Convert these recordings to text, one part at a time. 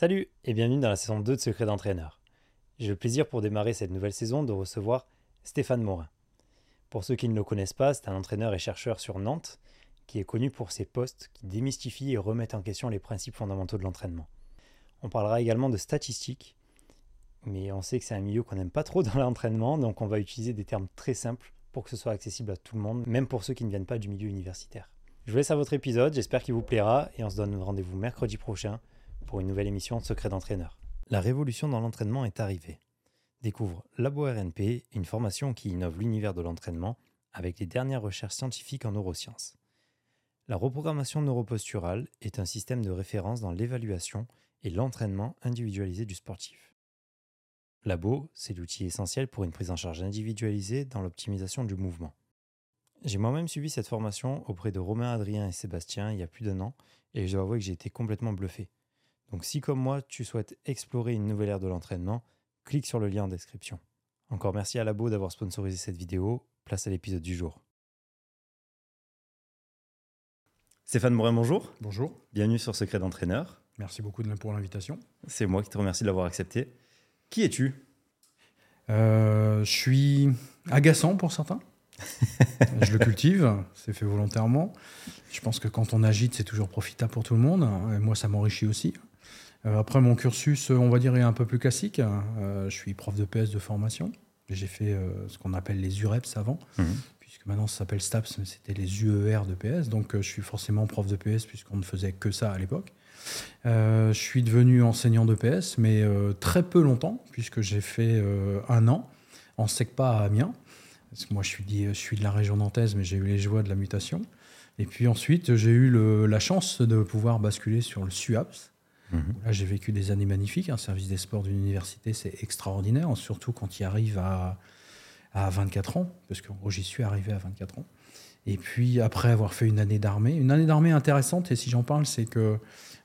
Salut et bienvenue dans la saison 2 de Secret d'entraîneur. J'ai le plaisir pour démarrer cette nouvelle saison de recevoir Stéphane Morin. Pour ceux qui ne le connaissent pas, c'est un entraîneur et chercheur sur Nantes qui est connu pour ses postes qui démystifient et remettent en question les principes fondamentaux de l'entraînement. On parlera également de statistiques, mais on sait que c'est un milieu qu'on n'aime pas trop dans l'entraînement, donc on va utiliser des termes très simples pour que ce soit accessible à tout le monde, même pour ceux qui ne viennent pas du milieu universitaire. Je vous laisse à votre épisode, j'espère qu'il vous plaira et on se donne rendez-vous mercredi prochain pour une nouvelle émission Secret d'entraîneur. La révolution dans l'entraînement est arrivée. Découvre Labo RNP, une formation qui innove l'univers de l'entraînement avec les dernières recherches scientifiques en neurosciences. La reprogrammation neuroposturale est un système de référence dans l'évaluation et l'entraînement individualisé du sportif. Labo, c'est l'outil essentiel pour une prise en charge individualisée dans l'optimisation du mouvement. J'ai moi-même suivi cette formation auprès de Romain, Adrien et Sébastien il y a plus d'un an et je dois avouer que j'ai été complètement bluffé. Donc si comme moi tu souhaites explorer une nouvelle ère de l'entraînement, clique sur le lien en description. Encore merci à Labo d'avoir sponsorisé cette vidéo, place à l'épisode du jour. Stéphane Morin, bonjour. Bonjour. Bienvenue sur Secret d'entraîneur. Merci beaucoup pour l'invitation. C'est moi qui te remercie de l'avoir accepté. Qui es-tu? Euh, Je suis agaçant pour certains. je le cultive, c'est fait volontairement. Je pense que quand on agite, c'est toujours profitable pour tout le monde. Et moi, ça m'enrichit aussi. Euh, après, mon cursus, on va dire, est un peu plus classique. Euh, je suis prof de PS de formation. J'ai fait euh, ce qu'on appelle les UREPS avant, mhm. puisque maintenant ça s'appelle STAPS, mais c'était les UER de PS. Donc, je suis forcément prof de PS, puisqu'on ne faisait que ça à l'époque. je suis devenu enseignant de PS, mais très peu longtemps, puisque j'ai fait un an en SECPA à Amiens. Parce que moi, je suis, je suis de la région nantaise, mais j'ai eu les joies de la mutation. Et puis ensuite, j'ai eu la chance de pouvoir basculer sur le SUAPS. Mhm. Là, j'ai vécu des années magnifiques. Un service des sports d'une université, c'est extraordinaire, surtout quand il arrive à, à 24 ans, parce que j'y suis arrivé à 24 ans. Et puis, après avoir fait une année d'armée, une année d'armée intéressante, et si j'en parle, c'est que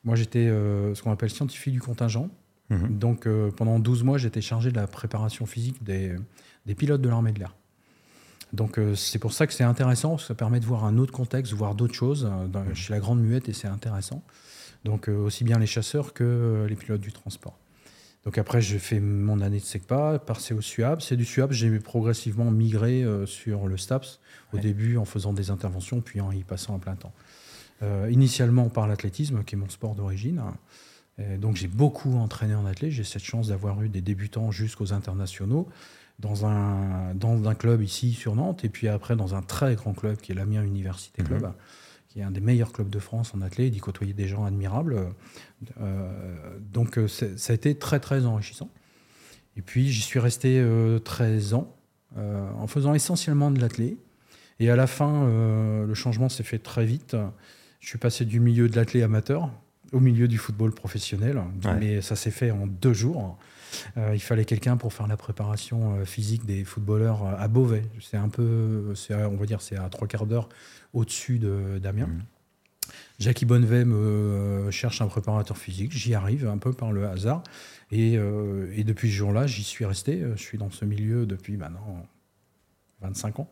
moi, j'étais euh, ce qu'on appelle scientifique du contingent. Mhm. Donc, euh, pendant 12 mois, j'étais chargé de la préparation physique des, des pilotes de l'armée de l'air. Donc euh, c'est pour ça que c'est intéressant, ça permet de voir un autre contexte, voir d'autres choses euh, chez la grande muette et c'est intéressant. Donc euh, aussi bien les chasseurs que les pilotes du transport. Donc après j'ai fait mon année de SECPA, passé au SUAB. C'est du SUAB, j'ai progressivement migré sur le STAPS, au début en faisant des interventions, puis en y passant à plein temps. initialement par l'athlétisme, qui est mon sport d'origine. donc j'ai beaucoup entraîné en athlète, j'ai cette chance d'avoir eu des débutants jusqu'aux internationaux dans un, dans un club ici sur Nantes, et puis après dans un très grand club qui est l'Amiens Université Club, mhm. Qui est un des meilleurs clubs de France en athlète, d'y côtoyer des gens admirables. Euh, donc euh, ça a été très très enrichissant. Et puis j'y suis resté 13 euh, ans en faisant essentiellement de l'athlète. Et à la fin, le changement s'est fait très vite. Je suis passé du milieu de l'athlète amateur au milieu du football professionnel, mais ça s'est fait en deux jours. Euh, il fallait quelqu'un pour faire la préparation euh, physique des footballeurs euh, à Beauvais. C'est un peu, on va dire, c'est à trois quarts d'heure au-dessus d'Amiens. Mmh. Jackie Bonnevet me cherche un préparateur physique. J'y arrive un peu par le hasard. Et, depuis ce jour-là, j'y suis resté. Je suis dans ce milieu depuis maintenant 25 ans.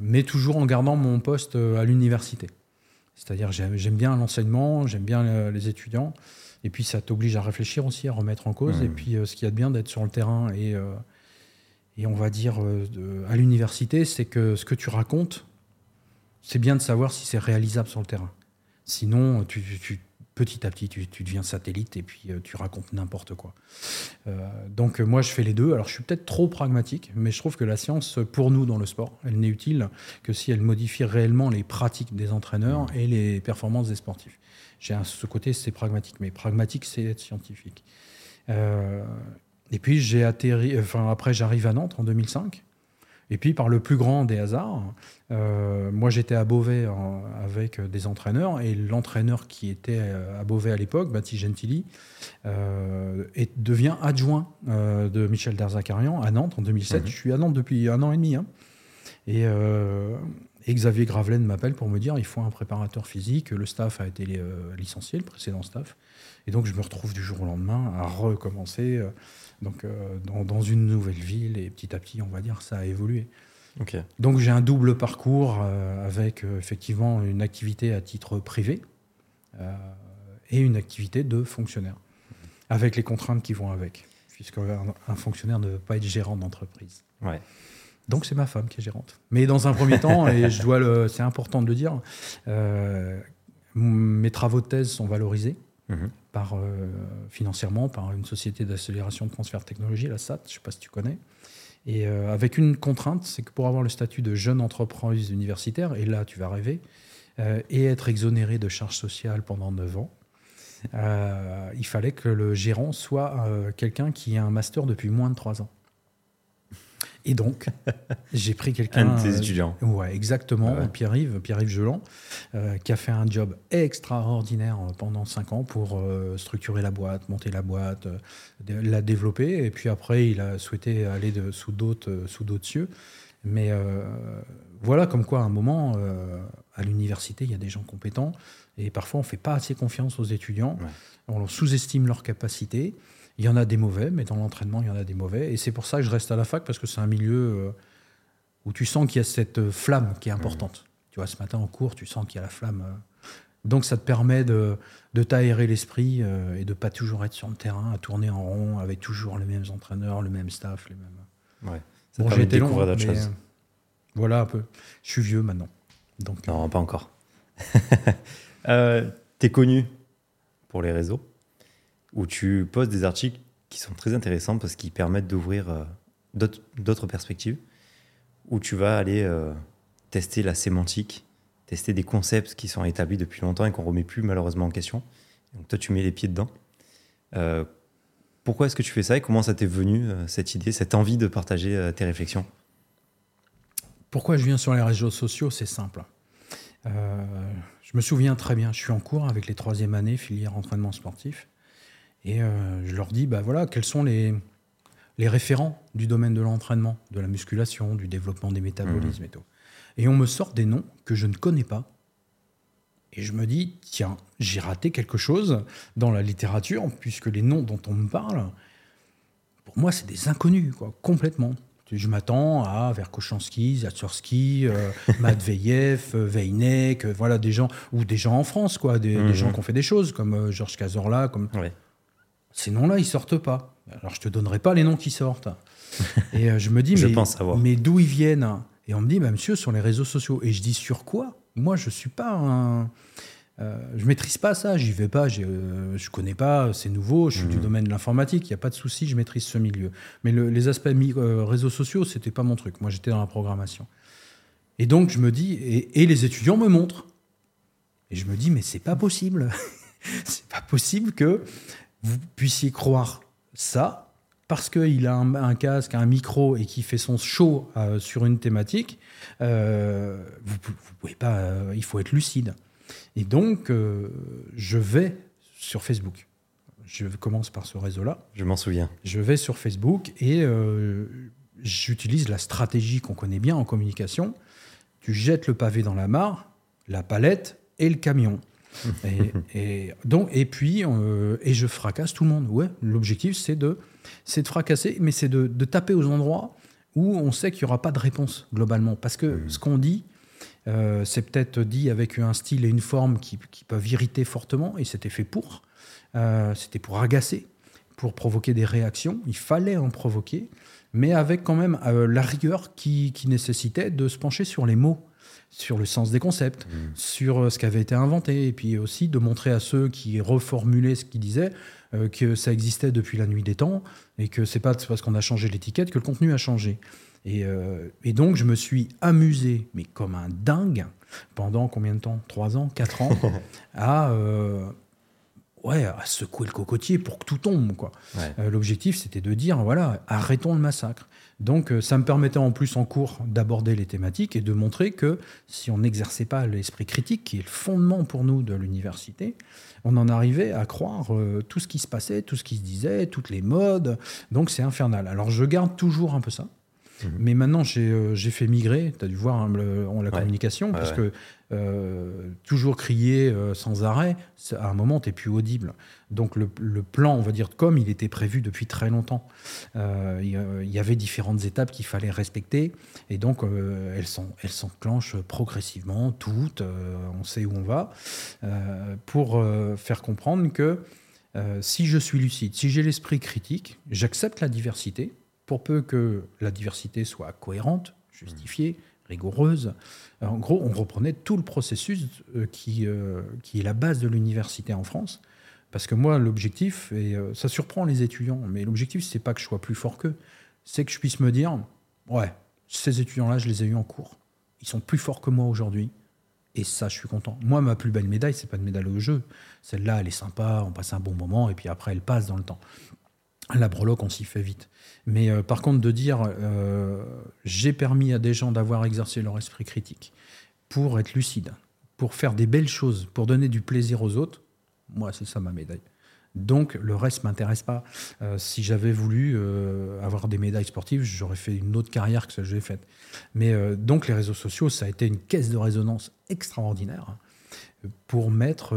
mais toujours en gardant mon poste à l'université. C'est-à-dire j'aime bien l'enseignement, j'aime bien les étudiants. Et puis ça t'oblige à réfléchir aussi, à remettre en cause. Et mmh. puis euh, ce qu'il y a de bien d'être sur le terrain et, euh, et on va dire euh, à l'université, c'est que ce que tu racontes, c'est bien de savoir si c'est réalisable sur le terrain. Sinon, tu, petit à petit, tu, deviens satellite et puis tu racontes n'importe quoi. donc moi, je fais les deux. Alors je suis peut-être trop pragmatique, mais je trouve que la science, pour nous dans le sport, elle n'est utile que si elle modifie réellement les pratiques des entraîneurs et les performances des sportifs. J'ai ce côté, c'est pragmatique, mais pragmatique, c'est être scientifique. Euh, et puis j'ai atterri, enfin après j'arrive à Nantes en 2005. Et puis par le plus grand des hasards, euh, moi j'étais à Beauvais avec des entraîneurs et l'entraîneur qui était à Beauvais à l'époque, Baptiste Gentili, euh, devient adjoint de Michel Derzakarian à Nantes en 2007. Mhm. Je suis à Nantes depuis un an et demi. Hein. Et, et Xavier Gravelaine m'appelle pour me dire il faut un préparateur physique. Le staff a été euh, licencié, le précédent staff. Et donc, je me retrouve du jour au lendemain à recommencer euh, donc, euh, dans, une nouvelle ville. Et petit à petit, on va dire, ça a évolué. Donc, j'ai un double parcours avec effectivement une activité à titre privé. et une activité de fonctionnaire, avec les contraintes qui vont avec, puisque un fonctionnaire ne veut pas être gérant d'entreprise. Ouais. Donc c'est ma femme qui est gérante. Mais dans un premier temps, et je dois le, c'est important de le dire, euh, mes travaux de thèse sont valorisés Mhm. par, euh, financièrement par une société d'accélération de transfert de technologie, la SAT, je ne sais pas si tu connais. Et euh, avec une contrainte, c'est que pour avoir le statut de jeune entreprise universitaire, et là tu vas rêver, euh, et être exonéré de charges sociales pendant 9 ans, il fallait que le gérant soit quelqu'un qui a un master depuis moins de 3 ans. Et donc, j'ai pris quelqu'un. Un de tes euh, étudiants. Ouais, exactement. Ouais. Pierre-Yves, Pierre-Yves Gelant, euh, qui a fait un job extraordinaire euh, pendant cinq ans pour euh, structurer la boîte, monter la boîte, euh, la développer. Et puis après, il a souhaité aller de, sous d'autres euh, sous d'autres cieux. Mais euh, voilà, comme quoi, à un moment, euh, à l'université, il y a des gens compétents. Et parfois, on ne fait pas assez confiance aux étudiants. Ouais. On sous-estime leurs capacités. Il y en a des mauvais, mais dans l'entraînement, il y en a des mauvais. Et c'est pour ça que je reste à la fac, parce que c'est un milieu euh, où tu sens qu'il y a cette euh, flamme qui est importante. Tu vois, ce matin en cours, tu sens qu'il y a la flamme. euh. Donc ça te permet de, de t'aérer l'esprit euh, et de pas toujours être sur le terrain, à tourner en rond avec toujours les mêmes entraîneurs, le même staff, les mêmes. Ouais. Ça Bon, j'ai été long, mais, choses. euh, voilà un peu. Je suis vieux maintenant. Donc, Non, pas encore. euh, tu es connu pour les réseaux? Où tu postes des articles qui sont très intéressants parce qu'ils permettent d'ouvrir euh, d'autres perspectives, où tu vas aller euh, tester la sémantique, tester des concepts qui sont établis depuis longtemps et qu'on remet plus malheureusement en question. Donc toi, tu mets les pieds dedans. Euh, pourquoi est-ce que tu fais ça et comment ça t'est venu, cette idée, cette envie de partager tes réflexions? Pourquoi je viens sur les réseaux sociaux? C'est simple. Je me souviens très bien, je suis en cours avec les troisième années filière entraînement sportif. Et euh, je leur dis, bah voilà, quels sont les, les référents du domaine de l'entraînement, de la musculation, du développement des métabolismes et tout. Et on me sort des noms que je ne connais pas. Et je me dis, tiens, j'ai raté quelque chose dans la littérature, puisque les noms dont on me parle, pour moi, c'est des inconnus, quoi, complètement. Je m'attends à Verkoshansky, Zatsursky, euh, Matveyev, euh, Weinek, euh, voilà des gens ou des gens en France, quoi, des, des Mhm. gens qui ont fait des choses comme euh, Georges Cazorla, comme Ouais. Ces noms-là, ils sortent pas. Alors je te donnerai pas les noms qui sortent. Et euh, je me dis, Je mais, pense savoir. mais d'où ils viennent? Et on me dit, bah, monsieur, sur les réseaux sociaux. Et je dis, sur quoi? Moi, je suis pas un. Euh, je maîtrise pas ça, j'y vais pas, euh, je connais pas, c'est nouveau, je suis du Mhm. domaine de l'informatique, il n'y a pas de souci, je maîtrise ce milieu. Mais le- les aspects euh, réseaux sociaux, c'était pas mon truc. Moi, j'étais dans la programmation. Et donc, je me dis, et, et les étudiants me montrent. Et je me dis, mais c'est pas possible. c'est pas possible que vous puissiez croire ça parce qu'il a un, un casque, un micro et qui fait son show euh, sur une thématique. euh, vous, vous pouvez pas. euh, il faut être lucide. Et donc, je vais sur Facebook. Je commence par ce réseau-là. Je m'en souviens. Je vais sur Facebook et j'utilise la stratégie qu'on connaît bien en communication. Tu jettes le pavé dans la mare, la palette et le camion. et, et donc, et puis, euh, et je fracasse tout le monde. Ouais, l'objectif, c'est de, c'est de fracasser, mais c'est de, de taper aux endroits où on sait qu'il n'y aura pas de réponse globalement. Parce que Mhm. ce qu'on dit, euh, c'est peut-être dit avec un style et une forme qui, qui peuvent irriter fortement, et c'était fait pour. Euh, c'était pour agacer, pour provoquer des réactions. Il fallait en provoquer, mais avec quand même la rigueur qui, qui nécessitait de se pencher sur les mots, sur le sens des concepts, Mhm. sur euh, ce qui avait été inventé, et puis aussi de montrer à ceux qui reformulaient ce qu'ils disaient euh, que ça existait depuis la nuit des temps, et que c'est pas parce qu'on a changé l'étiquette que le contenu a changé. Et, euh, et donc, je me suis amusé, mais comme un dingue, pendant combien de temps? Trois ans? Quatre ans? À, euh, ouais, à secouer le cocotier pour que tout tombe. Quoi. Ouais. Euh, L'objectif, c'était de dire, voilà, arrêtons le massacre. Donc, euh, ça me permettait en plus en cours d'aborder les thématiques et de montrer que si on n'exerçait pas l'esprit critique, qui est le fondement pour nous de l'université, on en arrivait à croire euh, tout ce qui se passait, tout ce qui se disait, toutes les modes. Donc, c'est infernal. Alors, je garde toujours un peu ça. Mhm. Mais maintenant, j'ai fait migrer, tu as dû voir hein, la communication, parce que toujours crier sans arrêt, à un moment, tu n'es plus audible. Donc le, plan, on va dire, de com, il était prévu depuis très longtemps. Il y, avait différentes étapes qu'il fallait respecter, et donc elles s'enclenchent progressivement, toutes, on sait où on va, pour faire comprendre que euh, si je suis lucide, si j'ai l'esprit critique, j'accepte la diversité, pour peu que la diversité soit cohérente, justifiée, rigoureuse. En gros, on reprenait tout le processus euh, qui, euh, qui est la base de l'université en France. Parce que moi, l'objectif, et ça surprend les étudiants, mais l'objectif, c'est pas que je sois plus fort qu'eux, c'est que je puisse me dire, ouais, ces étudiants-là, je les ai eus en cours. Ils sont plus forts que moi aujourd'hui. Et ça, je suis content. Moi, ma plus belle médaille, c'est pas de médaille au jeu. Celle-là, elle est sympa, on passe un bon moment, et puis après, elle passe dans le temps. La breloque, on s'y fait vite. Mais euh, par contre, de dire, euh, j'ai permis à des gens d'avoir exercé leur esprit critique pour être lucide, pour faire des belles choses, pour donner du plaisir aux autres, moi, c'est ça ma médaille. Donc le reste m'intéresse pas. Euh, si j'avais voulu avoir des médailles sportives, j'aurais fait une autre carrière que celle que j'ai faite. Mais donc les réseaux sociaux, ça a été une caisse de résonance extraordinaire pour mettre,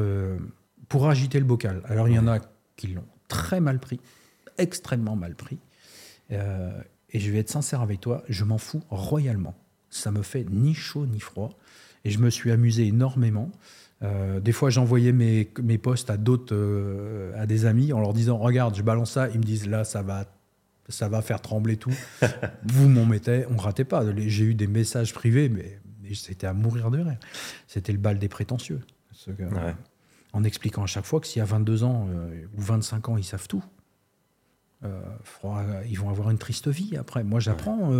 pour agiter le bocal. Alors il y en a qui l'ont très mal pris, extrêmement mal pris. et je vais être sincère avec toi, je m'en fous royalement. Ça me fait ni chaud ni froid. Et je me suis amusé énormément. Euh, des fois, j'envoyais mes, mes posts à d'autres, euh, à des amis, en leur disant Regarde, je balance ça. Ils me disent Là, ça va, ça va faire trembler tout. Vous m'en mettez. On ratait pas. J'ai eu des messages privés, mais, c'était à mourir de rire. C'était le bal des prétentieux. En expliquant à chaque fois que s'il y a 22 ans euh, ou 25 ans, ils savent tout. Ils vont avoir une triste vie après. Moi, j'apprends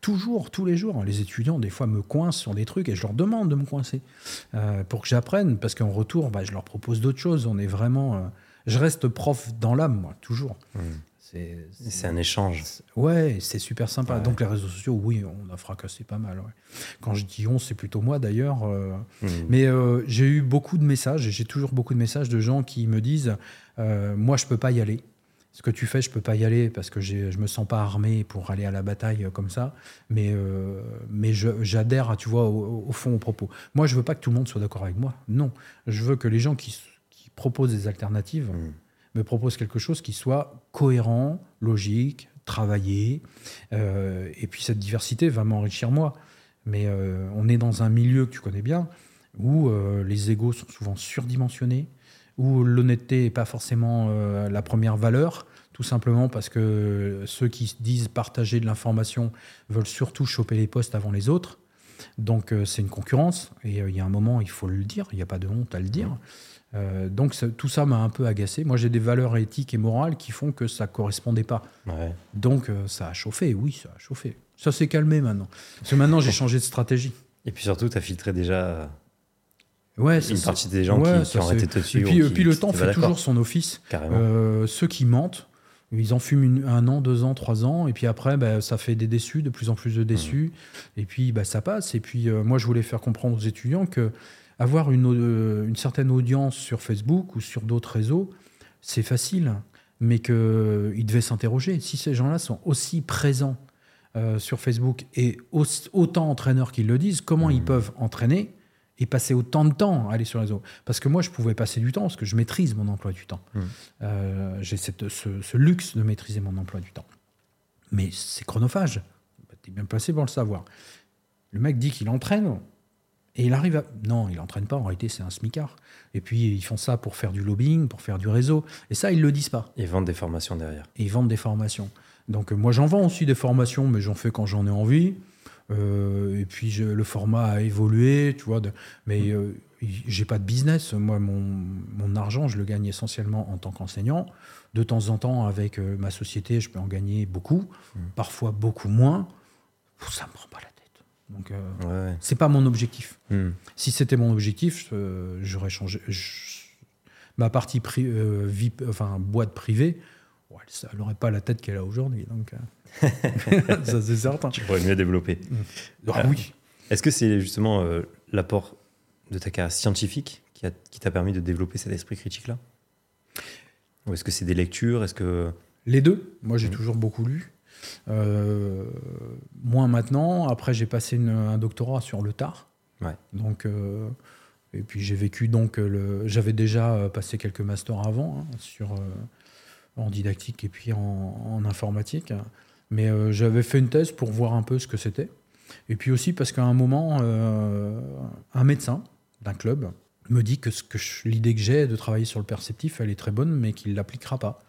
toujours, tous les jours. Les étudiants, des fois, me coincent sur des trucs et je leur demande de me coincer euh, pour que j'apprenne, parce qu'en retour, bah, je leur propose d'autres choses. On est vraiment. Euh, je reste prof dans l'âme, moi, toujours. Mmh. C'est un échange. Ouais, c'est super sympa. Donc les réseaux sociaux, oui, on a fracassé pas mal. Quand je dis on, c'est plutôt moi d'ailleurs. Euh. Mmh. Mais j'ai eu beaucoup de messages, et j'ai toujours beaucoup de messages de gens qui me disent, moi je peux pas y aller ce que tu fais, je peux pas y aller parce que je me sens pas armé pour aller à la bataille euh, comme ça. Mais, euh, mais j'adhère, tu vois, au, fond, au propos. Moi, je veux pas que tout le monde soit d'accord avec moi. Non. Je veux que les gens qui, proposent des alternatives mmh. me proposent quelque chose qui soit cohérent, logique, travaillé. Euh, et puis cette diversité va m'enrichir moi. Mais on est dans un milieu que tu connais bien où les égaux sont souvent surdimensionnés où l'honnêteté n'est pas forcément euh, la première valeur, tout simplement parce que ceux qui disent partager de l'information veulent surtout choper les postes avant les autres. Donc euh, c'est une concurrence, et euh, il y a un moment, il faut le dire, il n'y a pas de honte à le dire. donc tout ça m'a un peu agacé. Moi j'ai des valeurs éthiques et morales qui font que ça ne correspondait pas. Donc ça a chauffé, oui, ça a chauffé. Ça s'est calmé maintenant. Parce que maintenant j'ai changé de stratégie. Et puis surtout, tu as filtré déjà Ouais, une partie des gens qui, ont été dessus. Et puis, puis le temps fait toujours son office. Euh, ceux qui mentent, ils en fument un an, deux ans, trois ans, et puis après, bah, ça fait des déçus, de plus en plus de déçus, mmh. et puis bah, ça passe. Et puis euh, moi, je voulais faire comprendre aux étudiants que avoir une, euh, une certaine audience sur Facebook ou sur d'autres réseaux, c'est facile, mais qu'ils devaient s'interroger. Si ces gens-là sont aussi présents sur Facebook et autant entraîneurs qu'ils le disent, comment ils mmh. peuvent entraîner et passer autant de temps à aller sur les réseaux. Parce que moi, je pouvais passer du temps parce que je maîtrise mon emploi du temps. Mmh. Euh, j'ai ce, ce, luxe de maîtriser mon emploi du temps. Mais c'est chronophage. Tu es bien placé pour le savoir. Le mec dit qu'il entraîne et il arrive à... Non, il n'entraîne pas. En réalité, c'est un smicard. Et puis, ils font ça pour faire du lobbying, pour faire du réseau. Et ça, ils ne le disent pas. Ils vendent des formations derrière. Et ils vendent des formations. Donc, moi, j'en vends aussi des formations, mais j'en fais quand j'en ai envie. Euh, et puis le format a évolué, tu vois. mais mm. euh, j'ai pas de business. Moi, mon, mon, argent, je le gagne essentiellement en tant qu'enseignant. De temps en temps, avec euh, ma société, je peux en gagner beaucoup, mm. parfois beaucoup moins. Ça me prend pas la tête. Donc, c'est pas mon objectif. Mm. Si c'était mon objectif, j'aurais changé. ma partie pri enfin, boîte privée, ça n'aurait pas la tête qu'elle a aujourd'hui. Donc, ça, c'est certain. Tu pourrais mieux développer. Ah, oui. Euh, est-ce que c'est justement euh, l'apport de ta carrière scientifique qui t'a permis de développer cet esprit critique-là? Ou est-ce que c'est des lectures? Est-ce que Les deux. Moi, j'ai mmh. toujours beaucoup lu. Euh, moins maintenant. Après, j'ai passé un doctorat sur le tard. Donc, euh, et puis j'ai vécu donc le. J'avais déjà passé quelques masters avant hein, sur en didactique et puis en, informatique, mais j'avais fait une thèse pour voir un peu ce que c'était. Et puis aussi parce qu'à un moment, un médecin d'un club me dit que, que l'idée que j'ai de travailler sur le perceptif, elle est très bonne, mais qu'il ne l'appliquera pas.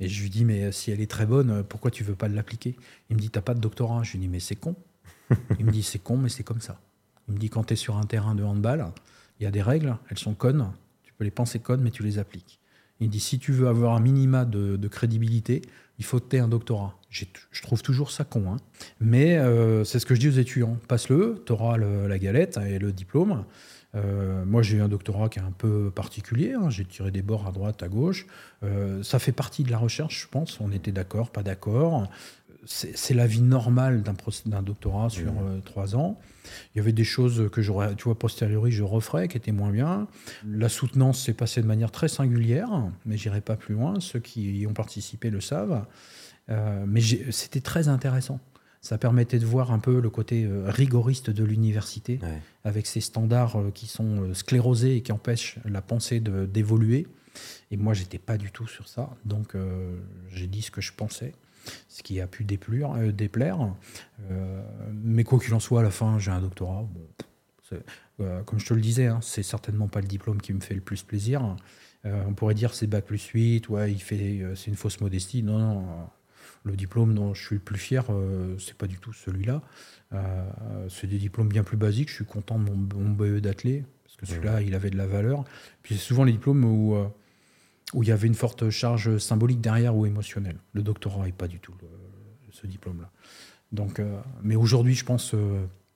Et je lui dis, mais si elle est très bonne, pourquoi tu veux pas l'appliquer? Il me dit, t'as pas de doctorat. Je lui dis, mais c'est con. Il me dit, c'est con, mais c'est comme ça. Il me dit, quand tu es sur un terrain de handball, il y a des règles, elles sont connes. Tu peux les penser connes, mais tu les appliques. Il me dit, si tu veux avoir un minima de, crédibilité, il faut que tu aies un doctorat. Je trouve toujours ça con. Hein. Mais euh, c'est ce que je dis aux étudiants. Passe-le, tu auras la galette et le diplôme. Euh, moi, j'ai eu un doctorat qui est un peu particulier. Hein. J'ai tiré des bords à droite, à gauche. Euh, ça fait partie de la recherche, je pense. On était d'accord, pas d'accord. C'est la vie normale d'un doctorat sur euh, trois ans. Il y avait des choses que j'aurais, tu vois, posteriori, je referais, qui étaient moins bien. La soutenance s'est passée de manière très singulière, mais j'irai pas plus loin. Ceux qui y ont participé le savent. Mais c'était très intéressant ça permettait de voir un peu le côté euh, rigoriste de l'université, avec ses standards euh, qui sont euh, sclérosés et qui empêchent la pensée d'évoluer. Et moi, j'étais pas du tout sur ça. Donc, j'ai dit ce que je pensais, ce qui a pu déplure, déplaire. mais quoi qu'il en soit, à la fin, j'ai un doctorat. comme je te le disais, hein, c'est certainement pas le diplôme qui me fait le plus plaisir. on pourrait dire c'est bac plus 8, ouais, il fait, c'est une fausse modestie. Non, non le diplôme dont je suis le plus fier, euh, c'est pas du tout celui-là. Euh, c'est des diplômes bien plus basiques. Je suis content de mon, BE d'athlète, parce que celui-là, il avait de la valeur. Puis c'est souvent les diplômes où, euh, où il y avait une forte charge symbolique derrière ou émotionnelle. Le doctorat n'est pas du tout ce diplôme-là. Donc, mais aujourd'hui, je pense,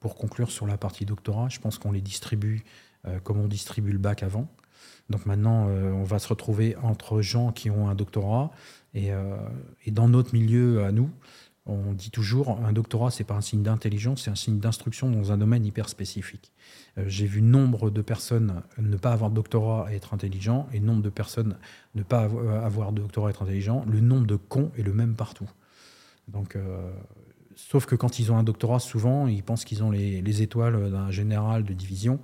pour conclure sur la partie doctorat, je pense qu'on les distribue comme on distribue le bac avant. Donc maintenant, on va se retrouver entre gens qui ont un doctorat euh, et, dans notre milieu à nous, on dit toujours un doctorat, c'est pas un signe d'intelligence, c'est un signe d'instruction dans un domaine hyper spécifique. Euh, j'ai vu nombre de personnes ne pas avoir de doctorat et être intelligent, et nombre de personnes ne pas avoir de doctorat et être intelligent. Le nombre de cons est le même partout. Donc, euh, sauf que quand ils ont un doctorat, souvent, ils pensent qu'ils ont les, les étoiles d'un général de division,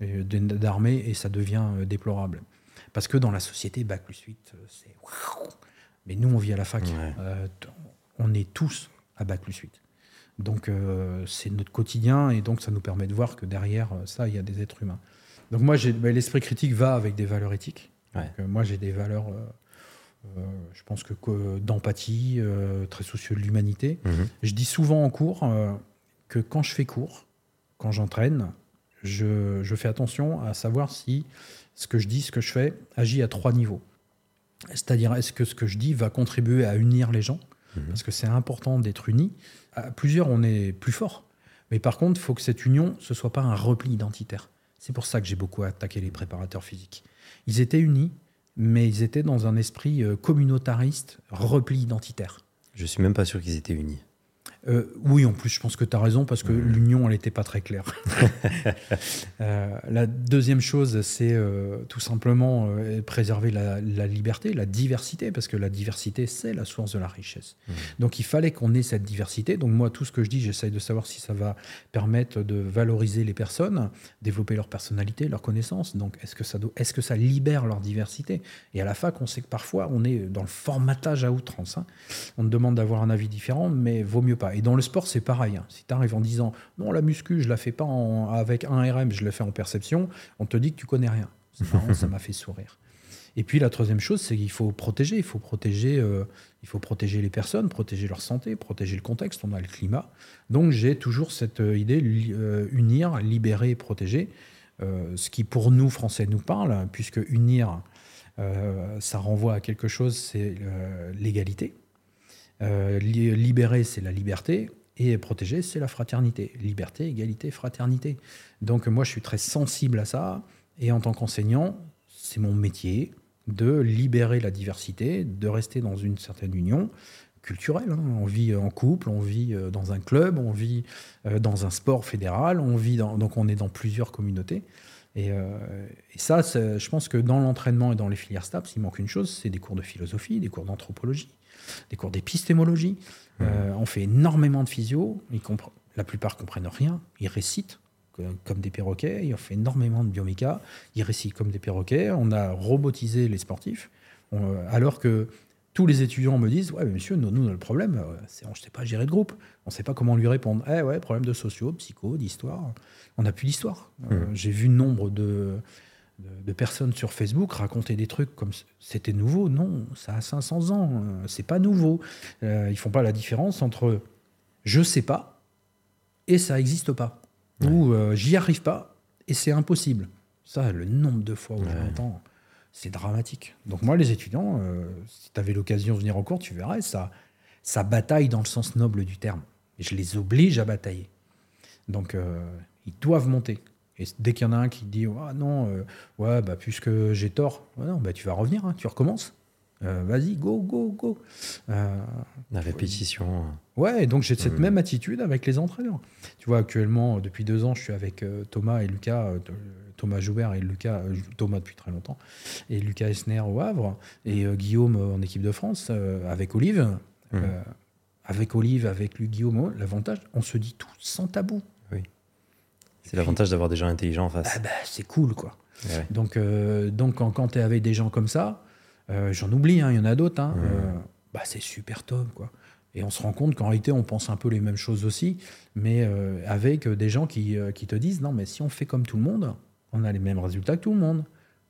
d'armée, et ça devient déplorable. Parce que dans la société, Bac plus 8, c'est mais nous, on vit à la fac. Euh, on est tous à Bac plus 8. Donc, euh, c'est notre quotidien et donc ça nous permet de voir que derrière euh, ça, il y a des êtres humains. Donc, moi, bah, l'esprit critique va avec des valeurs éthiques. moi, j'ai des valeurs, je pense que, d'empathie, très soucieux de l'humanité. Mhm. Je dis souvent en cours que quand je fais cours, quand j'entraîne, je, je fais attention à savoir si ce que je dis, ce que je fais, agit à trois niveaux. C'est-à-dire, est-ce que ce que je dis va contribuer à unir les gens mhm. Parce que c'est important d'être unis. À plusieurs, on est plus fort. Mais par contre, il faut que cette union, ce soit pas un repli identitaire. C'est pour ça que j'ai beaucoup attaqué les préparateurs physiques. Ils étaient unis, mais ils étaient dans un esprit euh, communautariste, repli identitaire. Je suis même pas sûr qu'ils étaient unis. Euh, oui, en plus, je pense que tu as raison parce que l'union, elle n'était pas très claire. Euh, la deuxième chose, c'est euh, tout simplement préserver la, liberté, la diversité, parce que la diversité, c'est la source de la richesse. Mmh. Donc, il fallait qu'on ait cette diversité. Donc, moi, tout ce que je dis, j'essaye de savoir si ça va permettre de valoriser les personnes, développer leur personnalité, leur connaissance. Donc, est-ce que, ça est-ce que ça libère leur diversité? Et à la fac, on sait que parfois, on est dans le formatage à outrance. Hein. On demande d'avoir un avis différent, mais vaut mieux pas. Et dans le sport, c'est pareil. Hein. Si tu arrives en disant non, la muscu, je la fais pas avec un RM, je la fais en perception, on te dit que tu connais rien. ça m'a fait sourire. Et puis la troisième chose, c'est qu'il faut protéger. Il faut protéger, euh, il faut protéger les personnes, protéger leur santé, protéger le contexte. On a le climat. Donc j'ai toujours cette euh, idée euh, unir, libérer, protéger. ce qui pour nous Français nous parle, puisque unir, ça renvoie à quelque chose, c'est l'égalité. Euh, libérer, c'est la liberté. Et protéger, c'est la fraternité. Liberté, égalité, fraternité. Donc moi, je suis très sensible à ça. Et en tant qu'enseignant, c'est mon métier de libérer la diversité, de rester dans une certaine union culturelle. Hein. On vit en couple, on vit euh, dans un club, on vit euh, dans un sport fédéral, on vit donc on est dans plusieurs communautés. Et, ça, je pense que dans l'entraînement et dans les filières STAPS, il manque une chose, c'est des cours de philosophie, des cours d'anthropologie, des cours d'épistémologie. on fait énormément de physio, la plupart comprennent rien, ils récitent comme des perroquets, ils ont fait énormément de bioméca, ils récitent comme des perroquets, on a robotisé les sportifs, alors que tous les étudiants me disent Ouais, monsieur, nous, nous le problème, euh, c'est on ne sait pas gérer de groupe. On ne sait pas comment lui répondre. Eh ouais, problème de sociaux, psycho, d'histoire. On n'a plus d'histoire. Euh, mmh. J'ai vu nombre de, de, personnes sur Facebook raconter des trucs comme c'était nouveau. Non, ça a 500 ans. Euh, c'est pas nouveau. ils font pas la différence entre je sais pas et ça n'existe pas. Ou j'y arrive pas et c'est impossible. Ça, le nombre de fois où j'entends c'est dramatique. Donc moi, les étudiants, euh, si tu avais l'occasion de venir en cours, tu verrais, ça, ça bataille dans le sens noble du terme. Et je les oblige à batailler. Donc euh, ils doivent monter. Et dès qu'il y en a un qui dit ah non, euh, ouais, bah, puisque j'ai tort, non, bah, tu vas revenir, hein, tu recommences. Vas-y, go, go, go. La répétition. Ouais, donc j'ai cette même attitude avec les entraîneurs. Tu vois, actuellement, depuis deux ans, je suis avec Thomas et Lucas, Thomas Joubert et Lucas, euh, Thomas depuis très longtemps, et Lucas Esner au Havre, et euh, Guillaume en équipe de France euh, avec Olive. Mmh. avec Olive, avec lui, Guillaume, l'avantage, on se dit tout sans tabou. C'est l'avantage d'avoir des gens intelligents en face. Ah bah, c'est cool, quoi. Donc, donc quand, quand tu es avec des gens comme ça, j'en oublie, hein, il y en a d'autres, hein, mmh. bah, c'est super top, quoi. Et on se rend compte qu'en réalité, on pense un peu les mêmes choses aussi, mais avec des gens qui, qui, te disent non, mais si on fait comme tout le monde, on a les mêmes résultats que tout le monde.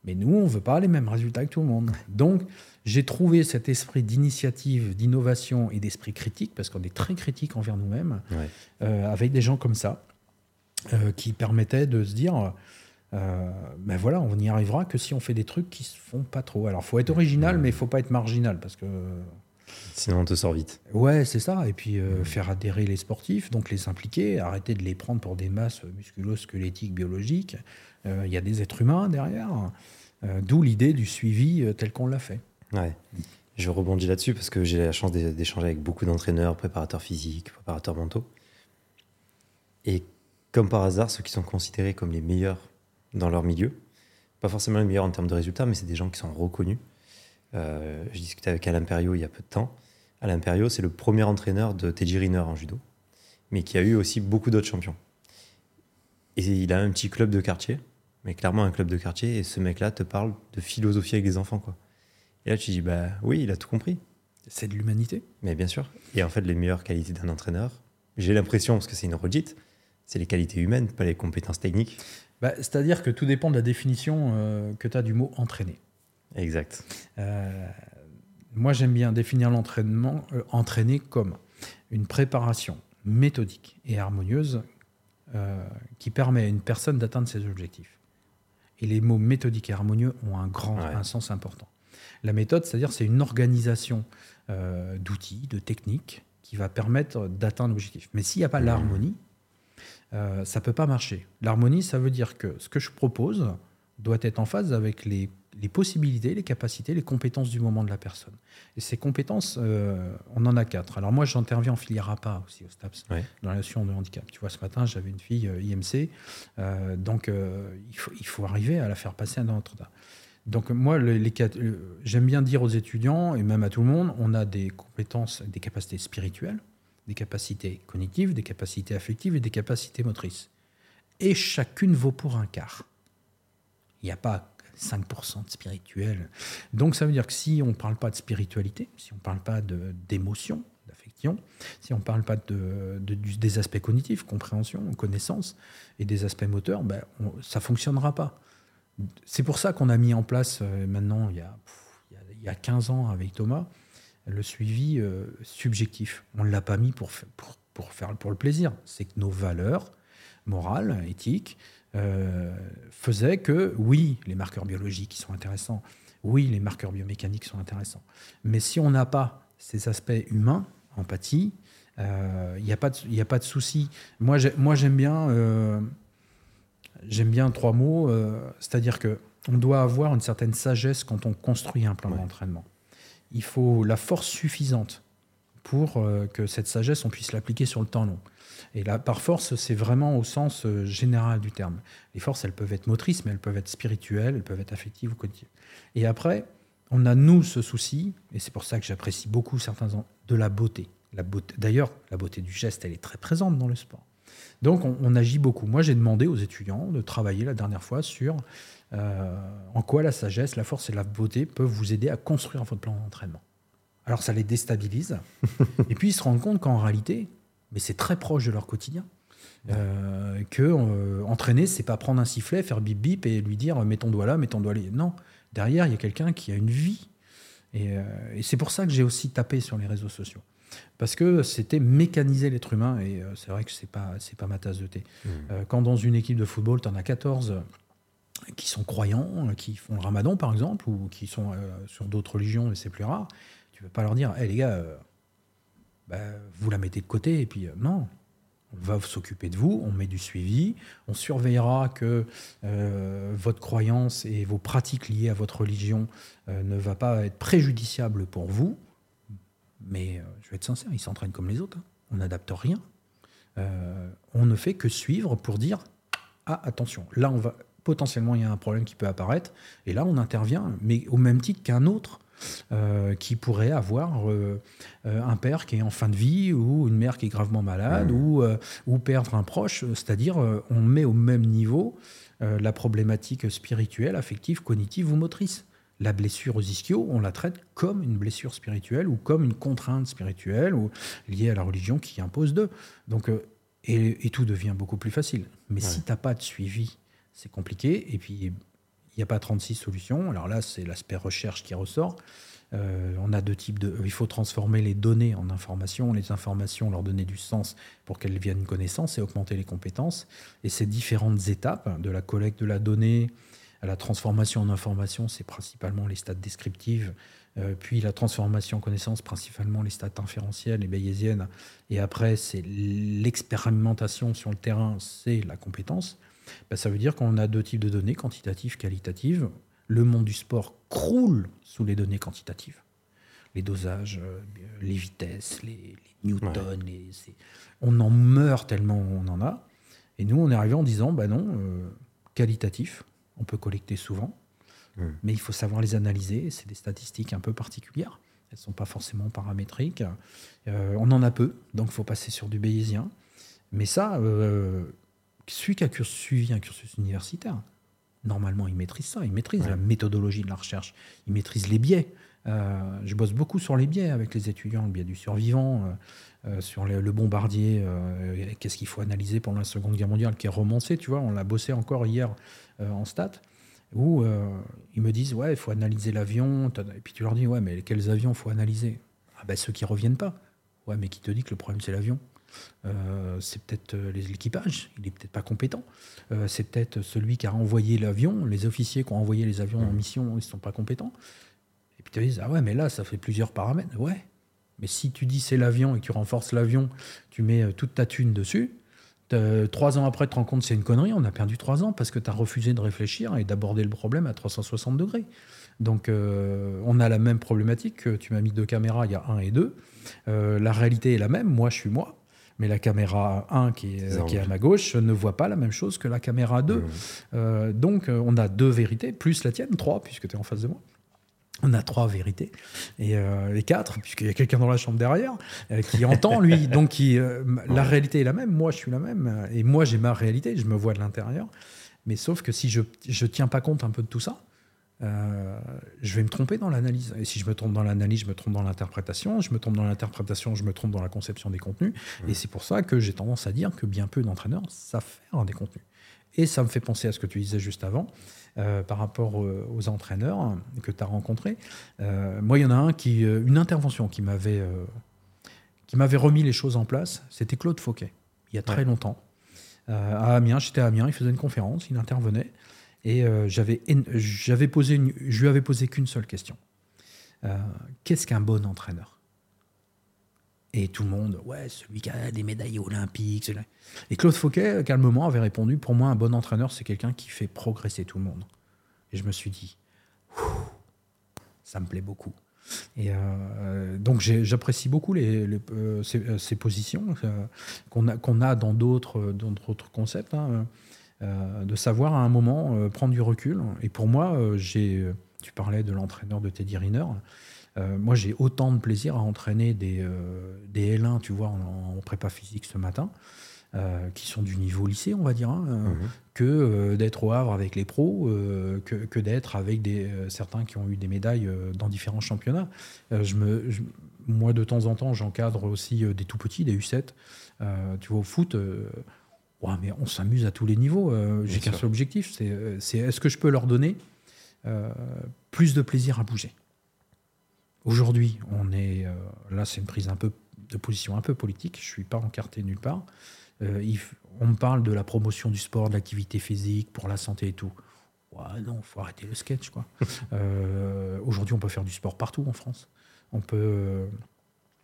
Mais nous, on ne veut pas les mêmes résultats que tout le monde. Donc, j'ai trouvé cet esprit d'initiative, d'innovation et d'esprit critique, parce qu'on est très critique envers nous-mêmes, euh, avec des gens comme ça, euh, qui permettaient de se dire, euh, ben voilà, on n'y arrivera que si on fait des trucs qui se font pas trop. Alors, faut être original, mais il faut pas être marginal, parce que Sinon, on te sort vite. Ouais, c'est ça. Et puis, euh, faire adhérer les sportifs, donc les impliquer, arrêter de les prendre pour des masses musculo-squelettiques, biologiques. Euh, il y a des êtres humains derrière. D'où l'idée du suivi tel qu'on l'a fait. Ouais. Je rebondis là-dessus parce que j'ai la chance d'échanger avec beaucoup d'entraîneurs, préparateurs physiques, préparateurs mentaux. Et comme par hasard, ceux qui sont considérés comme les meilleurs dans leur milieu, pas forcément les meilleurs en termes de résultats, mais c'est des gens qui sont reconnus euh, je discutais avec Alain Perriot il y a peu de temps. Alain Perriot, c'est le premier entraîneur de Teddy Riner en judo, mais qui a eu aussi beaucoup d'autres champions. Et il a un petit club de quartier, mais clairement un club de quartier, et ce mec-là te parle de philosophie avec les enfants. Quoi. Et là, tu dis, bah oui, il a tout compris. C'est de l'humanité. Mais bien sûr. Et en fait, les meilleures qualités d'un entraîneur, j'ai l'impression, parce que c'est une redite, c'est les qualités humaines, pas les compétences techniques. Bah, C'est-à-dire que tout dépend de la définition euh, que tu as du mot entraîner. Exact. Euh, moi, j'aime bien définir l'entraînement, euh, entraîner comme une préparation méthodique et harmonieuse euh, qui permet à une personne d'atteindre ses objectifs. Et les mots méthodique et harmonieux ont un grand un sens important. La méthode, c'est-à-dire, c'est une organisation d'outils, de techniques qui va permettre d'atteindre l'objectif. Mais s'il n'y a pas mmh. L'harmonie, ça ne peut pas marcher. L'harmonie, ça veut dire que ce que je propose doit être en phase avec les les possibilités, les capacités, les compétences du moment de la personne. Et ces compétences, euh, on en a quatre. Alors moi, j'interviens en filière APA aussi au STAPS, dans la notion de handicap. Tu vois, ce matin, j'avais une fille euh, IMC, euh, donc il, faut, il faut arriver à la faire passer à notre tas. Donc moi, les, j'aime bien dire aux étudiants, et même à tout le monde, on a des compétences, des capacités spirituelles, des capacités cognitives, des capacités affectives et des capacités motrices. Et chacune vaut pour un quart. Il n'y a pas 5% de spirituel. Donc ça veut dire que si on ne parle pas de spiritualité, si on ne parle pas d'émotion, d'affection, si on ne parle pas de, des aspects cognitifs, compréhension, connaissance, et des aspects moteurs, ben, ça ne fonctionnera pas. C'est pour ça qu'on a mis en place euh, maintenant, il y, a, il y, a, 15 ans avec Thomas, le suivi euh, subjectif. On ne l'a pas mis pour, pour, pour, faire pour le plaisir. C'est que nos valeurs morales, éthiques, euh, faisait que, oui, les marqueurs biologiques sont intéressants, oui, les marqueurs biomécaniques sont intéressants, mais si on n'a pas ces aspects humains, empathie, il euh, n'y a, pas de, a pas de souci. Moi, j'aime bien, j'aime bien trois mots, c'est-à-dire que on doit avoir une certaine sagesse quand on construit un plan d'entraînement. Il faut la force suffisante pour euh, que cette sagesse, on puisse l'appliquer sur le temps long. Et là, par force, c'est vraiment au sens euh, général du terme. Les forces, elles peuvent être motrices, mais elles peuvent être spirituelles, elles peuvent être affectives ou cognitives. Et après, on a, nous, ce souci, et c'est pour ça que j'apprécie beaucoup certains de la beauté. La beauté D'ailleurs, la beauté du geste, elle est très présente dans le sport. Donc, on, agit beaucoup. Moi, j'ai demandé aux étudiants de travailler la dernière fois sur euh, en quoi la sagesse, la force et la beauté peuvent vous aider à construire votre plan d'entraînement? Alors, ça les déstabilise. et puis, ils se rendent compte qu'en réalité, mais c'est très proche de leur quotidien. Euh, que euh, entraîner, c'est pas prendre un sifflet, faire bip bip et lui dire mets ton doigt là, mets ton doigt là. Non, derrière, il y a quelqu'un qui a une vie. Et, et c'est pour ça que j'ai aussi tapé sur les réseaux sociaux parce que c'était mécaniser l'être humain, et euh, c'est vrai que c'est pas, pas ma tasse de thé. Mmh. Euh, quand dans une équipe de football, tu en as 14 qui sont croyants, qui font le ramadan par exemple, ou qui sont euh, sur d'autres religions, mais c'est plus rare, tu ne peux pas leur dire, hé les gars, bah, vous la mettez de côté, et puis non, on va s'occuper de vous, on met du suivi, on surveillera que votre croyance et vos pratiques liées à votre religion ne va pas être préjudiciable pour vous. Mais euh, je vais être sincère, ils s'entraînent comme les autres. Hein. On n'adapte rien. Euh, on ne fait que suivre pour dire ah attention, là on va potentiellement il y a un problème qui peut apparaître et là on intervient, mais au même titre qu'un autre. Euh, qui pourrait avoir un père qui est en fin de vie ou une mère qui est gravement malade mmh. ou, ou perdre un proche. C'est-à-dire, on met au même niveau la problématique spirituelle, affective, cognitive ou motrice la blessure aux ischios, on la traite comme une blessure spirituelle ou comme une contrainte spirituelle ou liée à la religion qui impose d'eux. Donc, euh, et, tout devient beaucoup plus facile. Mais si tu n'as pas de suivi, c'est compliqué. Et puis, il n'y a pas 36 solutions. Alors là, c'est l'aspect recherche qui ressort. Euh, on a deux types de. Il faut transformer les données en informations, les informations, leur donner du sens pour qu'elles viennent connaissance et augmenter les compétences. Et ces différentes étapes de la collecte de la donnée, la transformation en information, c'est principalement les stades descriptives, euh, puis la transformation en connaissance, principalement les stades inférentielles et bayésiennes, et après c'est l'expérimentation sur le terrain, c'est la compétence. Ben, ça veut dire qu'on a deux types de données, quantitatives, qualitatives. Le monde du sport croule sous les données quantitatives. Les dosages, euh, les vitesses, les, newtons, on en meurt tellement on en a. Et nous, on est arrivé en disant, bah non, euh, qualitatif, on peut collecter souvent, hmm. mais il faut savoir les analyser. C'est des statistiques un peu particulières. Elles ne sont pas forcément paramétriques. Euh, on en a peu, donc il faut passer sur du bayésien. Mais ça, euh, celui qui a suivi un cursus universitaire, normalement, il maîtrise ça. Il maîtrise la méthodologie de la recherche. Il maîtrise les biais. Euh, je bosse beaucoup sur les biais avec les étudiants, le biais du survivant, sur le, bombardier, qu'est-ce qu'il faut analyser pendant la Seconde Guerre mondiale, qui est romancé, tu vois, on l'a bossé encore hier euh, en stats, où euh, ils me disent Ouais, il faut analyser l'avion. Et puis tu leur dis Ouais, mais quels avions faut analyser? Ah, ben ceux qui reviennent pas. Ouais, mais qui te dit que le problème c'est l'avion euh, c'est peut-être l'équipage, il est peut-être pas compétent. c'est peut-être celui qui a envoyé l'avion, les officiers qui ont envoyé les avions en mmh. mission, ils sont pas compétents. Et puis tu dis ah ouais, mais là ça fait plusieurs paramètres. Ouais, mais si tu dis c'est l'avion et que tu renforces l'avion, tu mets toute ta thune dessus, trois ans après, tu te rends compte c'est une connerie, on a perdu trois ans parce que tu as refusé de réfléchir et d'aborder le problème à 360 degrés. Donc euh, on a la même problématique, que tu m'as mis deux caméras, il y a un et deux. Euh, la réalité est la même, moi je suis moi, mais la caméra 1 qui est, qui est à ma gauche ne voit pas la même chose que la caméra 2. Mmh. Euh, donc on a deux vérités, plus la tienne, trois, puisque tu es en face de moi. On a trois vérités et euh, les quatre, puisqu'il y a quelqu'un dans la chambre derrière euh, qui entend lui. Donc qui, euh, la réalité est la même. Moi, je suis la même et moi j'ai ma réalité. Je me vois de l'intérieur. Mais sauf que si je ne tiens pas compte un peu de tout ça, je vais me tromper dans l'analyse. Et si je me trompe dans l'analyse, je me trompe dans l'interprétation. Je me trompe dans l'interprétation, je me trompe dans la conception des contenus. Et c'est pour ça que j'ai tendance à dire que bien peu d'entraîneurs savent faire des contenus. Et ça me fait penser à ce que tu disais juste avant. Euh, par rapport aux, entraîneurs que tu as rencontrés. Euh, moi, il y en a un qui, euh, une intervention qui m'avait qui m'avait remis les choses en place. C'était Claude Fauquet, il y a très longtemps. à Amiens, j'étais à Amiens, il faisait une conférence, il intervenait. Et j'avais, j'avais posé je lui avais posé qu'une seule question. qu'est-ce qu'un bon entraîneur? Et tout le monde, ouais, celui qui a des médailles olympiques. Et Claude Fauquet, calmement, avait répondu Pour moi, un bon entraîneur, c'est quelqu'un qui fait progresser tout le monde. Et je me suis dit Ça me plaît beaucoup. Et euh, donc j'apprécie beaucoup ces, positions qu'on a, qu'on a dans d'autres concepts, hein, de savoir à un moment prendre du recul. Et pour moi, j'ai, tu parlais de l'entraîneur de Teddy Riner. moi, j'ai autant de plaisir à entraîner des, des L1, tu vois, en, en prépa physique ce matin, euh, qui sont du niveau lycée, on va dire, hein, euh, mhm. que euh, d'être au Havre avec les pros, que, que d'être avec des, certains qui ont eu des médailles dans différents championnats. je me, moi, de temps en temps, j'encadre aussi des tout petits, des U7. tu vois, au foot, ouais, mais on s'amuse à tous les niveaux. J'ai qu'un seul objectif, c'est est, est-ce que je peux leur donner plus de plaisir à bouger? Aujourd'hui, on est là, c'est une prise un peu de position un peu politique. Je suis pas encarté nulle part. Euh, on me parle de la promotion du sport, de l'activité physique, pour la santé et tout. Ouais, non, faut arrêter le sketch, quoi. Euh, aujourd'hui, on peut faire du sport partout en France. On peut.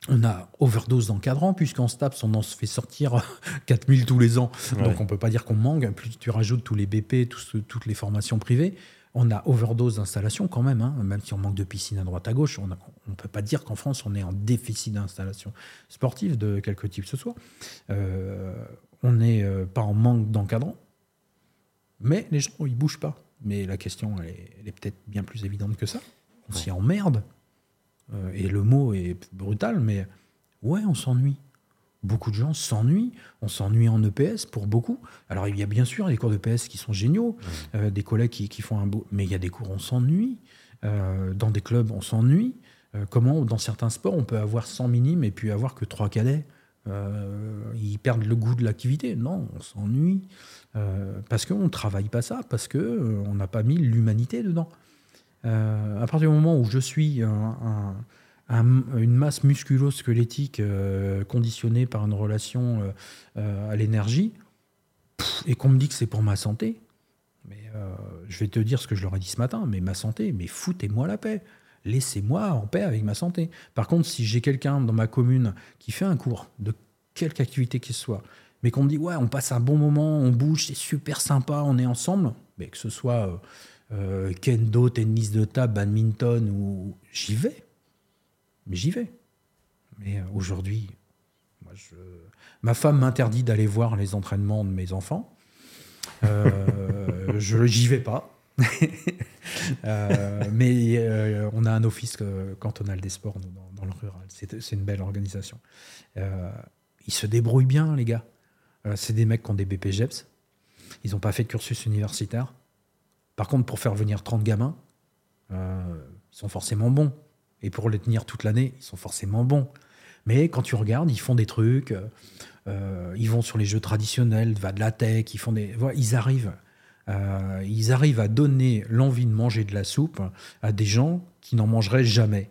On a overdose d'encadrants, puisqu'en STAPS, on en se fait sortir 4000 tous les ans. Donc on peut pas dire qu'on manque. Plus tu rajoutes tous les BP, toutes les formations privées, on a overdose d'installations quand même, hein. même si on manque de piscine à droite à gauche. On ne peut pas dire qu'en France, on est en déficit d'installations sportives de quelque type que ce soit. Euh, on n'est euh, pas en manque d'encadrants, mais les gens, ils bougent pas. Mais la question, elle est, peut-être bien plus évidente que ça. On s'y emmerde. Euh, et le mot est brutal, mais ouais, on s'ennuie beaucoup de gens s'ennuient. On s'ennuie en EPS pour beaucoup. Alors, il y a bien sûr des cours d'EPS qui sont géniaux, euh, des collègues qui, font un beau. Mais il y a des cours, on s'ennuie. Euh, dans des clubs, on s'ennuie. Comment, dans certains sports, on peut avoir 100 minimes et puis avoir que 3 cadets? Ils perdent le goût de l'activité. Non, on s'ennuie. parce qu'on ne travaille pas ça, parce qu'on n'a pas mis l'humanité dedans. À partir du moment où je suis un une masse musculo-squelettique euh, conditionnée par une relation euh, euh, à l'énergie, et qu'on me dit que c'est pour ma santé, mais je vais te dire ce que je leur ai dit ce matin, mais ma santé, mais foutez-moi la paix. Laissez-moi en paix avec ma santé. Par contre, si j'ai quelqu'un dans ma commune qui fait un cours de quelque activité qu'il soit, mais qu'on me dit, ouais, on passe un bon moment, on bouge, c'est super sympa, on est ensemble, mais que ce soit kendo, tennis de table, badminton, ou j'y vais mais j'y vais. Mais euh, aujourd'hui, ma femme m'interdit d'aller voir les entraînements de mes enfants. Euh, je j'y vais pas. Euh, mais on a un office cantonal des sports dans, le rural. C'est une belle organisation. ils se débrouillent bien, les gars. c'est des mecs qui ont des BPGEPS. Ils n'ont pas fait de cursus universitaire. Par contre, pour faire venir 30 gamins, ils sont forcément bons. Et pour les tenir toute l'année, ils sont forcément bons. Mais quand tu regardes, ils font des trucs, euh, ils vont sur les jeux traditionnels, va de la tech, ils font des, voilà, ils arrivent, euh, ils arrivent à donner l'envie de manger de la soupe à des gens qui n'en mangeraient jamais.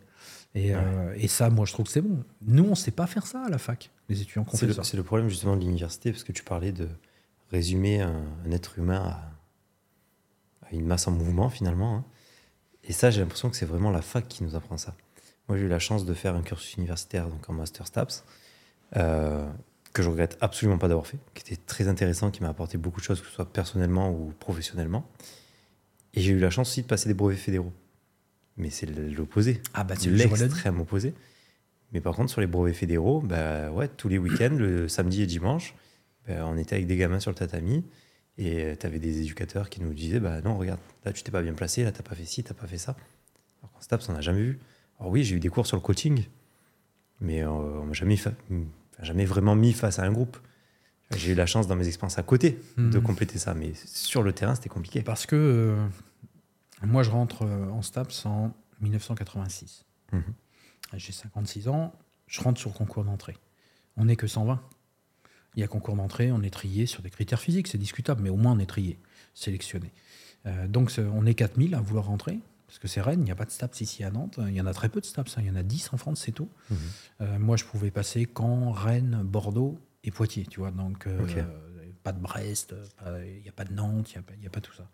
Et, euh, et, ça, moi, je trouve que c'est bon. Nous, on ne sait pas faire ça à la fac, les étudiants qu'on. C'est le problème justement de l'université, parce que tu parlais de résumer un, être humain à, une masse en mouvement finalement. Hein. Et ça, j'ai l'impression que c'est vraiment la fac qui nous apprend ça. Moi, j'ai eu la chance de faire un cursus universitaire, donc en Master STAPS, euh, que je regrette absolument pas d'avoir fait, qui était très intéressant, qui m'a apporté beaucoup de choses, que ce soit personnellement ou professionnellement. Et j'ai eu la chance aussi de passer des brevets fédéraux. Mais c'est l'opposé. Ah bah c'est l'extrême opposé. Mais par contre, sur les brevets fédéraux, bah ouais, tous les week-ends, le samedi et dimanche, bah, on était avec des gamins sur le tatami. Et euh, tu avais des éducateurs qui nous disaient bah non, regarde, là tu t'es pas bien placé, là t'as pas fait ci, t'as pas fait ça. Alors qu'en STAPS, on n'a jamais vu. Alors oui, j'ai eu des cours sur le coaching, mais euh, on m'a jamais, jamais vraiment mis face à un groupe. J'ai eu la chance dans mes expériences à côté de mhm. compléter ça, mais sur le terrain, c'était compliqué. Parce que euh, moi, je rentre en STAPS en 1986. Mhm. J'ai 56 ans, je rentre sur le concours d'entrée. On n'est que 120. Il y a concours d'entrée, on est trié sur des critères physiques, c'est discutable, mais au moins on est trié, sélectionné. Euh, donc on est 4000 à vouloir rentrer, parce que c'est Rennes, il n'y a pas de STAPS ici à Nantes. Il y en a très peu de STAPS, hein. il y en a 10 en France, c'est tout. Mhm. Euh, moi, je pouvais passer Caen, Rennes, Bordeaux et Poitiers, tu vois. Donc, euh, pas de Brest, il n'y a pas de Nantes, il n'y a, a, pas tout ça.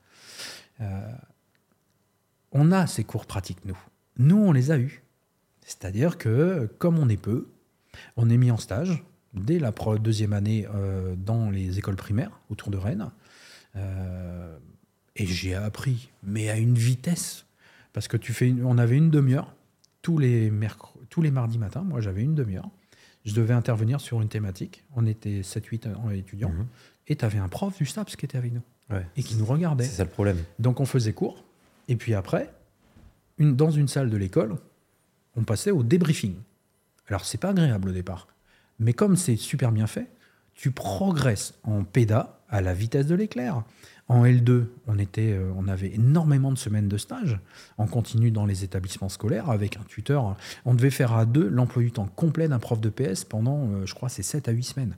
on a ces cours pratiques, nous. Nous, on les a eus. C'est-à-dire que, comme on est peu, on est mis en stage dès la deuxième année euh, dans les écoles primaires autour de Rennes. Euh, et j'ai appris, mais à une vitesse. Parce que tu fais on avait une demi-heure tous les, tous les mardis matins, moi j'avais une demi-heure. Je devais intervenir sur une thématique. On était 7-8 étudiants. Mhm. Et tu avais un prof du STAPS qui était avec nous. Et qui nous regardait. C'est ça le problème. Donc on faisait cours. Et puis après, une, dans une salle de l'école, on passait au débriefing. Alors c'est pas agréable au départ. Mais comme c'est super bien fait, tu progresses en PEDA à la vitesse de l'éclair. En L2, on, était, euh, on avait énormément de semaines de stage. On continue dans les établissements scolaires avec un tuteur. On devait faire à deux l'emploi du temps complet d'un prof de PS pendant, euh, je crois, c'est 7 à 8 semaines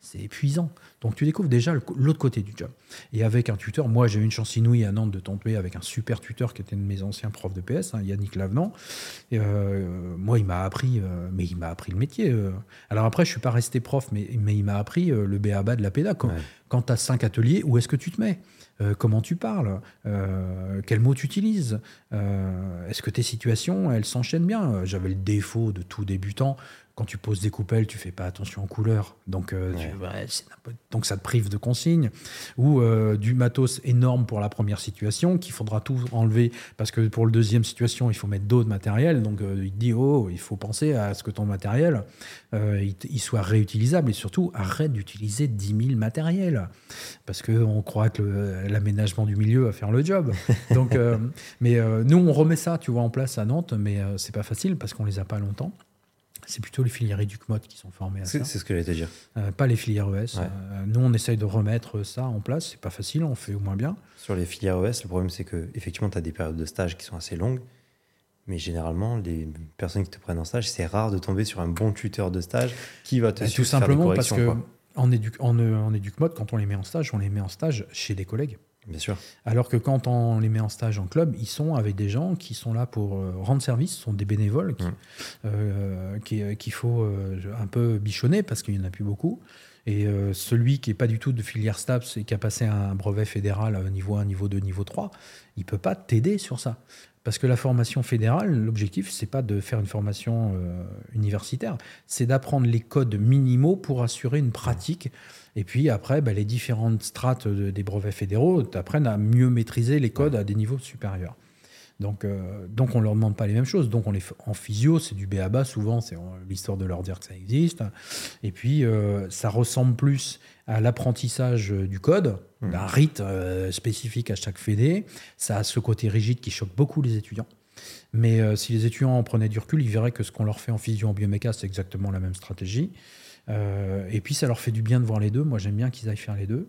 c'est épuisant. Donc tu découvres déjà l'autre côté du job. Et avec un tuteur, moi j'ai eu une chance inouïe à Nantes de tomber avec un super tuteur qui était un de mes anciens profs de PS, hein, Yannick Lavenant. Et, euh, moi il m'a appris, euh, mais il m'a appris le métier. Euh. Alors après je suis pas resté prof, mais, mais il m'a appris le BABA de la pédagogie. Quand, quand tu as cinq ateliers, où est-ce que tu te mets? Comment tu parles, quels mots tu utilises, est-ce que tes situations, elles s'enchaînent bien? J'avais le défaut de tout débutant quand tu poses des coupelles, tu fais pas attention aux couleurs, donc, euh, donc ça te prive de consignes. Ou euh, du matos énorme pour la première situation, qu'il faudra tout enlever, parce que pour le deuxième situation, il faut mettre d'autres matériels. Donc euh, il dit, oh, il faut penser à ce que ton matériel, il, soit réutilisable, et surtout, arrête d'utiliser 10 000 matériels, parce qu'on croit que l'aménagement du milieu va faire le job. donc, mais nous, on remet ça, tu vois, en place à Nantes, mais c'est pas facile, parce qu'on les a pas longtemps. C'est plutôt les filières EducMod qui sont formées à ça. C'est ce que j'allais te dire. Euh, pas les filières ES. Euh, nous, on essaye de remettre ça en place. C'est pas facile, on fait au moins bien. Sur les filières ES, le problème, c'est que effectivement, tu as des périodes de stage qui sont assez longues. Mais généralement, les personnes qui te prennent en stage, c'est rare de tomber sur un bon tuteur de stage qui va te suivre. Tout simplement parce que en, éduc en, en EducMod, quand on les met en stage, on les met en stage chez des collègues. Bien sûr. Alors que quand on les met en stage en club, ils sont avec des gens qui sont là pour euh, rendre service, ce sont des bénévoles qu'il euh, faut euh, un peu bichonner parce qu'il n'y en a plus beaucoup. Et celui qui n'est pas du tout de filière STAPS et qui a passé un brevet fédéral niveau 1, niveau 2, niveau 3, il ne peut pas t'aider sur ça. Parce que la formation fédérale, l'objectif, c'est pas de faire une formation universitaire, c'est d'apprendre les codes minimaux pour assurer une pratique. Et puis après, bah, les différentes strates des brevets fédéraux t'apprennent à mieux maîtriser les codes à des niveaux supérieurs. Donc, euh, donc on ne leur demande pas les mêmes choses. Donc on les en physio, c'est du BABA, souvent c'est l'histoire de leur dire que ça existe. Et puis euh, ça ressemble plus à l'apprentissage du code, mmh. d'un rite euh, spécifique à chaque fédé. Ça a ce côté rigide qui choque beaucoup les étudiants. Mais si les étudiants en prenaient du recul, ils verraient que ce qu'on leur fait en physio en bioméca, c'est exactement la même stratégie. Euh, et puis ça leur fait du bien de voir les deux. Moi j'aime bien qu'ils aillent faire les deux.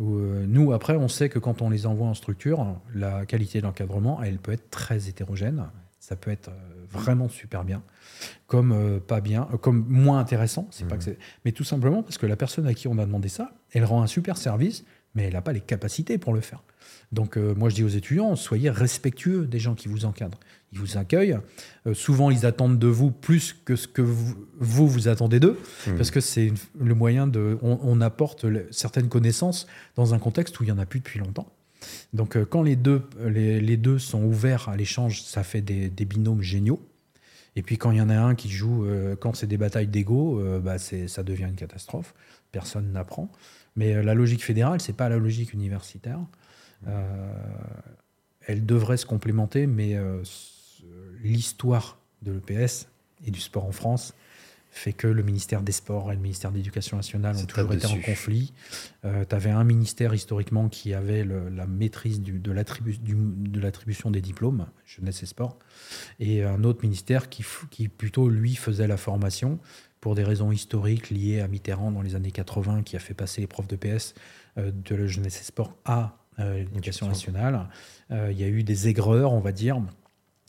Euh, nous après on sait que quand on les envoie en structure, la qualité d'encadrement elle peut être très hétérogène. Ça peut être euh, vraiment super bien, comme pas bien, comme moins intéressant. C'est pas que mais tout simplement parce que la personne à qui on a demandé ça, elle rend un super service, mais elle n'a pas les capacités pour le faire. Donc moi je dis aux étudiants, soyez respectueux des gens qui vous encadrent ils vous accueillent. Euh, souvent, ils attendent de vous plus que ce que vous vous, attendez d'eux, mmh. parce que c'est le moyen de. On, apporte certaines connaissances dans un contexte où il n'y en a plus depuis longtemps. Donc, euh, quand les deux, les, deux sont ouverts à l'échange, ça fait des, binômes géniaux. Et puis, quand il y en a un qui joue, euh, quand c'est des batailles d'ego, bah ça devient une catastrophe. Personne n'apprend. Mais la logique fédérale, c'est pas la logique universitaire. elle devrait se complémenter, mais l'histoire de l'EPS et du sport en France fait que le ministère des Sports et le ministère de l'Éducation nationale ont toujours été en conflit. Euh, tu avais un ministère historiquement qui avait la maîtrise du, de l'attribution des diplômes, jeunesse et sport, et un autre ministère qui, qui plutôt, lui, faisait la formation pour des raisons historiques liées à Mitterrand dans les années 80, qui a fait passer les profs de PS euh, de la jeunesse et sport à euh, l'éducation nationale. Il y a eu des aigreurs, on va dire,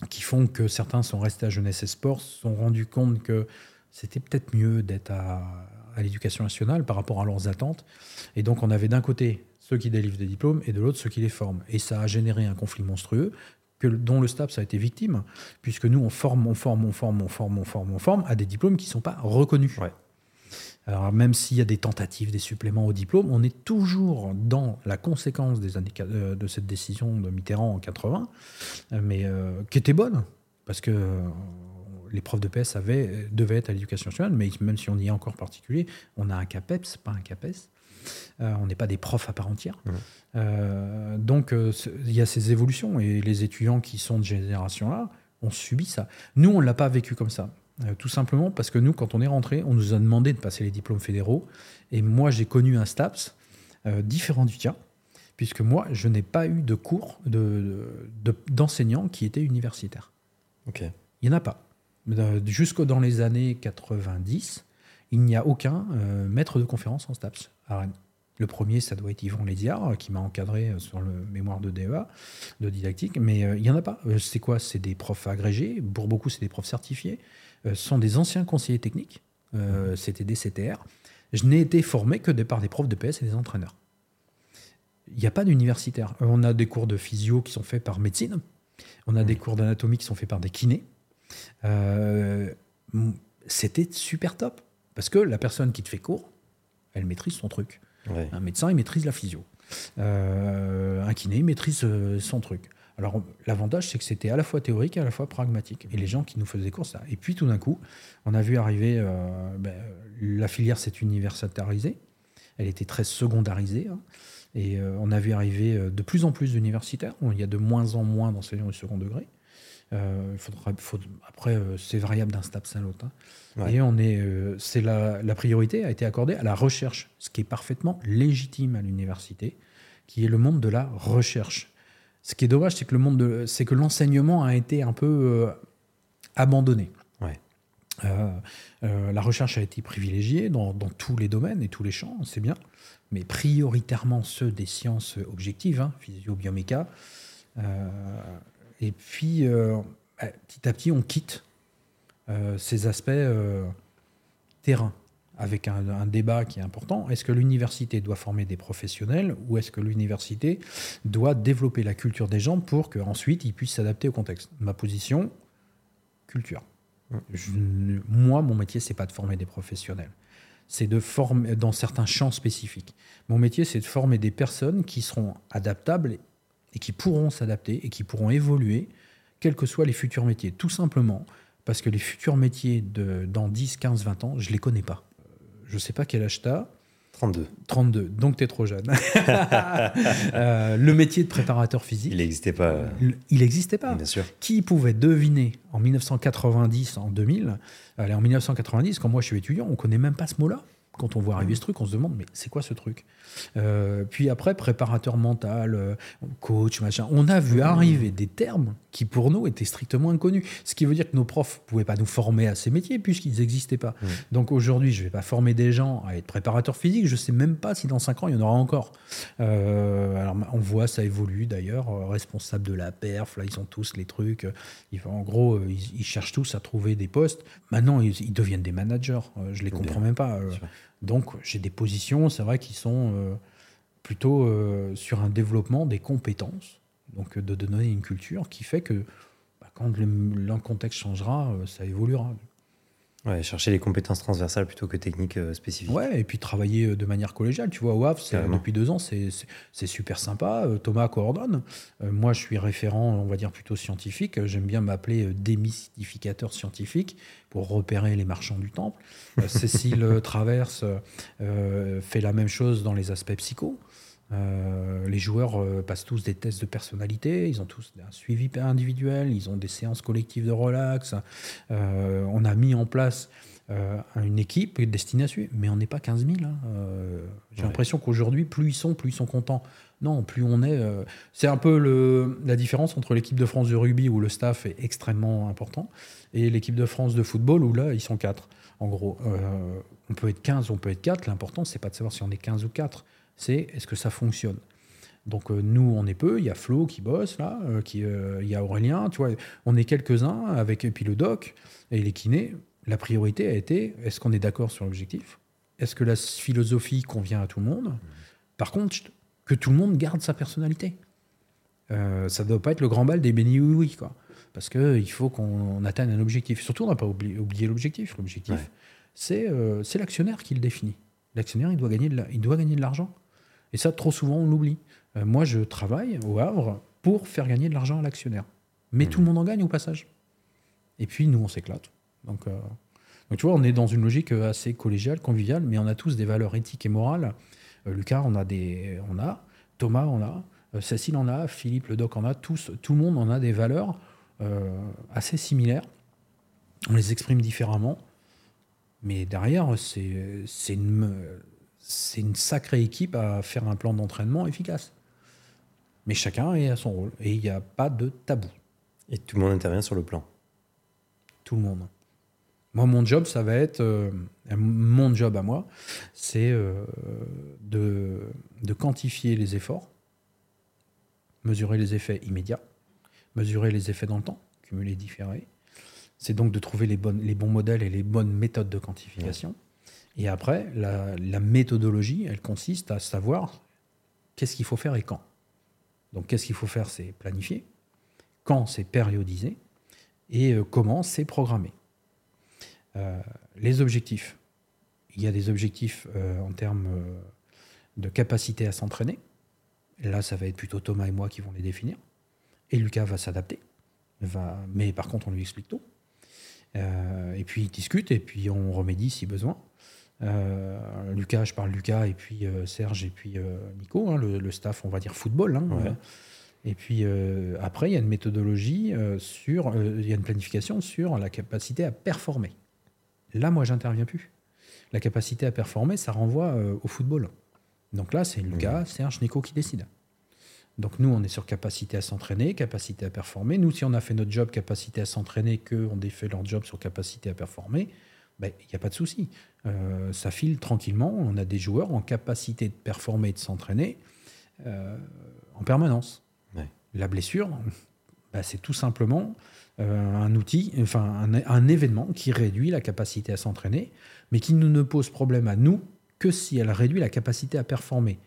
qui font que certains sont restés à jeunesse et sport, se sont rendus compte que c'était peut-être mieux d'être à, l'éducation nationale par rapport à leurs attentes. Et donc on avait d'un côté ceux qui délivrent des diplômes et de l'autre ceux qui les forment. Et ça a généré un conflit monstrueux que, dont le STAPS a été victime, puisque nous on forme, on forme, on forme, on forme, on forme, on forme à des diplômes qui ne sont pas reconnus. Alors même s'il y a des tentatives, des suppléments au diplôme, on est toujours dans la conséquence des années, euh, de cette décision de Mitterrand en 80, euh, mais euh, qui était bonne, parce que les profs de PS avaient, devaient être à l'éducation nationale, mais même si on y est encore particulier, on a un CAPEPS, pas un CAPES. on n'est pas des profs à part entière. donc il y a ces évolutions, et les étudiants qui sont de génération-là, On subit ça. Nous, on ne l'a pas vécu comme ça. Euh, tout simplement parce que nous, quand on est rentré, on nous a demandé de passer les diplômes fédéraux. Et moi, j'ai connu un STAPS euh, différent du tien, puisque moi, je n'ai pas eu de cours d'enseignants de, qui étaient universitaires. Ok. Il n'y en a pas. Euh, jusqu'au dans les années 90, il n'y a aucun maître de conférence en STAPS à Rennes. Le premier, ça doit être Yvon Lédiard, qui m'a encadré sur le mémoire de DEA, de didactique, mais il n'y en a pas. C'est quoi? C'est des profs agrégés, pour beaucoup, c'est des profs certifiés. Euh, sont des anciens conseillers techniques. Euh, c'était des CTR. Je n'ai été formé que par des profs de PS et des entraîneurs. Il n'y a pas d'universitaire. Euh, on a des cours de physio qui sont faits par médecine. On a des cours d'anatomie qui sont faits par des kinés. C'était super top. Parce que la personne qui te fait cours, elle maîtrise son truc. Un médecin, il maîtrise la physio. un kiné, il maîtrise son truc. Alors, l'avantage, c'est que c'était à la fois théorique et à la fois pragmatique. Et les gens qui nous faisaient des cours, ça. Et puis, tout d'un coup, on a vu arriver. Euh, ben, la filière s'est universitarisée. Elle était très secondarisée. Hein. et euh, on a vu arriver euh, de plus en plus d'universitaires. Il y a de moins en moins d'enseignants du second degré. faudra, après, c'est variable d'un STAPS à l'autre. Hein. Et on est, c'est la, la, priorité a été accordée à la recherche, ce qui est parfaitement légitime à l'université, qui est le monde de la recherche. Ce qui est dommage, c'est que le monde de, c'est que l'enseignement a été un peu euh, abandonné. Euh, euh, la recherche a été privilégiée dans, tous les domaines et tous les champs, c'est bien, mais prioritairement ceux des sciences objectives, hein, physio, bioméca. et puis, petit à petit, on quitte ces aspects terrain avec un, débat qui est important. Est-ce que l'université doit former des professionnels ou est-ce que l'université doit développer la culture des gens pour qu'ensuite ils puissent s'adapter au contexte? Ma position, culture. moi, mon métier, c'est pas de former des professionnels. C'est de former dans certains champs spécifiques. Mon métier, c'est de former des personnes qui seront adaptables et qui pourront s'adapter et qui pourront évoluer, quels que soient les futurs métiers. Tout simplement parce que les futurs métiers de, dans 10, 15, 20 ans, je ne les connais pas je sais pas quel âge tu as. 32. 32, donc tu es trop jeune. Euh, le métier de préparateur physique. Il n'existait pas. Il n'existait pas. Bien sûr. Qui pouvait deviner en 1990, en 2000, allez, en 1990, quand moi je suis étudiant, on ne connaît même pas ce mot-là. Quand on voit arriver ce truc, on se demande, mais c'est quoi ce truc? Euh, Puis après, préparateur mental, euh, coach, machin. On a vu arriver des termes qui, pour nous, étaient strictement inconnus. Ce qui veut dire que nos profs ne pouvaient pas nous former à ces métiers puisqu'ils n'existaient pas. Donc aujourd'hui, je ne vais pas former des gens à être préparateur physique. Je ne sais même pas si dans 5 ans, il y en aura encore. Euh, alors, on voit, ça évolue d'ailleurs. responsable de la perf, là, ils sont tous les trucs. Ils, en gros, ils, cherchent tous à trouver des postes. Maintenant, ils, deviennent des managers. je ne les comprends même pas. Donc j'ai des positions, c'est vrai, qui sont euh, plutôt euh, sur un développement des compétences, donc de donner une culture qui fait que bah, quand le, contexte changera, euh, ça évoluera. Ouais, chercher les compétences transversales plutôt que techniques spécifiques. Ouais, et puis travailler de manière collégiale. Tu vois, Havre, depuis deux ans, c'est super sympa. Thomas coordonne. moi, je suis référent, on va dire plutôt scientifique. J'aime bien m'appeler démystificateur scientifique pour repérer les marchands du temple. Euh, Cécile Traverse euh, fait la même chose dans les aspects psycho. Euh, les joueurs passent tous des tests de personnalité, ils ont tous un suivi individuel, ils ont des séances collectives de relax. on a mis en place une équipe destinée à suivre, mais on n'est pas 15 000. Hein. J'ai l'impression qu'aujourd'hui, plus ils sont, plus ils sont contents. Non, plus on est. c'est un peu le, la différence entre l'équipe de France de rugby où le staff est extrêmement important et l'équipe de France de football où là, ils sont quatre. En gros, euh, on peut être 15, on peut être 4. L'important, c'est pas de savoir si on est 15 ou 4. C'est est-ce que ça fonctionne? Donc euh, nous, on est peu. Il y a Flo qui bosse là, euh, qui, il y a Aurélien. Tu vois, on est quelques-uns avec et puis le doc et les kinés. La priorité a été est-ce qu'on est, d'accord sur l'objectif? Est-ce que la philosophie convient à tout le monde? Par contre, que tout le monde garde sa personnalité. ça ne doit pas être le grand bal des bénis oui oui quoi parce qu'il faut qu'on atteigne un objectif. Surtout, on n'a pas oublié, l'objectif. L'objectif, euh, c'est l'actionnaire qui le définit. L'actionnaire, il doit gagner de l'argent. Et ça, trop souvent, on l'oublie. Euh, moi, je travaille au Havre pour faire gagner de l'argent à l'actionnaire. Mais mmh. tout le monde en gagne au passage. Et puis, nous, on s'éclate. Donc, euh, donc, tu vois, on est dans une logique assez collégiale, conviviale, mais on a tous des valeurs éthiques et morales. Lucas, on a des, on a. Thomas, on a. Cécile en a. Philippe, le doc en a. Tous, tout le monde en a des valeurs assez similaires. On les exprime différemment. Mais derrière, c'est une, une sacrée équipe à faire un plan d'entraînement efficace. Mais chacun est à son rôle et il n'y a pas de tabou. Et tout le monde intervient sur le plan Tout le monde. Moi, mon job, ça va être. Euh, mon job à moi, c'est euh, de, de quantifier les efforts, mesurer les effets immédiats, mesurer les effets dans le temps, cumuler, différer. C'est donc de trouver les, bonnes, les bons modèles et les bonnes méthodes de quantification. Et après, la, méthodologie, elle consiste à savoir qu'est-ce qu'il faut faire et quand. Donc, qu'est-ce qu'il faut faire, c'est planifier. Quand, c'est périodiser. Et euh, comment, c'est programmer. Euh, les objectifs. Il y a des objectifs euh, en termes de capacité à s'entraîner. Là, ça va être plutôt Thomas et moi qui vont les définir. Et Lucas va s'adapter. Va... Mais par contre, on lui explique tout. et puis, il discute et puis on remédie si besoin. Euh, Lucas, je parle Lucas, et puis euh, Serge, et puis euh, Nico, hein, le, staff, on va dire football. Hein, et puis après, il y a une méthodologie sur, il y a une planification sur la capacité à performer. Là, moi, j'interviens plus. La capacité à performer, ça renvoie au football. Donc là, c'est Lucas, Serge, Nico qui décident. Donc nous, on est sur capacité à s'entraîner, capacité à performer. Nous, si on a fait notre job capacité à s'entraîner, qu'on défait leur job sur capacité à performer, ben, il n'y a pas de souci. Euh, ça file tranquillement. On a des joueurs en capacité de performer et de s'entraîner euh, en permanence. La blessure, ben, c'est tout simplement euh, un outil, enfin un, événement qui réduit la capacité à s'entraîner, mais qui ne pose problème à nous que si elle réduit la capacité à performer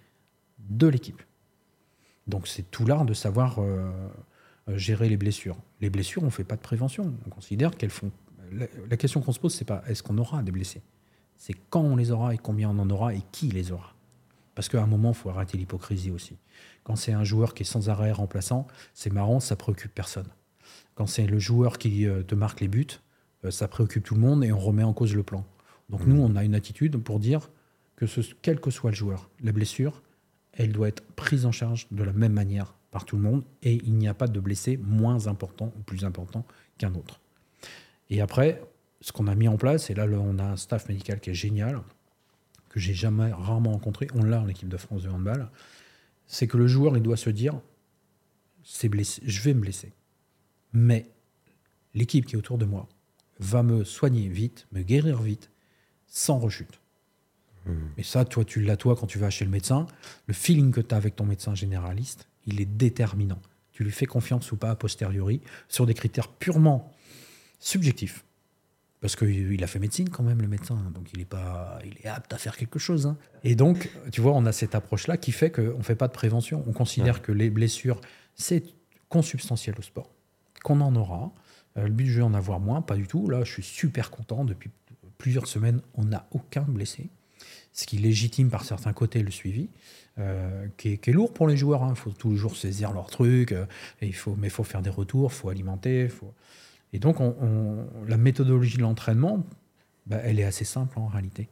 de l'équipe. Donc c'est tout l'art de savoir gérer les blessures. Les blessures, on ne fait pas de prévention. On considère qu'elles font la, question qu'on se pose, c'est pas est-ce qu'on aura des blessés? C'est quand on les aura et combien on en aura et qui les aura? Parce qu'à un moment, il faut arrêter l'hypocrisie aussi. Quand c'est un joueur qui est sans arrêt remplaçant, c'est marrant, ça préoccupe personne. Quand c'est le joueur qui euh, te marque les buts, euh, ça préoccupe tout le monde et on remet en cause le plan. Donc nous, on a une attitude pour dire que ce, quel que soit le joueur, la blessure, elle doit être prise en charge de la même manière par tout le monde et il n'y a pas de blessé moins important ou plus important qu'un autre. Et après, ce qu'on a mis en place, et là, on a un staff médical qui est génial, que j'ai jamais rarement rencontré, on l'a en équipe de France de handball, c'est que le joueur, il doit se dire, c'est blessé, je vais me blesser. Mais l'équipe qui est autour de moi va me soigner vite, me guérir vite, sans rechute. Mmh. Et ça, toi, tu l'as toi quand tu vas chez le médecin. Le feeling que tu as avec ton médecin généraliste, il est déterminant. Tu lui fais confiance ou pas a posteriori sur des critères purement subjectif. Parce qu'il a fait médecine quand même, le médecin, donc il est, pas, il est apte à faire quelque chose. Hein. Et donc, tu vois, on a cette approche-là qui fait qu'on ne fait pas de prévention. On considère que les blessures, c'est consubstantiel au sport, qu'on en aura. Euh, le but du jeu, en avoir moins, pas du tout. Là, je suis super content. Depuis plusieurs semaines, on n'a aucun blessé. Ce qui légitime par certains côtés le suivi, euh, qui, est, lourd pour les joueurs. Il hein. faut toujours saisir leur truc, euh, il faut, mais il faut faire des retours, il faut alimenter. Et donc, la méthodologie de l'entraînement, bah, elle est assez simple en réalité.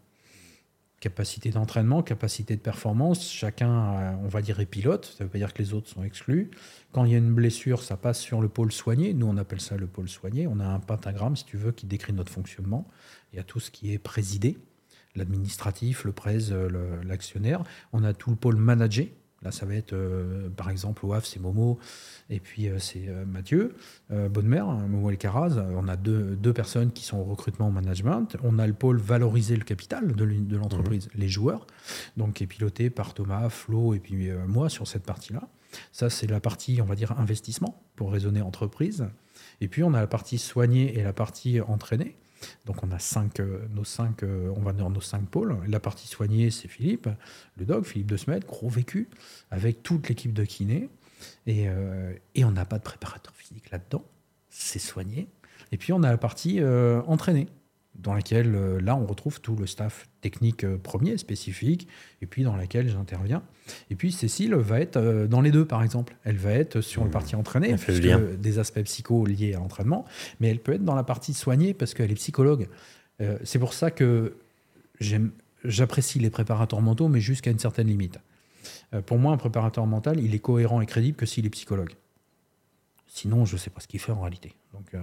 Capacité d'entraînement, capacité de performance, chacun, on va dire, est pilote, ça ne veut pas dire que les autres sont exclus. Quand il y a une blessure, ça passe sur le pôle soigné. Nous, on appelle ça le pôle soigné. On a un pentagramme, si tu veux, qui décrit notre fonctionnement. Il y a tout ce qui est présidé, l'administratif, le prêt, l'actionnaire. On a tout le pôle managé, Là, ça va être, euh, par exemple, au Havre, c'est Momo, et puis euh, c'est euh, Mathieu, Bonne-Mère, hein, Momo Elkaraz. On a deux, deux, personnes qui sont au recrutement au management. On a le pôle valoriser le capital de l'entreprise, mhm. les joueurs, donc qui est piloté par Thomas, Flo et puis moi sur cette partie-là. Ça, c'est la partie, on va dire, investissement pour raisonner entreprise. Et puis, on a la partie soigner et la partie entraîner. Donc on a cinq, euh, nos cinq, euh, on va dire nos cinq pôles. La partie soignée, c'est Philippe, le dog, Philippe de Smet, gros vécu, avec toute l'équipe de kiné. Et, euh, et on n'a pas de préparateur physique là-dedans, c'est soigné. Et puis on a la partie entraînée dans laquelle, là, on retrouve tout le staff technique euh, premier, spécifique, et puis dans laquelle j'interviens. Et puis Cécile va être euh, dans les deux, par exemple. Elle va être sur le mmh. partie entraînée, des aspects psycho liés à l'entraînement, mais elle peut être dans la partie soignée parce qu'elle est psychologue. c'est pour ça que j'apprécie les préparateurs mentaux, mais jusqu'à une certaine limite. pour moi, un préparateur mental, il est cohérent et crédible que s'il est psychologue. Sinon, je ne sais pas ce qu'il fait en réalité. Donc,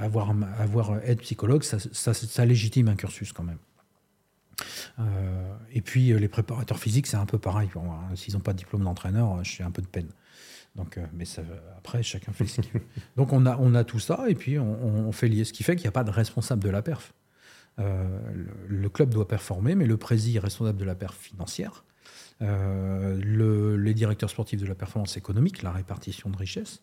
avoir, avoir, être psychologue, ça, ça, légitime un cursus quand même. Et puis, les préparateurs physiques, c'est un peu pareil pour moi. Hein. S'ils n'ont pas de diplôme d'entraîneur, j'ai un peu de peine. Donc, mais ça, après, chacun fait ce qu'il veut. Donc, on a, on a tout ça, et puis on, on fait lier. Ce qui fait qu'il n'y a pas de responsable de la perf. Euh, le, club doit performer, mais le président est responsable de la perf financière. Euh, le, les directeurs sportifs de la performance économique, la répartition de richesses.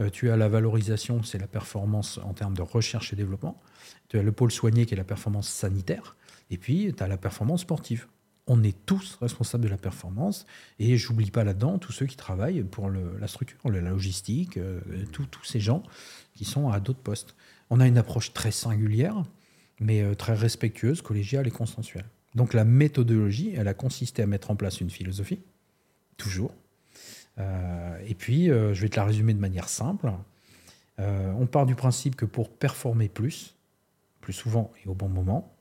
Euh, tu as la valorisation, c'est la performance en termes de recherche et développement. Tu as le pôle soigné qui est la performance sanitaire. Et puis, tu as la performance sportive. On est tous responsables de la performance. Et j'oublie pas là-dedans tous ceux qui travaillent pour la structure, la logistique, tous ces gens qui sont à d'autres postes. On a une approche très singulière mais euh, très respectueuse, collégiale et consensuelle. Donc la méthodologie, elle a consisté à mettre en place une philosophie, toujours. Euh, et puis, euh, je vais te la résumer de manière simple. on part du principe que pour performer plus, plus souvent et au bon moment,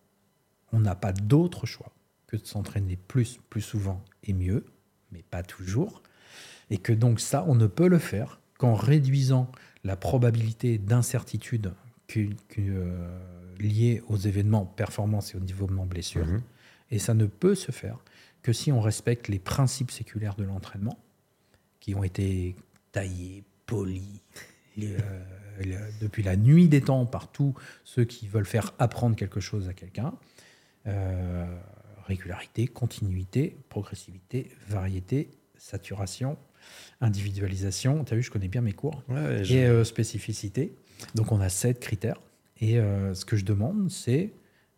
on n'a pas d'autre choix que de s'entraîner plus, plus souvent et mieux, mais pas toujours. Et que donc ça, on ne peut le faire qu'en réduisant la probabilité d'incertitude que, lié aux événements performance et au développement blessure. Mhm. Et ça ne peut se faire que si on respecte les principes séculaires de l'entraînement, qui ont été taillés, polis, euh, depuis la nuit des temps par tous ceux qui veulent faire apprendre quelque chose à quelqu'un. Euh, régularité, continuité, progressivité, variété, saturation, individualisation. Tu as vu, je connais bien mes cours. Et euh, spécificité. Donc on a sept critères. Et euh, ce que je demande, c'est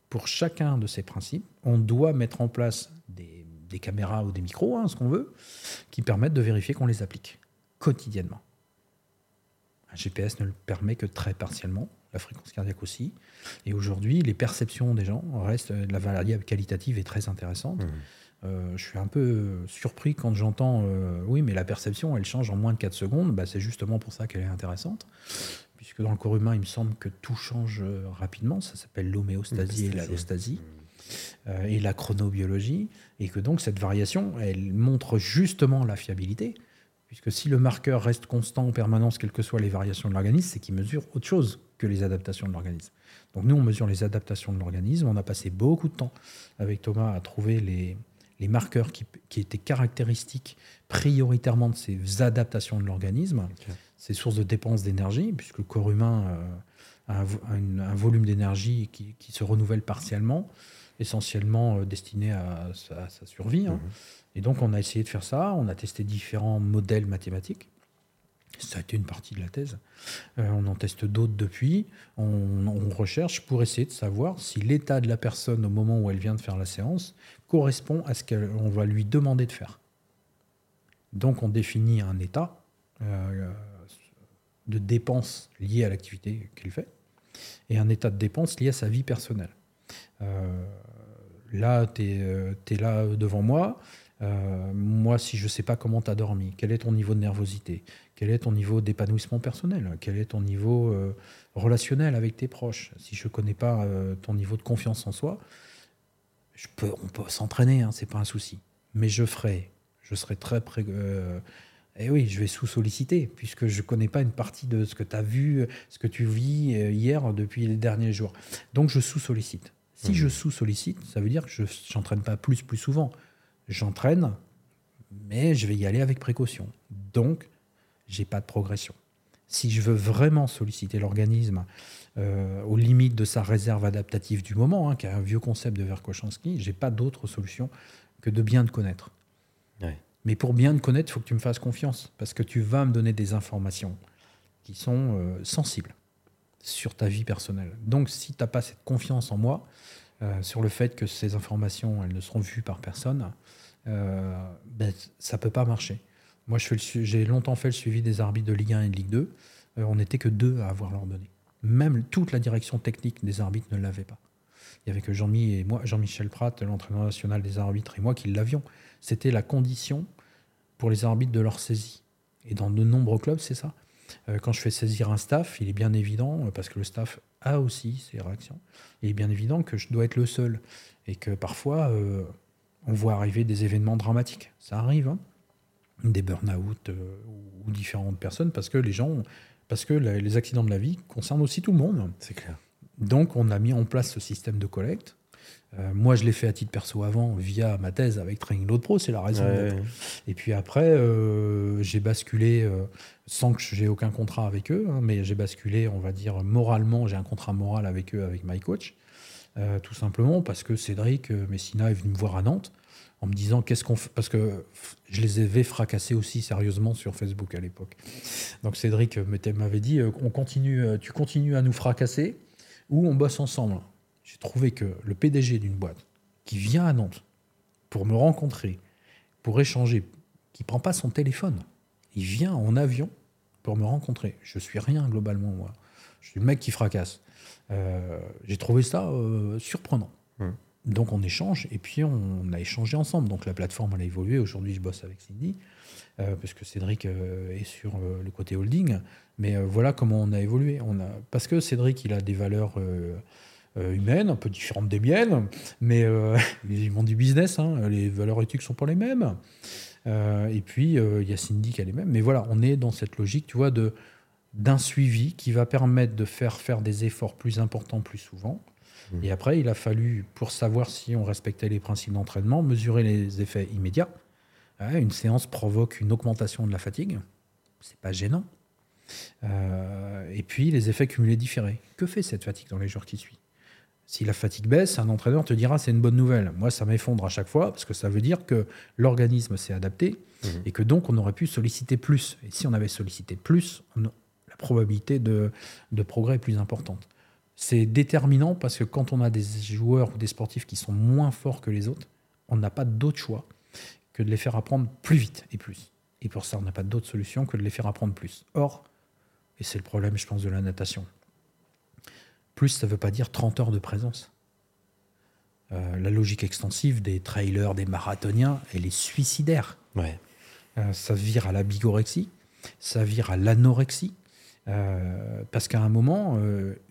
pour chacun de ces principes, on doit mettre en place des, caméras ou des micros, hein, ce qu'on veut, qui permettent de vérifier qu'on les applique quotidiennement. Un GPS ne le permet que très partiellement, la fréquence cardiaque aussi. Et aujourd'hui, les perceptions des gens restent, la variable qualitative est très intéressante. Mmh. Euh, je suis un peu surpris quand j'entends euh, oui, mais la perception, elle change en moins de 4 secondes. Bah, c'est justement pour ça qu'elle est intéressante puisque dans le corps humain, il me semble que tout change euh, rapidement. Ça s'appelle l'homéostasie et l'allostasie. Euh, et la chronobiologie, et que donc cette variation, elle montre justement la fiabilité, puisque si le marqueur reste constant en permanence, quelles que soient les variations de l'organisme, c'est qu'il mesure autre chose que les adaptations de l'organisme. Donc nous, on mesure les adaptations de l'organisme, on a passé beaucoup de temps avec Thomas à trouver les, les marqueurs qui, qui, étaient caractéristiques prioritairement de ces adaptations de l'organisme ces sources de dépenses d'énergie, puisque le corps humain euh, a un, volume d'énergie qui, se renouvelle partiellement, essentiellement euh, destiné à, sa survie. Hein. Et donc on a essayé de faire ça, on a testé différents modèles mathématiques. Ça a été une partie de la thèse. Euh, on en teste d'autres depuis. On, recherche pour essayer de savoir si l'état de la personne au moment où elle vient de faire la séance correspond à ce qu'on va lui demander de faire. Donc on définit un état de dépenses liées à l'activité qu'il fait et un état de dépenses lié à sa vie personnelle. Euh, là, tu es, euh, là devant moi. Euh, moi, si je ne sais pas comment tu as dormi, quel est ton niveau de nervosité, quel est ton niveau d'épanouissement personnel, quel est ton niveau relationnel avec tes proches, si je ne connais pas ton niveau de confiance en soi, je peux, on peut s'entraîner, hein, c'est pas un souci. Mais je ferai, je serai très pré eh oui, je vais sous-solliciter, puisque je ne connais pas une partie de ce que tu as vu, ce que tu vis euh, hier depuis les derniers jours. Donc je sous-sollicite. Si je mmh. sous-sollicite, ça veut dire que je n'entraîne pas plus, plus souvent. J'entraîne, mais je vais y aller avec précaution. Donc, j'ai pas de progression. Si je veux vraiment solliciter l'organisme euh, aux limites de sa réserve adaptative du moment, hein, qui est un vieux concept de Verkhochansky, j'ai pas d'autre solution que de bien te connaître. Ouais. Mais pour bien te connaître, il faut que tu me fasses confiance, parce que tu vas me donner des informations qui sont euh, sensibles sur ta vie personnelle. Donc si tu n'as pas cette confiance en moi, sur le fait que ces informations, elles ne seront vues par personne, euh, ben, ça ne peut pas marcher. Moi, j'ai longtemps fait le suivi des arbitres de Ligue 1 et de Ligue 2. on n'était que deux à avoir leur données. Même toute la direction technique des arbitres ne l'avait pas. Il y avait que Jean-Mi et moi, Jean-Michel Pratt, l'entraîneur national des arbitres, et moi qui l'avions. C'était la condition pour les arbitres de leur saisie. Et dans de nombreux clubs, c'est ça. Euh, quand je fais saisir un staff, il est bien évident, euh, parce que le staff a aussi ses réactions, il est bien évident que je dois être le seul. Et que parfois, euh, on voit arriver des événements dramatiques. Ça arrive. Hein des burn-out ou différentes personnes parce que les gens, parce que les accidents de la vie concernent aussi tout le monde. C'est clair. Donc, on a mis en place ce système de collecte. Euh, moi, je l'ai fait à titre perso avant, via ma thèse avec Training Load Pro, c'est la raison. Et puis après, euh, j'ai basculé, euh, sans que j'ai aucun contrat avec eux, hein, mais j'ai basculé, on va dire, moralement, j'ai un contrat moral avec eux, avec My Coach, tout simplement parce que Cédric Messina est venu me voir à Nantes en me disant qu'est-ce qu'on fait, parce que je les avais fracassés aussi sérieusement sur Facebook à l'époque. Donc Cédric m'avait dit, on continue, tu continues à nous fracasser ou on bosse ensemble j'ai trouvé que le PDG d'une boîte qui vient à Nantes pour me rencontrer, pour échanger, qui prend pas son téléphone, il vient en avion pour me rencontrer. Je suis rien globalement, moi. Je suis le mec qui fracasse. Euh, j'ai trouvé ça euh, surprenant. Mmh. Donc on échange et puis on a échangé ensemble. Donc la plateforme elle a évolué. Aujourd'hui je bosse avec Cindy euh, parce que Cédric est sur le côté holding. Mais voilà comment on a évolué. On a parce que Cédric il a des valeurs humaines, un peu différentes des miennes, mais euh, ils m'ont du business, hein, les valeurs éthiques sont pas les mêmes. Euh, et puis, il y a Cindy qui a les mêmes. Mais voilà, on est dans cette logique, tu vois, de d'un suivi qui va permettre de faire faire des efforts plus importants plus souvent. Mmh. Et après, il a fallu, pour savoir si on respectait les principes d'entraînement, mesurer les effets immédiats. une séance provoque une augmentation de la fatigue. C'est pas gênant. et puis, les effets cumulés différés. Que fait cette fatigue dans les jours qui suivent? Si la fatigue baisse, un entraîneur te dira c'est une bonne nouvelle. Moi, ça m'effondre à chaque fois parce que ça veut dire que l'organisme s'est adapté mhm. et que donc on aurait pu solliciter plus. Et si on avait sollicité plus, la probabilité de, progrès est plus importante. C'est déterminant parce que quand on a des joueurs ou des sportifs qui sont moins forts que les autres, on n'a pas d'autre choix que de les faire apprendre plus vite et plus. Et pour ça, on n'a pas d'autre solution que de les faire apprendre plus. Or, et c'est le problème, je pense, de la natation, plus, ça ne veut pas dire 30 heures de présence. Euh, la logique extensive des trailers, des marathoniens, elle est suicidaire. Ouais. Euh, ça vire à la bigorexie, ça vire à l'anorexie. Euh, parce qu'à un moment,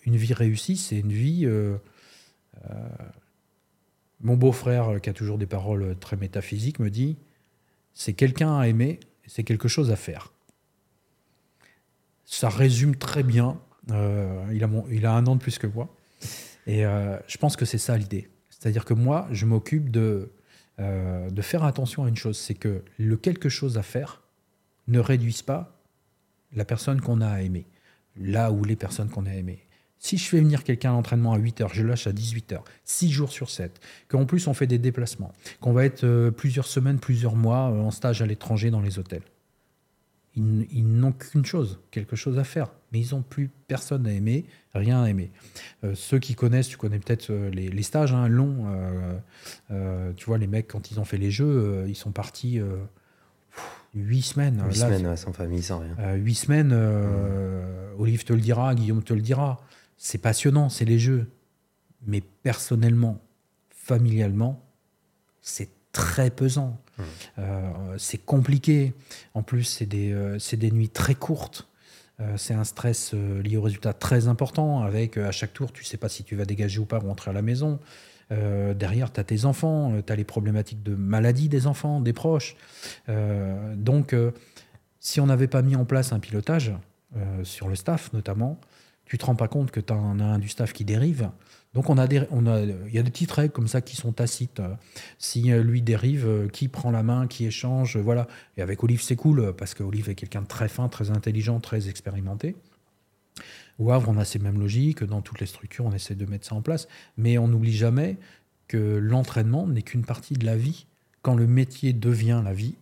une vie réussie, c'est une vie. mon beau-frère, qui a toujours des paroles très métaphysiques, me dit c'est quelqu'un à aimer, c'est quelque chose à faire. Ça résume très bien euh, il, a un an de plus que moi. Et euh, je pense que c'est ça l'idée. C'est-à-dire que moi, je m'occupe de, euh, de faire attention à une chose, c'est que le quelque chose à faire ne réduise pas la personne qu'on a à aimer, là où les personnes qu'on a à aimer. Si je fais venir quelqu'un à l'entraînement à 8 heures, je lâche à 18 heures, 6 jours sur 7, qu'en plus on fait des déplacements, qu'on va être plusieurs semaines, plusieurs mois en stage à l'étranger dans les hôtels. Ils, n'ont qu'une chose, quelque chose à faire, mais ils n'ont plus personne à aimer, rien à aimer. Euh, ceux qui connaissent, tu connais peut-être euh, les, stages hein, longs, euh, tu vois, les mecs, quand ils ont fait les jeux, ils sont partis huit semaines. Huit semaines, sans famille, sans rien. Huit semaines, Olive te le dira, Guillaume te le dira. C'est passionnant, c'est les jeux. Mais personnellement, familialement, c'est très pesant. Mmh. Euh, c'est compliqué. En plus, c'est des, euh, des, nuits très courtes. Euh, c'est un stress lié au résultat très important. Avec à chaque tour, tu sais pas si tu vas dégager ou pas rentrer à la maison. derrière, tu as tes enfants, tu as les problématiques de maladie des enfants, des proches. donc, si on n'avait pas mis en place un pilotage sur le staff notamment, tu te rends pas compte que tu as un, du staff qui dérive. Donc il y a des petites règles comme ça qui sont tacites. Si euh, lui dérive, euh, qui prend la main, qui échange, voilà. Et avec Olive c'est cool parce qu'Olive est quelqu'un de très fin, très intelligent, très expérimenté. Au Havre, on a ces mêmes logiques. Dans toutes les structures, on essaie de mettre ça en place. Mais on n'oublie jamais que l'entraînement n'est qu'une partie de la vie. Quand le métier devient la vie,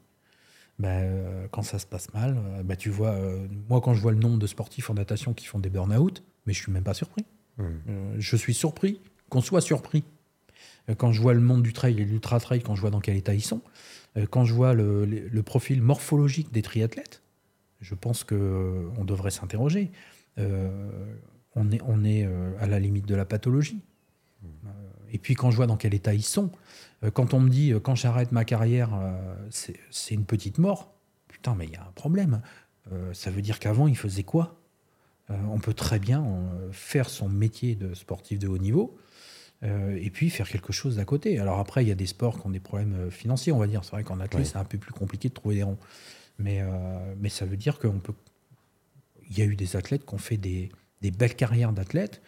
ben, euh, quand ça se passe mal, ben, tu vois, moi quand je vois le nombre de sportifs en natation qui font des burn-out, mais je suis même pas surpris. Euh, je suis surpris qu'on soit surpris. Euh, quand je vois le monde du trail et de l'ultra-trail, quand je vois dans quel état ils sont, euh, quand je vois le, profil morphologique des triathlètes, je pense qu'on devrait s'interroger. on est, on est à la limite de la pathologie. Et puis quand je vois dans quel état ils sont, quand on me dit quand j'arrête ma carrière, c'est une petite mort, putain, mais il y a un problème. ça veut dire qu'avant, ils faisaient quoi? On peut très bien euh, faire son métier de sportif de haut niveau et puis faire quelque chose d'à côté. Alors après, il y a des sports qui ont des problèmes financiers, on va dire. C'est vrai qu'en athlète, c'est un peu plus compliqué de trouver des ronds. Mais, mais ça veut dire qu'on peut. Il y a eu des athlètes qui ont fait des, des belles carrières d'athlètes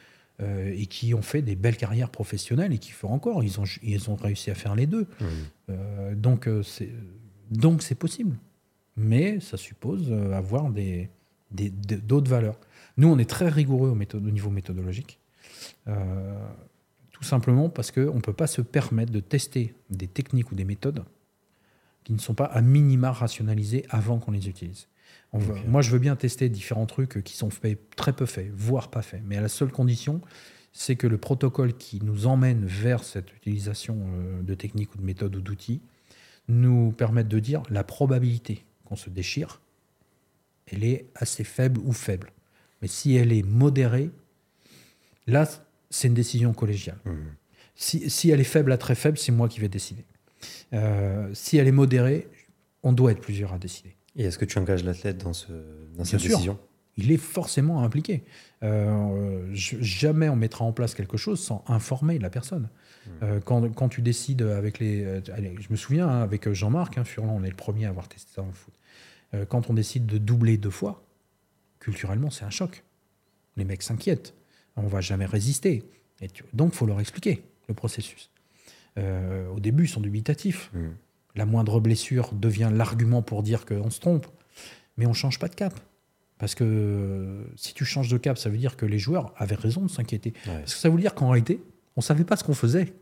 euh, et qui ont fait des belles carrières professionnelles et qui font encore. Ils ont, ils ont réussi à faire les deux. Euh, donc, euh, c'est, donc c'est possible. Mais ça suppose avoir des, des, d'autres valeurs. Nous, on est très rigoureux au, méthode, au niveau méthodologique. tout simplement parce qu'on ne peut pas se permettre de tester des techniques ou des méthodes qui ne sont pas à minima rationalisées avant qu'on les utilise. Moi, je veux bien tester différents trucs qui sont très peu faits, voire pas faits. Mais à la seule condition, c'est que le protocole qui nous emmène vers cette utilisation euh, de techniques ou de méthodes ou d'outils nous permette de dire la probabilité qu'on se déchire, elle est assez faible ou faible. Mais si elle est modérée, là, c'est une décision collégiale. Mmh. Si, elle est faible à très faible, c'est moi qui vais décider. Euh, si elle est modérée, on doit être plusieurs à décider. Et est-ce que tu engages l'athlète dans, ce, dans cette décision? Il est forcément impliqué. Euh, jamais on mettra en place quelque chose sans informer la personne. Hmm. Euh, quand, quand, tu décides avec les. Euh, allez, je me souviens, hein, avec Jean-Marc hein, Furlan, on est le premier à avoir testé ça en foot. quand on décide de doubler deux fois, culturellement, c'est un choc. Les mecs s'inquiètent. On va jamais résister. Et donc, il faut leur expliquer le processus. au début, ils sont dubitatifs. Hmm. La moindre blessure devient l'argument pour dire qu'on se trompe. Mais on ne change pas de cap. Parce que si tu changes de cap, ça veut dire que les joueurs avaient raison de s'inquiéter. Parce que ça veut dire qu'en réalité, on ne savait pas ce qu'on faisait.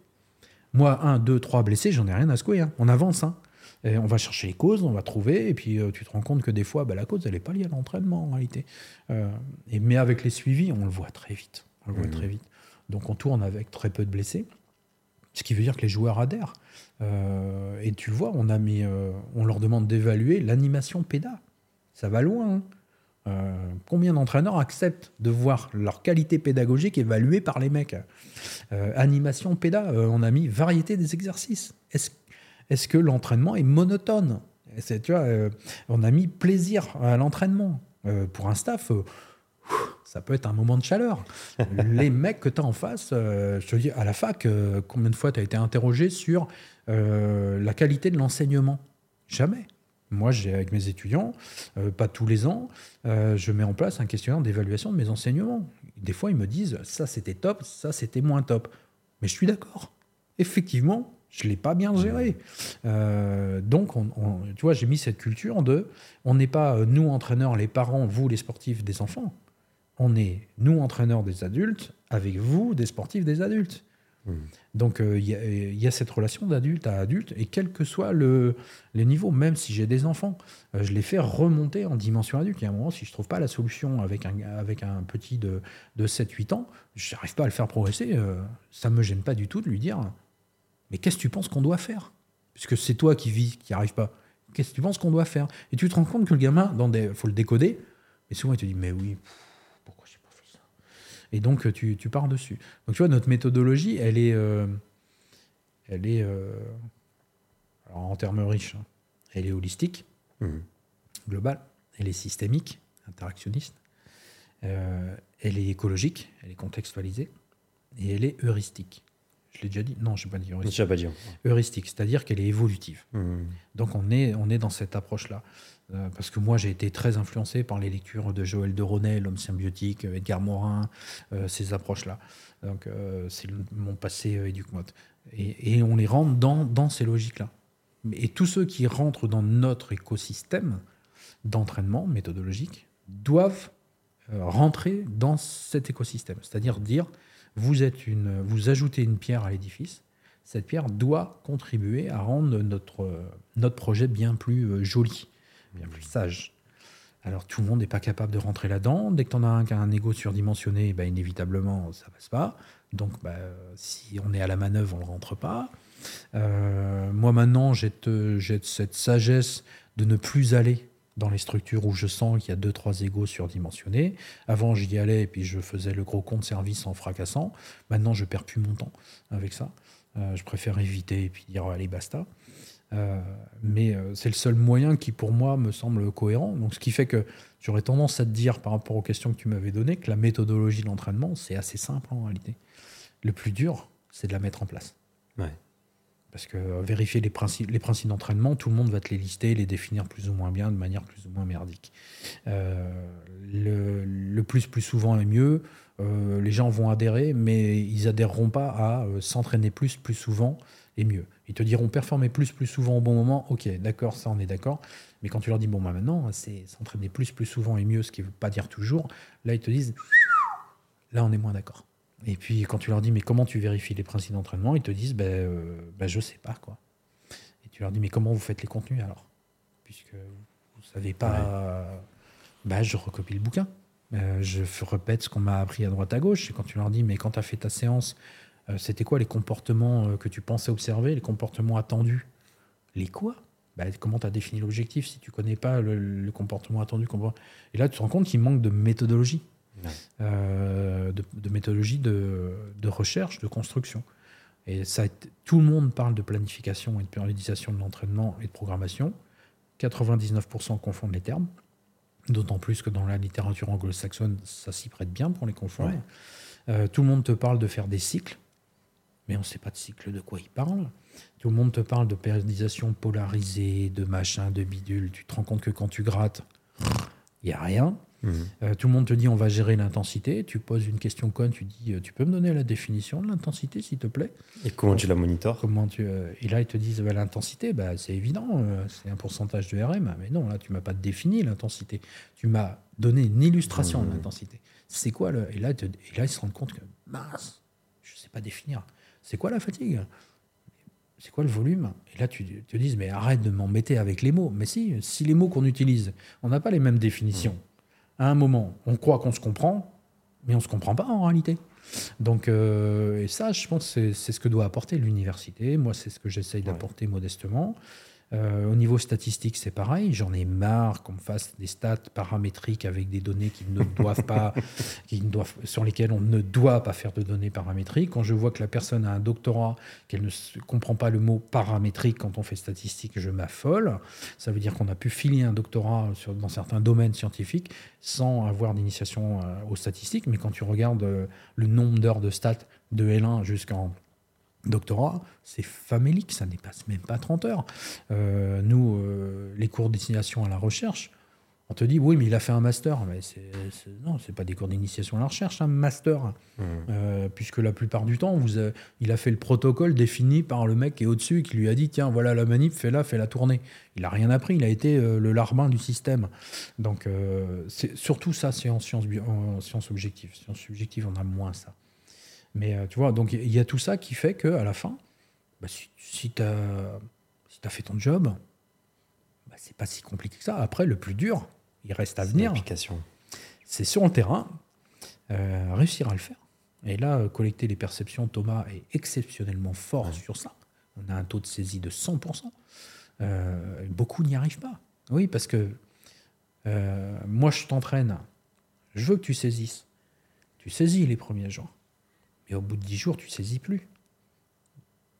Moi, un, deux, trois blessés, j'en ai rien à secouer. Hein. On avance. Hein. Et on va chercher les causes, on va trouver, et puis euh, tu te rends compte que des fois, bah, la cause, elle n'est pas liée à l'entraînement en réalité. Euh, et, mais avec les suivis, on le voit très vite. On le voit mmh. très vite. Donc on tourne avec très peu de blessés, ce qui veut dire que les joueurs adhèrent. Euh, et tu vois, on, a mis, on leur demande d'évaluer l'animation PEDA. Ça va loin. Hein. Combien d'entraîneurs acceptent de voir leur qualité pédagogique évaluée par les mecs? Animation PEDA, on a mis variété des exercices. Est-ce est que l'entraînement est monotone tu vois, On a mis plaisir à l'entraînement. pour un staff, ça peut être un moment de chaleur. les mecs que tu as en face, je te dis, à la fac, combien de fois tu as été interrogé sur euh, la qualité de l'enseignement? Jamais. Moi, j'ai avec mes étudiants, euh, pas tous les ans, euh, je mets en place un questionnaire d'évaluation de mes enseignements. Des fois, ils me disent ça c'était top, ça c'était moins top. Mais je suis d'accord. Effectivement, je l'ai pas bien géré. donc, tu vois, j'ai mis cette culture de, on n'est pas nous entraîneurs, les parents, vous les sportifs des enfants. On est nous entraîneurs des adultes avec vous des sportifs des adultes. Mmh. Donc euh, il y, a cette relation d'adulte à adulte, et quel que soit le, les niveaux, même si j'ai des enfants, euh, je les fais remonter en dimension adulte. Il y a un moment, si je ne trouve pas la solution avec un, avec un petit de, de 7-8 ans, je n'arrive pas à le faire progresser, euh, ça ne me gêne pas du tout de lui dire Mais qu'est-ce que tu penses qu'on doit faire? Puisque c'est toi qui vis, qui n'y arrive pas. Qu'est-ce que tu penses qu'on doit faire? Et tu te rends compte que le gamin, il faut le décoder, et souvent il te dit Mais oui. Et donc, tu, tu, pars dessus. Donc, tu vois, notre méthodologie, elle est. Euh, elle est. Euh, alors, en termes riches, hein, elle est holistique, mmh. globale, elle est systémique, interactionniste, euh, elle est écologique, elle est contextualisée, et elle est heuristique. Je l'ai déjà dit Non, je n'ai pas dit heuristique. Pas dit. Heuristique, c'est-à-dire qu'elle est évolutive. Mmh. Donc, on est, on est dans cette approche-là. Euh, parce que moi, j'ai été très influencé par les lectures de Joël de Ronet, L'homme symbiotique, Edgar Morin, euh, ces approches-là. Donc, euh, c'est mon passé éduc-mode. Et, et, on les rentre dans, dans ces logiques-là. Et tous ceux qui rentrent dans notre écosystème d'entraînement méthodologique doivent rentrer dans cet écosystème. C'est-à-dire dire, vous, êtes une, vous ajoutez une pierre à l'édifice, cette pierre doit contribuer à rendre notre, notre projet bien plus joli bien plus sage. Alors tout le monde n'est pas capable de rentrer là-dedans. Dès que tu en as un qui a un ego surdimensionné, bah, inévitablement, ça passe pas. Donc bah, si on est à la manœuvre, on ne rentre pas. Euh, moi maintenant, j'ai cette sagesse de ne plus aller dans les structures où je sens qu'il y a deux, trois égos surdimensionnés. Avant, j'y allais et puis je faisais le gros compte service en fracassant. Maintenant, je perds plus mon temps avec ça. Euh, je préfère éviter et puis dire allez, basta. Euh, mais euh, c'est le seul moyen qui, pour moi, me semble cohérent. Donc, ce qui fait que j'aurais tendance à te dire, par rapport aux questions que tu m'avais données, que la méthodologie de l'entraînement, c'est assez simple en réalité. Le plus dur, c'est de la mettre en place. Parce que euh, vérifier les principes, les principes d'entraînement, tout le monde va te les lister, les définir plus ou moins bien, de manière plus ou moins merdique. Euh, le, plus plus souvent est mieux. Euh, les gens vont adhérer, mais ils adhéreront pas à s'entraîner plus plus souvent et mieux. Ils te diront performer plus plus souvent au bon moment. Ok, d'accord, ça on est d'accord. Mais quand tu leur dis bon bah maintenant c'est s'entraîner plus plus souvent et mieux, ce qui veut pas dire toujours, là ils te disent là on est moins d'accord. Et puis quand tu leur dis mais comment tu vérifies les principes d'entraînement, ils te disent ben euh, ben, je sais pas quoi. Et tu leur dis mais comment vous faites les contenus alors? Puisque vous savez pas, ben, je recopie le bouquin. Euh, je répète ce qu'on m'a appris à droite à gauche. Et quand tu leur dis mais quand tu as fait ta séance, euh, c'était quoi les comportements que tu pensais observer, les comportements attendus? Les quoi? Ben, Comment tu as défini l'objectif si tu connais pas le, le comportement attendu Et là tu te rends compte qu'il manque de méthodologie Ouais. Euh, de, de méthodologie de, de recherche, de construction. Et ça, tout le monde parle de planification et de périodisation de l'entraînement et de programmation. 99% confondent les termes, d'autant plus que dans la littérature anglo-saxonne, ça s'y prête bien pour les confondre. Ouais. Euh, tout le monde te parle de faire des cycles, mais on ne sait pas de cycle de quoi il parle. Tout le monde te parle de périodisation polarisée, de machin, de bidule. Tu te rends compte que quand tu grattes, il n'y a rien. Euh, tout le monde te dit on va gérer l'intensité. Tu poses une question conne, tu dis euh, tu peux me donner la définition de l'intensité s'il te plaît? Et comment tu la monitores? Comment tu euh, Et là ils te disent bah, l'intensité, bah, c'est évident, euh, c'est un pourcentage de RM. Mais non, là tu m'as pas défini l'intensité. Tu m'as donné une illustration Mmh. de l'intensité. C'est quoi le Et là, ils te- et là ils se rendent compte que mince, je sais pas définir. C'est quoi la fatigue? C'est quoi le volume? Et là, tu te dis, mais arrête de m'embêter avec les mots. Mais si, si les mots qu'on utilise, on n'a pas les mêmes définitions. À un moment, on croit qu'on se comprend, mais on ne se comprend pas en réalité. Donc, euh, et ça, je pense c'est ce que doit apporter l'université. Moi, c'est ce que j'essaye d'apporter modestement. Euh, au niveau statistique, c'est pareil. J'en ai marre qu'on me fasse des stats paramétriques avec des données qui ne doivent pas, qui ne doivent, sur lesquelles on ne doit pas faire de données paramétriques. Quand je vois que la personne a un doctorat, qu'elle ne comprend pas le mot paramétrique quand on fait statistique, je m'affole. Ça veut dire qu'on a pu filer un doctorat sur, dans certains domaines scientifiques sans avoir d'initiation euh, aux statistiques. Mais quand tu regardes euh, le nombre d'heures de stats de L1 jusqu'en doctorat, c'est famélique, ça dépasse même pas 30 heures. Euh, nous, euh, les cours d'initiation à la recherche, on te dit oui, mais il a fait un master. Mais c'est, c'est- non, c'est pas des cours d'initiation à la recherche, un master. Mhm. Euh, puisque la plupart du temps, vous il a fait le protocole défini par le mec qui est au-dessus qui lui a dit tiens, voilà la manip, fais-la, fais-la tourner. Il a rien appris, il a été le larbin du système. Donc, c'est surtout ça, c'est en sciences, en sciences objectives. Sciences subjectives, on a moins ça. Mais euh, tu vois, donc il y a tout ça qui fait qu'à la fin, bah, si, si tu as, fait ton job, bah, c'est pas si compliqué que ça. Après, le plus dur, il reste à venir c'est sur le terrain, euh, réussir à le faire. Et là, euh, collecter les perceptions, Thomas est exceptionnellement fort Ouais. sur ça. On a un taux de saisie de 100%. Euh, beaucoup n'y arrivent pas. Oui, parce que euh, moi, je t'entraîne. Je veux que tu saisisses. Tu saisis les premiers jours. Mais au bout de 10 jours, tu saisis plus.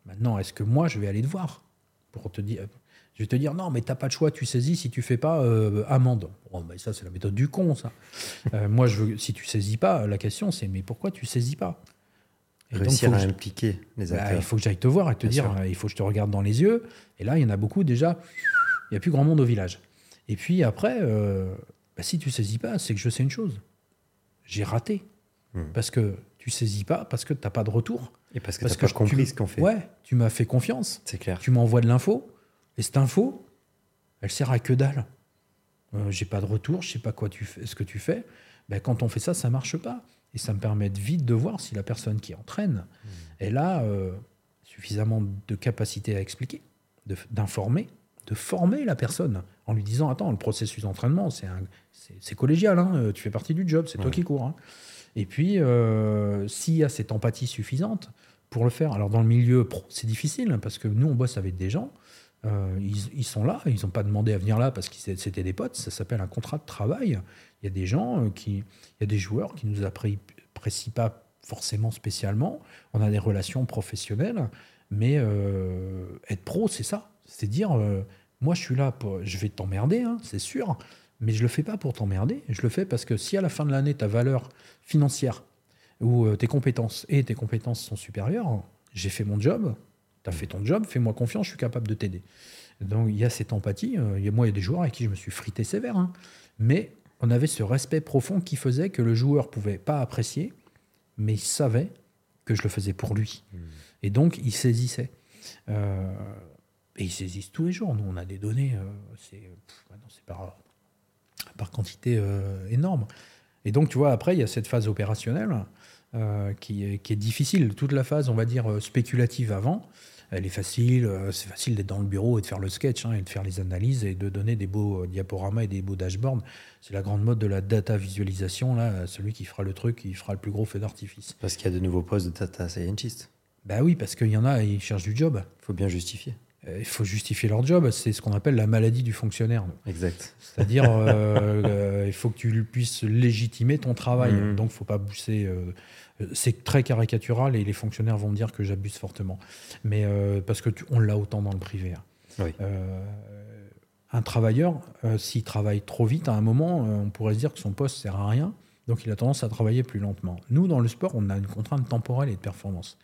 Maintenant, est-ce que moi, je vais aller te voir pour te dire je vais te dire non, mais t'as pas de choix, tu saisis si tu fais pas euh, amende. Bon, ben, ça, c'est la méthode du con, ça. Euh, moi, je veux, si tu saisis pas, la question c'est mais pourquoi tu saisis pas? Et donc, Réussir faut à que je- impliquer les bah, il faut que j'aille te voir et te Bien dire sûr. euh, il faut que je te regarde dans les yeux. Et là, il y en a beaucoup déjà. Il n'y a plus grand monde au village. Et puis après, euh, bah, si tu saisis pas, c'est que je sais une chose. J'ai raté. Hmm. Parce que tu saisis pas, parce que tu n'as pas de retour. Et parce que Parce pas que compris tu- ce qu'on fait. Ouais, tu m'as fait confiance. C'est clair. Tu m'envoies de l'info, et cette info, elle sert à que dalle. Euh, J'ai pas de retour, je sais pas quoi tu fais, ce que tu fais. Ben, quand on fait ça, ça marche pas. Et ça me permet vite de voir si la personne qui entraîne, elle a euh, suffisamment de capacité à expliquer, d'informer, de, former la personne en lui disant Attends, le processus d'entraînement, c'est un- c'est c'est collégial, hein, euh, tu fais partie du job, c'est toi qui cours. hein. Et puis, euh, s'il y a cette empathie suffisante pour le faire, alors dans le milieu pro, c'est difficile hein, parce que nous, on bosse avec des gens. euh, ils, sont là, ils n'ont pas demandé à venir là parce que c'était des potes, ça s'appelle un contrat de travail. Il y a des gens euh, qui, il y a des joueurs qui nous appré- apprécient pas forcément spécialement. On a des relations professionnelles, mais être pro, c'est ça. C'est dire, moi, je suis là, je vais t'emmerder, hein, c'est sûr, mais je le fais pas pour t'emmerder. Je le fais parce que si à la fin de l'année, ta valeur financière ou euh, tes compétences et tes compétences sont supérieures, j'ai fait mon job, tu as fait ton job, fais-moi confiance, je suis capable de t'aider. Donc il y a cette empathie. Euh, il y a, moi, il y a des joueurs avec qui je me suis frité sévère. hein. Mais on avait ce respect profond qui faisait que le joueur pouvait pas apprécier, mais il savait que je le faisais pour lui. Et donc, il saisissait. Euh, et ils saisissent tous les jours. Nous, on a des données, euh, c'est par, par quantité euh, énorme. Et donc, tu vois, après, il y a cette phase opérationnelle euh, qui, est, qui est difficile. Toute la phase, on va dire, euh, spéculative avant, elle est facile. euh, c'est facile d'être dans le bureau et de faire le sketch, hein, et de faire les analyses et de donner des beaux diaporamas et des beaux dashboards. C'est la grande mode de la data visualisation. Là, celui qui fera le truc, qui fera le plus gros feu d'artifice. Parce qu'il y a de nouveaux postes de data scientist. Bah oui, parce qu'il y en a, ils cherchent du job. Il faut bien justifier. Euh, Il faut justifier leur job. C'est ce qu'on appelle la maladie du fonctionnaire. Exact. C'est-à-dire, euh, euh, il faut que tu puisses légitimer ton travail. Mhm. Donc, il ne faut pas pousser. euh, c'est très caricatural et les fonctionnaires vont me dire que j'abuse fortement. Mais euh, parce que tu- on l'a autant dans le privé. hein. Oui. Un travailleur, s'il travaille trop vite, à un moment, on pourrait se dire que son poste sert à rien. Donc, il a tendance à travailler plus lentement. Nous, dans le sport, on a une contrainte temporelle et de performance.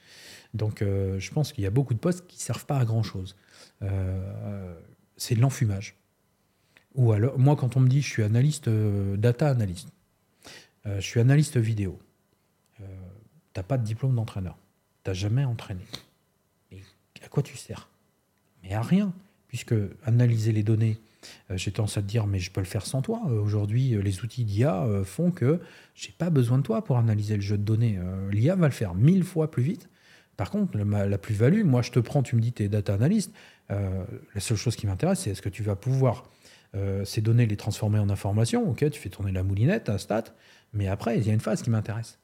Donc, je pense qu'il y a beaucoup de postes qui ne servent pas à grand-chose. Euh, c'est de l'enfumage. Ou alors, moi, quand on me dit je suis analyste, euh, data analyst, euh, je suis analyste vidéo, euh, t'as pas de diplôme d'entraîneur, t'as jamais entraîné. Et à quoi tu sers? Mais à rien, puisque analyser les données, euh, j'ai tendance à te dire mais je peux le faire sans toi. Euh, Aujourd'hui, euh, les outils d'IA euh, font que j'ai pas besoin de toi pour analyser le jeu de données. Euh, L'IA va le faire mille fois plus vite. Par contre, la plus-value, moi je te prends, tu me dis tu es data analyst, euh, la seule chose qui m'intéresse, c'est est-ce que tu vas pouvoir euh, ces données les transformer en informations. Ok, tu fais tourner la moulinette, un stat, mais après, il y a une phase qui m'intéresse.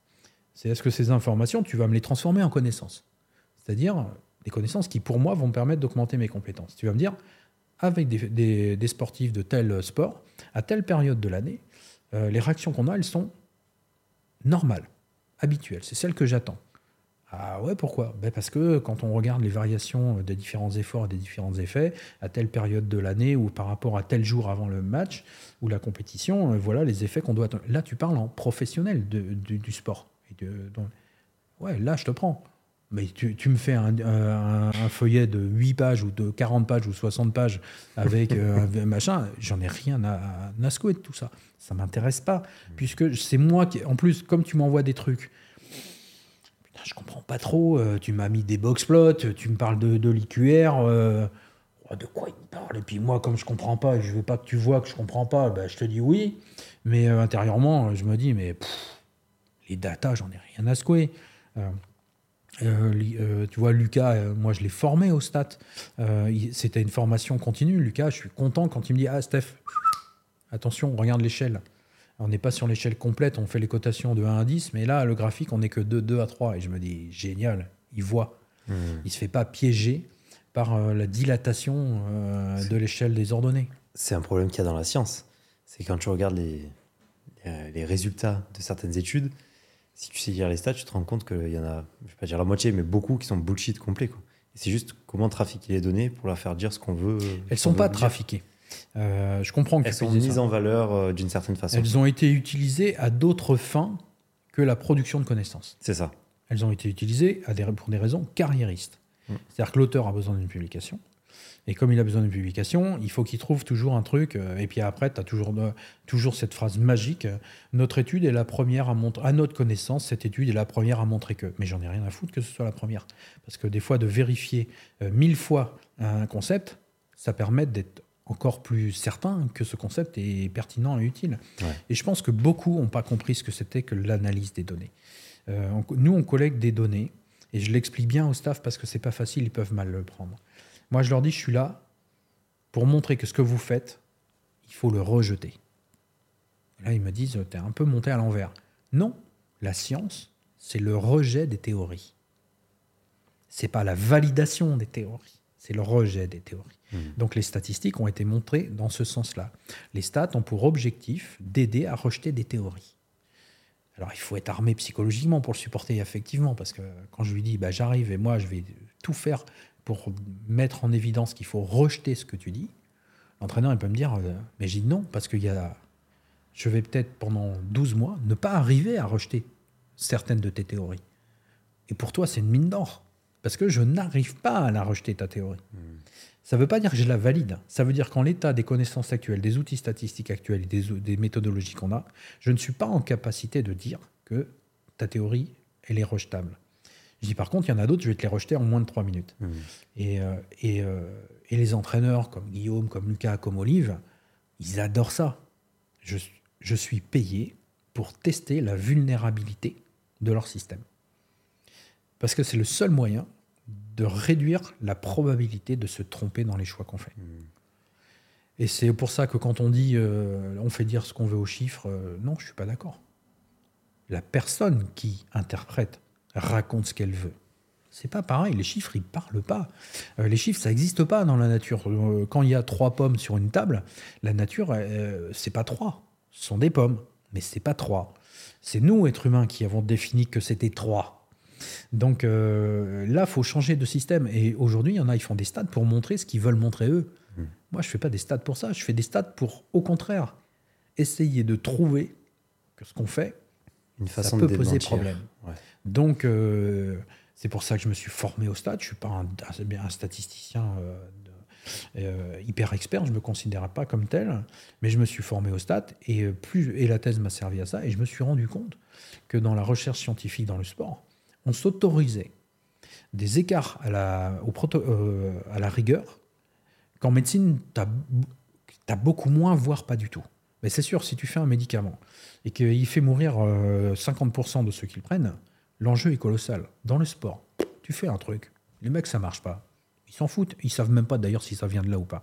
C'est est-ce que ces informations, tu vas me les transformer en connaissances? C'est-à-dire des connaissances qui, pour moi, vont me permettre d'augmenter mes compétences. Tu vas me dire, avec des sportifs de tel sport, à telle période de l'année, euh, les réactions qu'on a, elles sont normales, habituelles. C'est celles que j'attends. Ah ouais, pourquoi? Ben Parce que quand on regarde les variations des différents efforts et des différents effets, à telle période de l'année ou par rapport à tel jour avant le match ou la compétition, euh, voilà les effets qu'on doit. Là, tu parles en professionnel de- du, du sport. Et de, donc, ouais, là, je te prends. Mais tu, tu me fais un, un- un feuillet de 8 pages ou de 40 pages ou 60 pages avec euh, un machin, j'en ai rien à, à secouer de tout ça. Ça m'intéresse pas, puisque c'est moi qui. En plus, comme tu m'envoies des trucs je comprends pas trop. euh, tu m'as mis des box plots, tu me parles de, de l'IQR. euh, oh, de quoi il me parle Et puis moi, comme je comprends pas, je veux pas que tu vois que je comprends pas, bah, je te dis oui. Mais euh, intérieurement, je me dis, mais pff, les datas, j'en ai rien à secouer. Tu vois, Lucas, moi je l'ai formé au stat. C'était une formation continue. Lucas, je suis content quand il me dit Ah, Steph, attention, regarde l'échelle. On n'est pas sur l'échelle complète, on fait les cotations de 1 à 10, mais là, le graphique, on n'est que de 2 à 3. Et je me dis Génial, il voit. Hmm. Il ne se fait pas piéger par euh, la dilatation euh, de l'échelle des ordonnées. C'est un problème qu'il y a dans la science. C'est quand tu regardes les, les, les résultats de certaines études, si tu sais lire les stats, tu te rends compte qu'il y en a, je vais pas dire la moitié, mais beaucoup qui sont bullshit complet. C'est juste comment trafiquer les données pour leur faire dire ce qu'on veut. Elles ce sont pas trafiquées. Euh, je comprends que Elles tu sont mises en valeur euh, d'une certaine façon. Elles ont été utilisées à d'autres fins que la production de connaissances. C'est ça. Elles ont été utilisées à des- pour des raisons carriéristes. Mm. C'est-à-dire que l'auteur a besoin d'une publication. Et comme il a besoin d'une publication, il faut qu'il trouve toujours un truc. euh, Et puis après, tu as toujours, toujours cette phrase magique. Notre étude est la première à montrer, à notre connaissance, cette étude est la première à montrer que. Mais j'en ai rien à foutre que ce soit la première. Parce que des fois, de vérifier euh, mille fois un concept, ça permet d'être encore plus certain que ce concept est pertinent et utile. Ouais. Et je pense que beaucoup n'ont pas compris ce que c'était que l'analyse des données. Euh, on- nous, on collecte des données, et je l'explique bien au staff parce que c'est pas facile, ils peuvent mal le prendre. Moi, je leur dis, je suis là pour montrer que ce que vous faites, il faut le rejeter. Et là, ils me disent, t'es un peu monté à l'envers. Non, la science, c'est le rejet des théories. C'est pas la validation des théories, c'est le rejet des théories. Mhm. Donc les statistiques ont été montrées dans ce sens-là. Les stats ont pour objectif d'aider à rejeter des théories. Alors il faut être armé psychologiquement pour le supporter effectivement, parce que quand je lui dis bah, j'arrive et moi je vais tout faire pour mettre en évidence qu'il faut rejeter ce que tu dis, l'entraîneur il peut me dire euh, mais j'ai dit non, parce que y a, je vais peut-être pendant 12 mois ne pas arriver à rejeter certaines de tes théories. Et pour toi c'est une mine d'or. Parce que je n'arrive pas à la rejeter, ta théorie. Ça ne veut pas dire que je la valide. Ça veut dire qu'en l'état des connaissances actuelles, des outils statistiques actuels et des, des méthodologies qu'on a, je ne suis pas en capacité de dire que ta théorie, elle est rejetable. Je dis par contre, il y en a d'autres, je vais te les rejeter en moins de 3 minutes. Et, euh, et, euh, et, les entraîneurs comme Guillaume, comme Lucas, comme Olive, ils adorent ça. Je, je suis payé pour tester la vulnérabilité de leur système. Parce que c'est le seul moyen de réduire la probabilité de se tromper dans les choix qu'on fait. Et c'est pour ça que quand on dit euh, on fait dire ce qu'on veut aux chiffres, euh, non, je suis pas d'accord. La personne qui interprète raconte ce qu'elle veut. C'est pas pareil, les chiffres, ils parlent pas. Euh, les chiffres, ça n'existe pas dans la nature. Quand il y a trois pommes sur une table, la nature, c'est pas trois. Ce sont des pommes, mais c'est pas trois. C'est nous, êtres humains, qui avons défini que c'était trois. Donc euh, là, faut changer de système. Et aujourd'hui, il y en a, ils font des stats pour montrer ce qu'ils veulent montrer eux. Moi, je fais pas des stats pour ça. Je fais des stats pour, au contraire, essayer de trouver que ce qu'on fait, Une façon ça de peut poser démentir. problème. Ouais. Donc, euh, c'est pour ça que je me suis formé au stats. Je suis pas un, un- un statisticien euh, de- euh, hyper expert. Je me considère pas comme tel, mais je me suis formé au stats et plus et la thèse m'a servi à ça. Et je me suis rendu compte que dans la recherche scientifique dans le sport, on s'autorisait des écarts à la, euh, rigueur qu'en médecine, tu as, beaucoup moins, voire pas du tout. Mais c'est sûr, si tu fais un médicament et qu'il fait mourir euh, 50% de ceux qui le prennent, l'enjeu est colossal. Dans le sport, tu fais un truc, les mecs, ça marche pas. Ils s'en foutent. Ils savent même pas d'ailleurs si ça vient de là ou pas.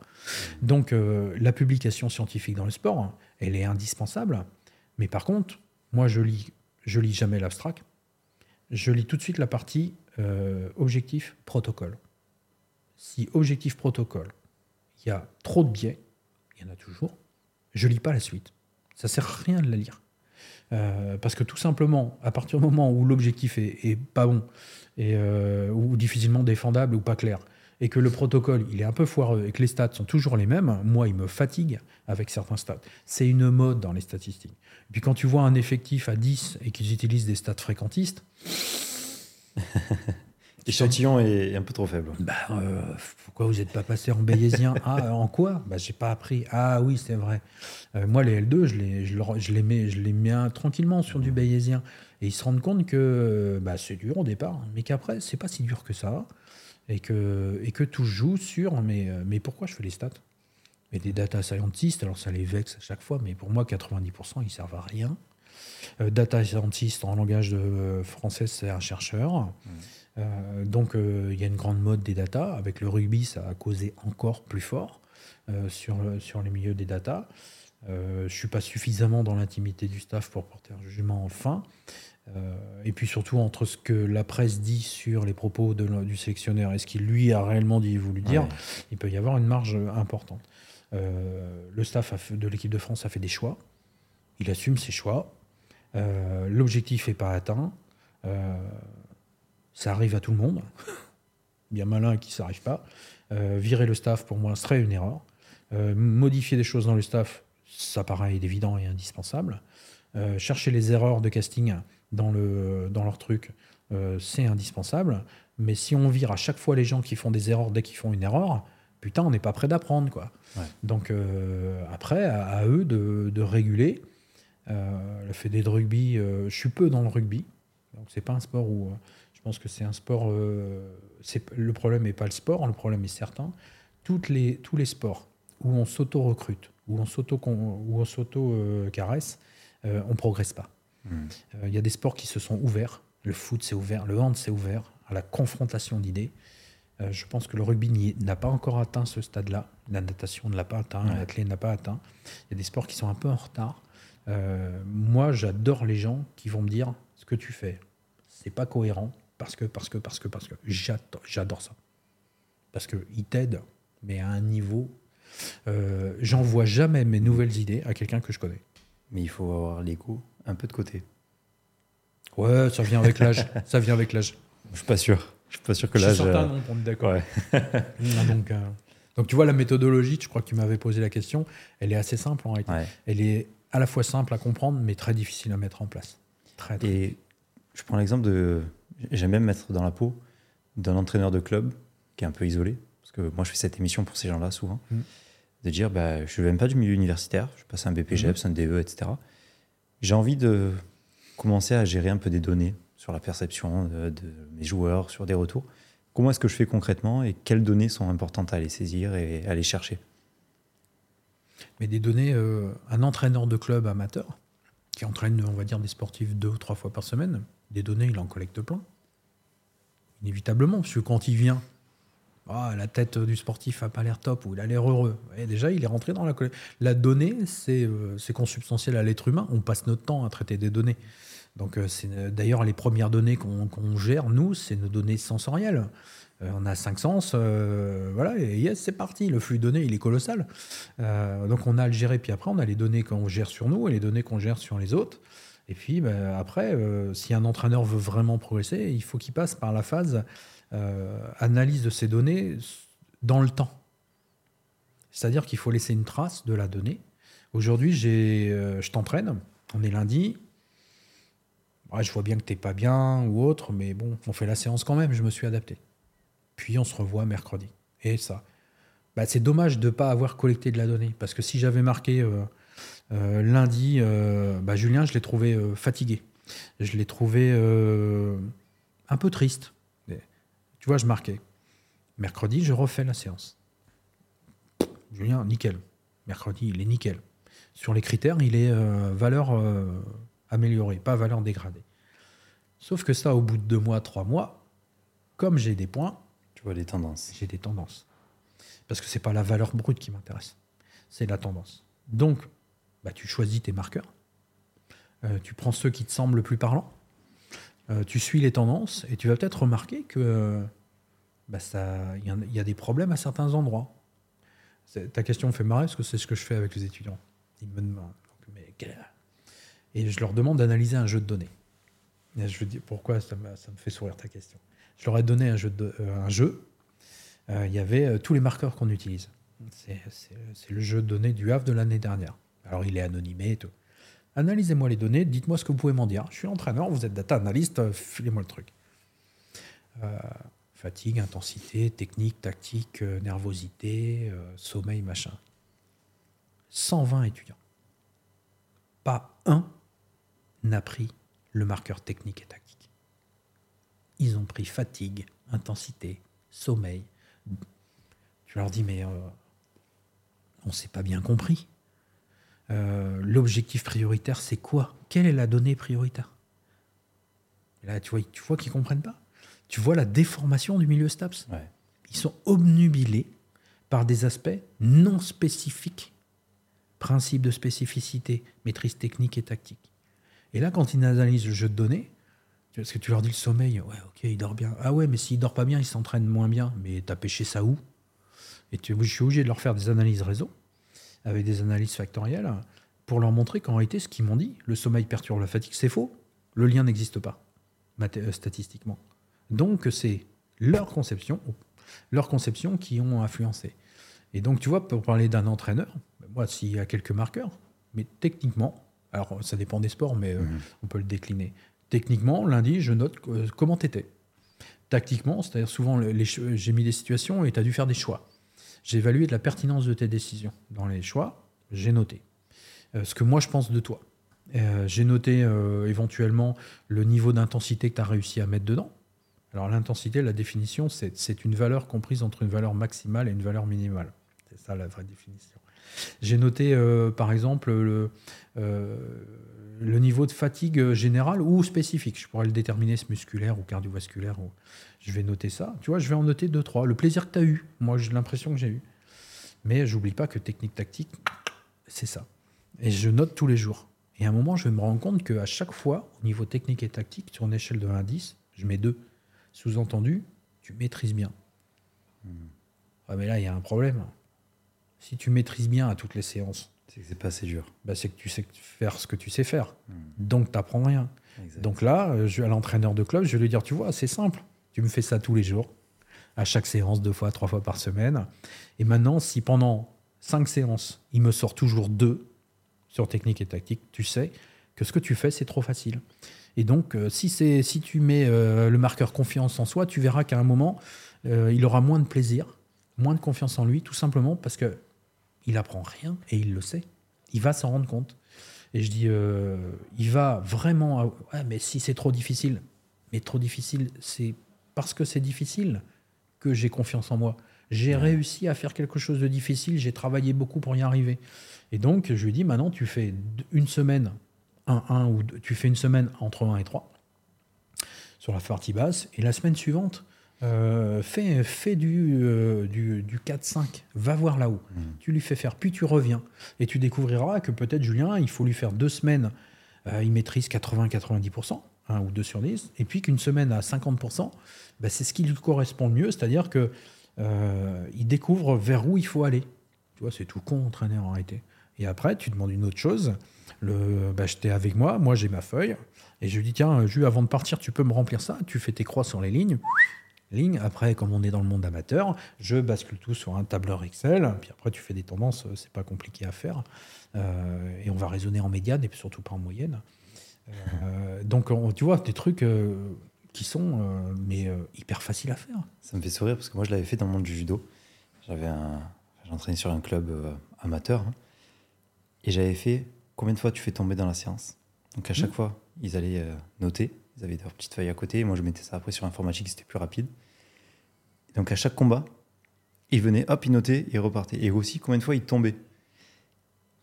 Donc, euh, la publication scientifique dans le sport, elle est indispensable. Mais par contre, moi, je lis, je lis jamais l'abstract. Je lis tout de suite la partie euh, objectif protocole. Si objectif protocole, il y a trop de biais, il y en a toujours, je lis pas la suite. Ça sert à rien de la lire. Euh, parce que tout simplement, à partir du moment où l'objectif est, pas bon, euh, ou difficilement défendable ou pas clair, et que le protocole il est un peu foireux et que les stats sont toujours les mêmes, moi il me fatigue avec certains stats. C'est une mode dans les statistiques. Et puis quand tu vois un effectif à 10 et qu'ils utilisent des stats fréquentistes, L'échantillon est un peu trop faible. bah, euh, pourquoi vous n'êtes pas passé en bayésien? Ah, euh, en quoi? Bah, j'ai pas appris. Ah oui, c'est vrai. Euh, moi, les L2, je les, je, les mets, je les mets un- tranquillement sur du bayésien. Et ils se rendent compte que bah, c'est dur au départ, mais qu'après, c'est pas si dur que ça. Et que, et que tout joue sur mais, euh, mais pourquoi je fais les stats? Mais des data scientists, alors ça les vexe à chaque fois, mais pour moi, 90%, ils servent à rien. Euh, data scientist, en langage de, euh, français, c'est un chercheur. Euh, donc, il y a une grande mode des data. Avec le rugby, ça a causé encore plus fort sur, sur les milieux des data. Euh, je ne suis pas suffisamment dans l'intimité du staff pour porter un jugement fin. Euh, et puis surtout, entre ce que la presse dit sur les propos de du sélectionneur et ce qu'il lui a réellement dit et voulu dire, Ouais. il peut y avoir une marge importante. Euh, le staff fait- de l'équipe de France a fait des choix. Il assume ses choix. Euh, L'objectif n'est pas atteint. Euh, ça arrive à tout le monde. Bien malin qui ne s'arrive pas. Euh, virer le staff, pour moi, serait une erreur. Euh, modifier des choses dans le staff, ça paraît évident et indispensable. Euh, chercher les erreurs de casting dans, le, dans leur truc, euh, c'est indispensable. Mais si on vire à chaque fois les gens qui font des erreurs dès qu'ils font une erreur, putain, on n'est pas prêt d'apprendre. quoi. Ouais. Donc euh, après, à, à eux de, de réguler. Euh, le fédé de rugby, euh, je suis peu dans le rugby. Donc c'est pas un sport où... je pense que c'est un sport... le problème n'est pas le sport, le problème est certain. Toutes les, tous les sports où on s'auto-recrute, où on s'auto-caresse, on progresse pas. Euh, Il y a des sports qui se sont ouverts. Le foot s'est ouvert, le hand s'est ouvert à la confrontation d'idées. Euh, je pense que le rugby n'a pas encore atteint ce stade-là. La natation ne l'a pas atteint, Ouais. l'a pas atteint. Il y a des sports qui sont un peu en retard. Euh, moi, j'adore les gens qui vont me dire ce que tu fais, c'est pas cohérent parce que, parce que, parce que, parce que. J'adore, ça. Parce qu'ils t'aident, mais à un niveau. J'envoie jamais mes nouvelles idées à quelqu'un que je connais. Mais il faut avoir l'ego un peu de côté. Ouais, ça vient avec l'âge. ça vient avec l'âge. Je suis pas sûr. Je suis pas sûr que Je là, suis certain, non, pour être d'accord. Ouais. Donc, euh, donc, tu vois, la méthodologie, je crois que tu m'avais posé la question, elle est assez simple en réalité. Ouais. Elle est à la fois simple à comprendre, mais très difficile à mettre en place. Très, très. Et je prends l'exemple de. J'aime même mettre dans la peau d'un entraîneur de club qui est un peu isolé, parce que moi je fais cette émission pour ces gens-là souvent, Mm. de dire bah, je ne viens pas du milieu universitaire, je passe un BPGEPS, un DE, etc. J'ai envie de commencer à gérer un peu des données sur la perception de, mes joueurs, sur des retours. Comment est-ce que je fais concrètement et quelles données sont importantes à aller saisir et à aller chercher? Mais des données, euh, un entraîneur de club amateur qui entraîne, on va dire, des sportifs deux ou trois fois par semaine, des données, il en collecte plein. Inévitablement, parce que quand il vient, ah, la tête du sportif n'a pas l'air top ou il a l'air heureux. Et déjà, il est rentré dans la La donnée, c'est euh, c'est consubstantiel à l'être humain. On passe notre temps à traiter des données. Donc, euh, c'est euh, d'ailleurs les premières données qu'on gère, nous, c'est nos données sensorielles. On a cinq sens, voilà, et yes, c'est parti. Le flux de données, il est colossal. Donc, on a à le gérer. Puis après, on a les données qu'on gère sur nous et les données qu'on gère sur les autres. Et puis ben, après, si un entraîneur veut vraiment progresser, il faut qu'il passe par la phase analyse de ces données dans le temps. C'est-à-dire qu'il faut laisser une trace de la donnée. Aujourd'hui, euh, je t'entraîne, on est lundi. Je vois bien que t'es pas bien ou autre, mais bon, on fait la séance quand même, je me suis adapté. Puis on se revoit mercredi. Et ça, bah, c'est dommage de ne pas avoir collecté de la donnée. Parce que si j'avais marqué euh, euh, lundi, euh, bah, Julien, je l'ai trouvé euh, fatigué. Je l'ai trouvé euh, un peu triste. Tu vois, je marquais. Mercredi, je refais la séance. Julien, nickel. Mercredi, il est nickel. Sur les critères, il est euh, valeur euh, améliorée, pas valeur dégradée. Sauf que ça, au bout de deux mois, trois mois, comme j'ai des points, Tu vois les tendances. j'ai des tendances. Parce que c'est pas la valeur brute qui m'intéresse, c'est la tendance. Donc, bah, tu choisis tes marqueurs, Euh, tu prends ceux qui te semblent le plus parlants, Euh, tu suis les tendances et tu vas peut-être remarquer que bah, ça, il y, a- des problèmes à certains endroits. Ta question me fait marrer parce que c'est ce que je fais avec les étudiants. Ils me demandent, mais et je leur demande d'analyser un jeu de données. Et je dis pourquoi ça me, fait sourire ta question? Je leur ai donné un jeu, euh, euh, il y avait tous les marqueurs qu'on utilise. C'est le jeu de données du Havre de l'année dernière. Alors, il est anonymé et tout. Analysez-moi les données, dites-moi ce que vous pouvez m'en dire. Je suis entraîneur, vous êtes data analyst, euh, filez-moi le truc. Euh, fatigue, intensité, technique, tactique, euh, nervosité, sommeil, machin. 120 étudiants. Pas un n'a pris le marqueur technique et tactique. Ils ont pris fatigue, intensité, sommeil. Tu leur dis, mais on ne s'est pas bien compris. Euh, L'objectif prioritaire, c'est quoi? Quelle est la donnée prioritaire? Là, tu vois, tu vois qu'ils ne comprennent pas. Tu vois la déformation du milieu STAPS. Ouais. Ils sont obnubilés par des aspects non spécifiques. Principe de spécificité, maîtrise technique et tactique. Et là, quand ils analysent le jeu de données, parce que tu leur dis le sommeil, ouais, ok, il dort bien. Ah ouais, mais s'il dort pas bien, il s'entraîne moins bien. Mais t'as pêché ça où? Et tu, je suis obligé de leur faire des analyses réseau, avec des analyses factorielles, pour leur montrer qu'en réalité, ce qu'ils m'ont dit, le sommeil perturbe la fatigue, c'est faux. Le lien n'existe pas, euh, statistiquement. Donc, c'est leur conception, leur conception qui ont influencé. Et donc, tu vois, pour parler d'un entraîneur, ben, moi, s'il y a quelques marqueurs, mais techniquement, alors ça dépend des sports, mais euh, on peut le décliner. Techniquement, lundi, je note comment tu étais. Tactiquement, c'est-à-dire souvent, le- les j'ai mis des situations et tu as dû faire des choix. J'ai évalué de la pertinence de tes décisions. Dans les choix, j'ai noté euh, ce que moi je pense de toi. Euh, j'ai noté euh, éventuellement le niveau d'intensité que tu as réussi à mettre dedans. Alors l'intensité, la définition, c'est une valeur comprise entre une valeur maximale et une valeur minimale. C'est ça la vraie définition. J'ai noté euh, par exemple le, euh, le niveau de fatigue général ou spécifique. Je pourrais le déterminer, ce musculaire ou cardiovasculaire. Ou... Je vais noter ça. Tu vois, je vais en noter deux, trois. Le plaisir que tu as eu. Moi, j'ai l'impression que j'ai eu. Mais j'oublie pas que technique tactique, c'est ça. Et je note tous les jours. Et à un moment, je vais me rendre compte qu'à chaque fois, au niveau technique et tactique, sur une échelle de 1 à 10, je mets 2. Sous-entendu, tu maîtrises bien. Ah, mais là, il y a un problème. Si tu maîtrises bien à toutes les séances, C'est que c'est pas assez dur. bah, c'est que tu sais faire ce que tu sais faire. Donc, tu n'apprends rien. Exact. Donc là, euh, je, à l'entraîneur de club, je vais lui dire, tu vois, c'est simple. Tu me fais ça tous les jours, à chaque séance, deux fois, trois fois par semaine. Et maintenant, si pendant cinq séances, il me sort toujours deux sur technique et tactique, tu sais que ce que tu fais, c'est trop facile. Et donc, euh, si, c'est, si tu mets euh, le marqueur confiance en soi, tu verras qu'à un moment, euh, il aura moins de plaisir, moins de confiance en lui, tout simplement parce que il apprend rien et il le sait. Il va s'en rendre compte. Et je dis, euh, il va vraiment. à- Ouais, mais si c'est trop difficile, mais trop difficile, c'est parce que c'est difficile que j'ai confiance en moi. J'ai réussi à faire quelque chose de difficile, j'ai travaillé beaucoup pour y arriver. Et donc, je lui dis, maintenant, tu fais une semaine, un, un ou deux, tu fais une semaine entre 1 et 3 sur la partie basse, et la semaine suivante, euh, fais, fais du, euh, du, du 4-5, va voir là-haut. Tu lui fais faire, puis tu reviens. Et tu découvriras que peut-être Julien, il faut lui faire deux semaines, euh, il maîtrise 80-90%, un ou deux sur 10, et puis qu'une semaine à 50%, ben, c'est ce qui lui correspond le mieux, c'est-à-dire que il découvre vers où il faut aller. Tu vois, c'est tout con, entraîner en réalité. Et après, tu demandes une autre chose. Le, bah, j'étais avec moi, moi j'ai ma feuille, et je lui dis tiens, Jules, avant de partir, tu peux me remplir ça. Tu fais tes croix sur les lignes. Après, comme on est dans le monde amateur, je bascule tout sur un tableur Excel. Puis après, tu fais des tendances, euh, c'est pas compliqué à faire. Euh, et on va raisonner en médiane et surtout pas en moyenne. Euh, donc, on- tu vois, des trucs euh, qui sont mais hyper faciles à faire. Ça me fait sourire parce que moi, je l'avais fait dans le monde du judo. J'avais un... J'entraînais sur un club amateur. hein. et j'avais fait combien de fois tu fais tomber dans la séance? Donc à chaque Mhm. fois, ils allaient noter. Ils avaient leur petite feuille à côté. Moi, je mettais ça après sur informatique, c'était plus rapide. Donc à chaque combat, ils venaient, hop, ils notaient, ils repartaient. Et aussi, combien de fois ils tombaient.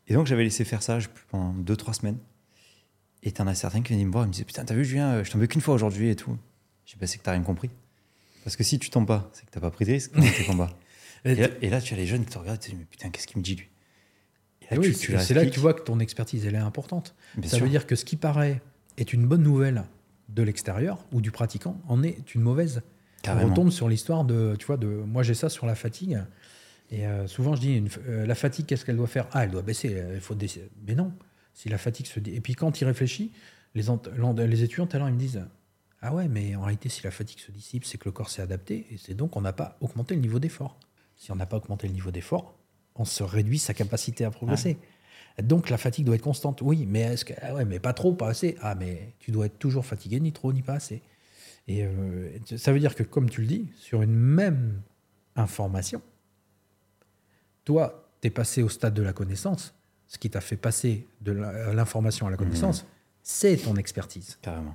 Et donc j'avais laissé faire ça pendant 2-3 semaines. Et t'en as certains qui venaient me voir et me disaient Putain, t'as vu, Julien, je tombais qu'une fois aujourd'hui et tout. J'ai dit Bah, c'est que t'as rien compris. Parce que si tu tombes pas, c'est que t'as pas pris de risque dans tes combats. Et là, et là, tu as les jeunes qui te regardent et tu te dis Mais putain, qu'est-ce qu'il me dit lui? Et là, Et oui, tu- tu c'est là que tu vois que ton expertise, elle est importante. Bien ça sûr. veut dire que ce qui paraît est une bonne nouvelle de l'extérieur ou du pratiquant en est une mauvaise. On retombe sur l'histoire de, tu vois, de, moi j'ai ça sur la fatigue. Et euh, souvent je dis, une euh, la fatigue, qu'est-ce qu'elle doit faire? Ah, elle doit baisser. euh, Il faut baisser. Mais non. Si la fatigue se dit. Et puis quand il réfléchit, les, les étudiants tout à l'heure ils me disent, ah ouais, mais en réalité si la fatigue se dissipe, c'est que le corps s'est adapté et c'est donc on n'a pas augmenté le niveau d'effort. Si on n'a pas augmenté le niveau d'effort, on se réduit sa capacité à progresser. Donc la fatigue doit être constante. Oui, mais est-ce que ah ouais, mais pas trop, pas assez. Ah mais tu dois être toujours fatigué, ni trop ni pas assez. Et euh, ça veut dire que comme tu le dis, sur une même information, toi, tu es passé au stade de la connaissance. Ce qui t'a fait passer de la- l'information à la connaissance, c'est ton expertise. Carrément.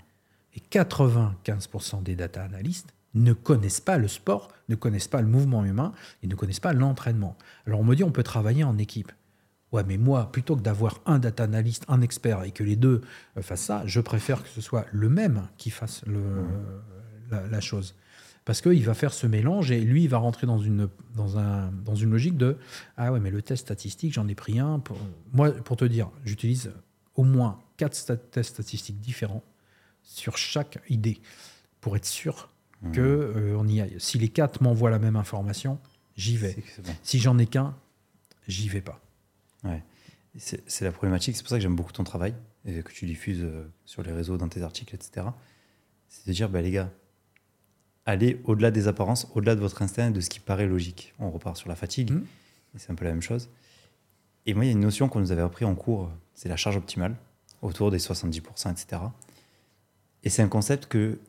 Et 95% des data analystes ne connaissent pas le sport, ne connaissent pas le mouvement humain et ne connaissent pas l'entraînement. Alors on me dit on peut travailler en équipe. Ouais, mais moi, plutôt que d'avoir un data analyst, un expert et que les deux euh, fassent ça, je préfère que ce soit le même qui fasse le, la, la chose. Parce qu'il va faire ce mélange et lui, il va rentrer dans une, dans un, dans une logique de Ah ouais, mais le test statistique, j'en ai pris un. Pour... Moi, pour te dire, j'utilise au moins quatre tests statistiques différents sur chaque idée pour être sûr que euh, on y aille. Si les quatre m'envoient la même information, j'y vais. Bon. Si j'en ai qu'un, j'y vais pas. C'est c'est la problématique, c'est pour ça que j'aime beaucoup ton travail et que tu diffuses euh, sur les réseaux, dans tes articles, etc. C'est de dire, bah, les gars, allez au-delà des apparences, au-delà de votre instinct et de ce qui paraît logique. On repart sur la fatigue, et c'est un peu la même chose. Et moi, il y a une notion qu'on nous avait appris en cours, c'est la charge optimale, autour des 70%, etc. Et c'est un concept que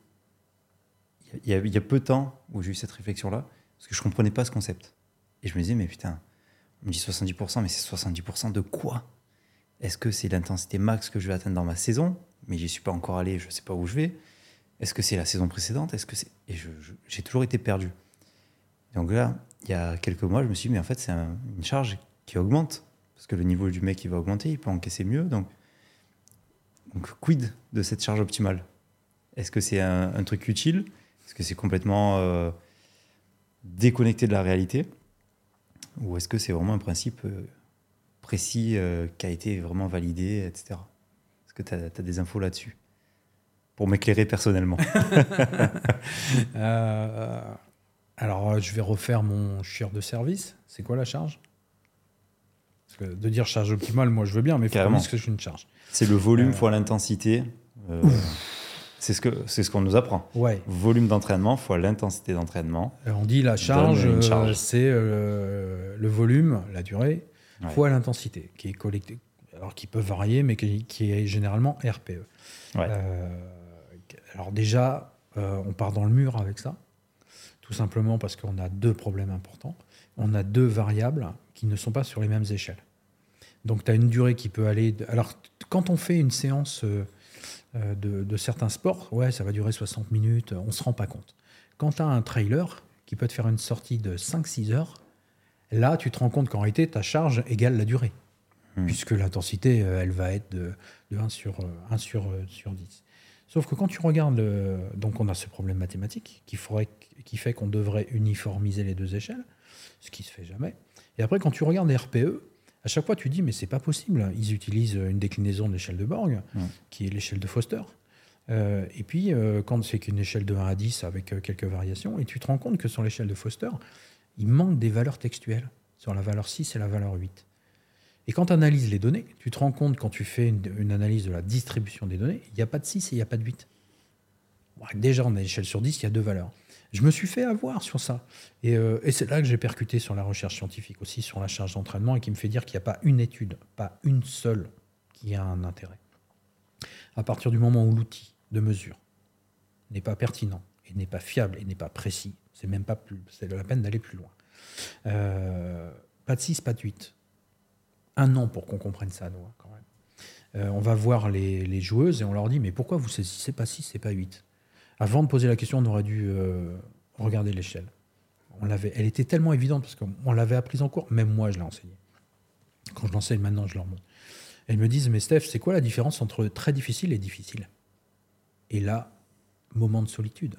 il y, a, il y a peu de temps où j'ai eu cette réflexion-là, parce que je comprenais pas ce concept. Et je me disais, mais putain, me dit 70%, mais c'est 70% de quoi? Est-ce que c'est l'intensité max que je vais atteindre dans ma saison? Mais j'y suis pas encore allé, je sais pas où je vais. Est-ce que c'est la saison précédente? Est-ce que c'est Et j'ai toujours été perdu. Donc là, il y a quelques mois, je me suis dit, mais en fait, c'est un- une charge qui augmente. Parce que le niveau du mec, il va augmenter, il peut encaisser mieux. Donc, quid de cette charge optimale? Est-ce que c'est un, un truc utile? Est-ce que c'est complètement euh, déconnecté de la réalité? Ou est-ce que c'est vraiment un principe euh, précis euh, qui a été vraiment validé, etc. Est-ce que tu as, des infos là-dessus? Pour m'éclairer personnellement. Euh, alors, je vais refaire mon chieur de service. C'est quoi la charge? Parce que de dire charge optimale, moi je veux bien, mais il faut dise que je une charge. C'est le volume fois l'intensité. Euh, c'est ce que c'est ce qu'on nous apprend. Ouais. Volume d'entraînement fois l'intensité d'entraînement. Euh, On dit la charge, euh, charge. c'est euh, le volume, la durée, Ouais. fois l'intensité, qui est collectée. alors qui peuvent varier, mais qui, est généralement RPE. alors déjà, on part dans le mur avec ça, tout simplement parce qu'on a deux problèmes importants. On a deux variables qui ne sont pas sur les mêmes échelles. Donc tu as une durée qui peut aller... Alors quand on fait une séance euh, de, certains sports, ouais, ça va durer 60 minutes, on ne se rend pas compte. Quand tu as un trailer qui peut te faire une sortie de 5-6 heures, là, tu te rends compte qu'en réalité, ta charge égale la durée. Hmm. Puisque l'intensité, euh, elle va être de, 1, sur, 1 euh, sur, sur 10. Sauf que quand tu regardes, donc on a ce problème mathématique qui, ferait, qui fait qu'on devrait uniformiser les deux échelles, ce qui se fait jamais. Et après, quand tu regardes les RPE, à chaque fois, tu dis, mais c'est pas possible. Ils utilisent une déclinaison de l'échelle de Borg, qui est l'échelle de Foster. Euh, et puis, euh, quand c'est qu'une échelle de 1 à 10 avec euh, quelques variations, et tu te rends compte que sur l'échelle de Foster, il manque des valeurs textuelles sur la valeur 6 et la valeur 8. Et quand tu analyses les données, tu te rends compte, quand tu fais une, analyse de la distribution des données, il n'y a pas de 6 et il n'y a pas de 8. déjà, on a l'échelle sur 10, il y a deux valeurs. Je me suis fait avoir sur ça. Euh, et, c'est là que j'ai percuté sur la recherche scientifique aussi, sur la charge d'entraînement, et qui me fait dire qu'il n'y a pas une étude, pas une seule, qui a un intérêt. À partir du moment où l'outil de mesure n'est pas pertinent, et n'est pas fiable, et n'est pas précis, c'est même pas plus, c'est la peine d'aller plus loin. Euh, pas de 6, pas de 8. Un an pour qu'on comprenne ça, nous, hein, quand même. Euh, on va voir les, joueuses et on leur dit Mais pourquoi vous saisissez pas 6 et pas 8 avant de poser la question, on aurait dû euh, regarder l'échelle. On l'avait, elle était tellement évidente parce qu'on l'avait apprise en cours. Même moi, je l'ai enseignée. Quand je l'enseigne maintenant, je leur montre. Elles me disent, mais Steph, c'est quoi la différence entre très difficile et difficile? Et là, moment de solitude.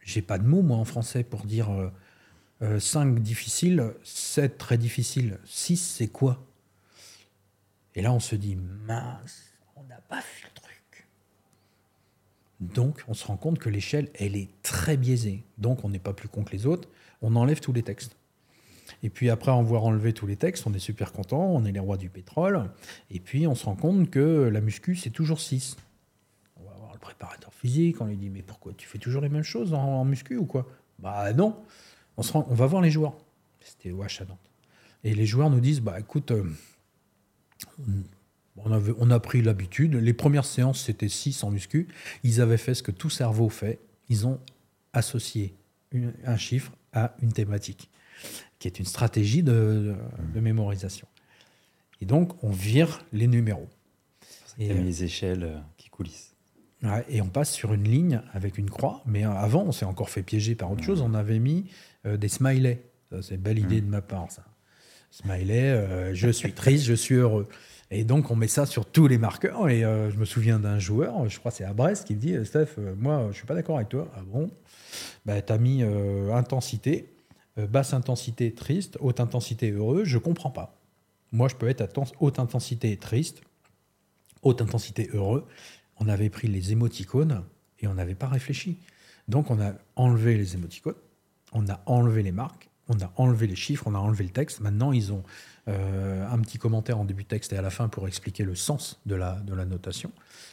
J'ai pas de mots, moi, en français, pour dire 5 euh, euh, difficiles, 7 très difficiles, 6 c'est quoi? Et là, on se dit, mince, on n'a pas fait donc, on se rend compte que l'échelle, elle est très biaisée. Donc, on n'est pas plus con que les autres. On enlève tous les textes. Et puis après avoir enlevé tous les textes, on est super content, on est les rois du pétrole. Et puis on se rend compte que la muscu, c'est toujours 6. On va voir le préparateur physique, on lui dit Mais pourquoi tu fais toujours les mêmes choses en, muscu ou quoi? Bah non. On, se on va voir les joueurs. C'était Wash. Et les joueurs nous disent Bah écoute, euh, on, a pris l'habitude. Les premières séances, c'était 6 en muscu. Ils avaient fait ce que tout cerveau fait. Ils ont associé un chiffre à une thématique, qui est une stratégie de, mémorisation. Et donc, on vire les numéros. Et les échelles euh, qui coulissent. et on passe sur une ligne avec une croix. Mais avant, on s'est encore fait piéger par autre chose. On avait mis euh, des smileys. C'est une belle idée de ma part, ça. Smiley, euh, je suis triste, je suis heureux. Et donc, on met ça sur tous les marqueurs. Et euh, je me souviens d'un joueur, je crois c'est à Brest, qui me dit Steph, euh, moi, je ne suis pas d'accord avec toi. Ah bon? Bah, Tu as mis euh, intensité, basse intensité triste, haute intensité heureux. Je ne comprends pas. Moi, je peux être à haute intensité triste, haute intensité heureux. On avait pris les émoticônes et on n'avait pas réfléchi. Donc, on a enlevé les émoticônes, on a enlevé les marques, on a enlevé les chiffres, on a enlevé le texte. Maintenant, ils ont euh, un petit commentaire en début de texte et à la fin pour expliquer le sens de la, de la notation.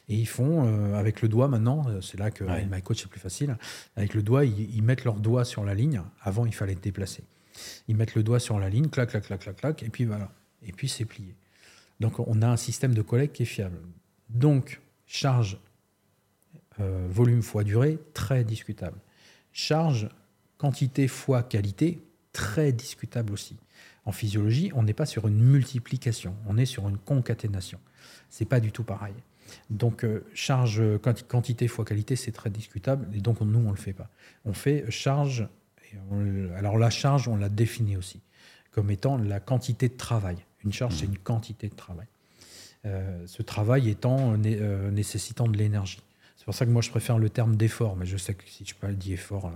Et ils font, euh, avec le doigt maintenant, euh, c'est là que ouais. My Coach c'est plus facile, avec le doigt, ils, mettent leur doigt sur la ligne. Avant, il fallait déplacer. Ils mettent le doigt sur la ligne, clac, clac, clac, clac, clac, et puis voilà. Et puis c'est plié. Donc on a un système de collecte qui est fiable. Donc, charge, volume fois durée, très discutable. Charge, quantité fois qualité, très discutable aussi. En physiologie, on n'est pas sur une multiplication, on est sur une concaténation. C'est pas du tout pareil. Donc euh, charge quantité fois qualité, c'est très discutable et donc nous on le fait pas. On fait charge. alors la charge, on la définit aussi comme étant la quantité de travail. Une charge, c'est une quantité de travail. Euh, ce travail étant euh, nécessitant de l'énergie. C'est pour ça que moi je préfère le terme d'effort, mais je sais que si je parle d'effort,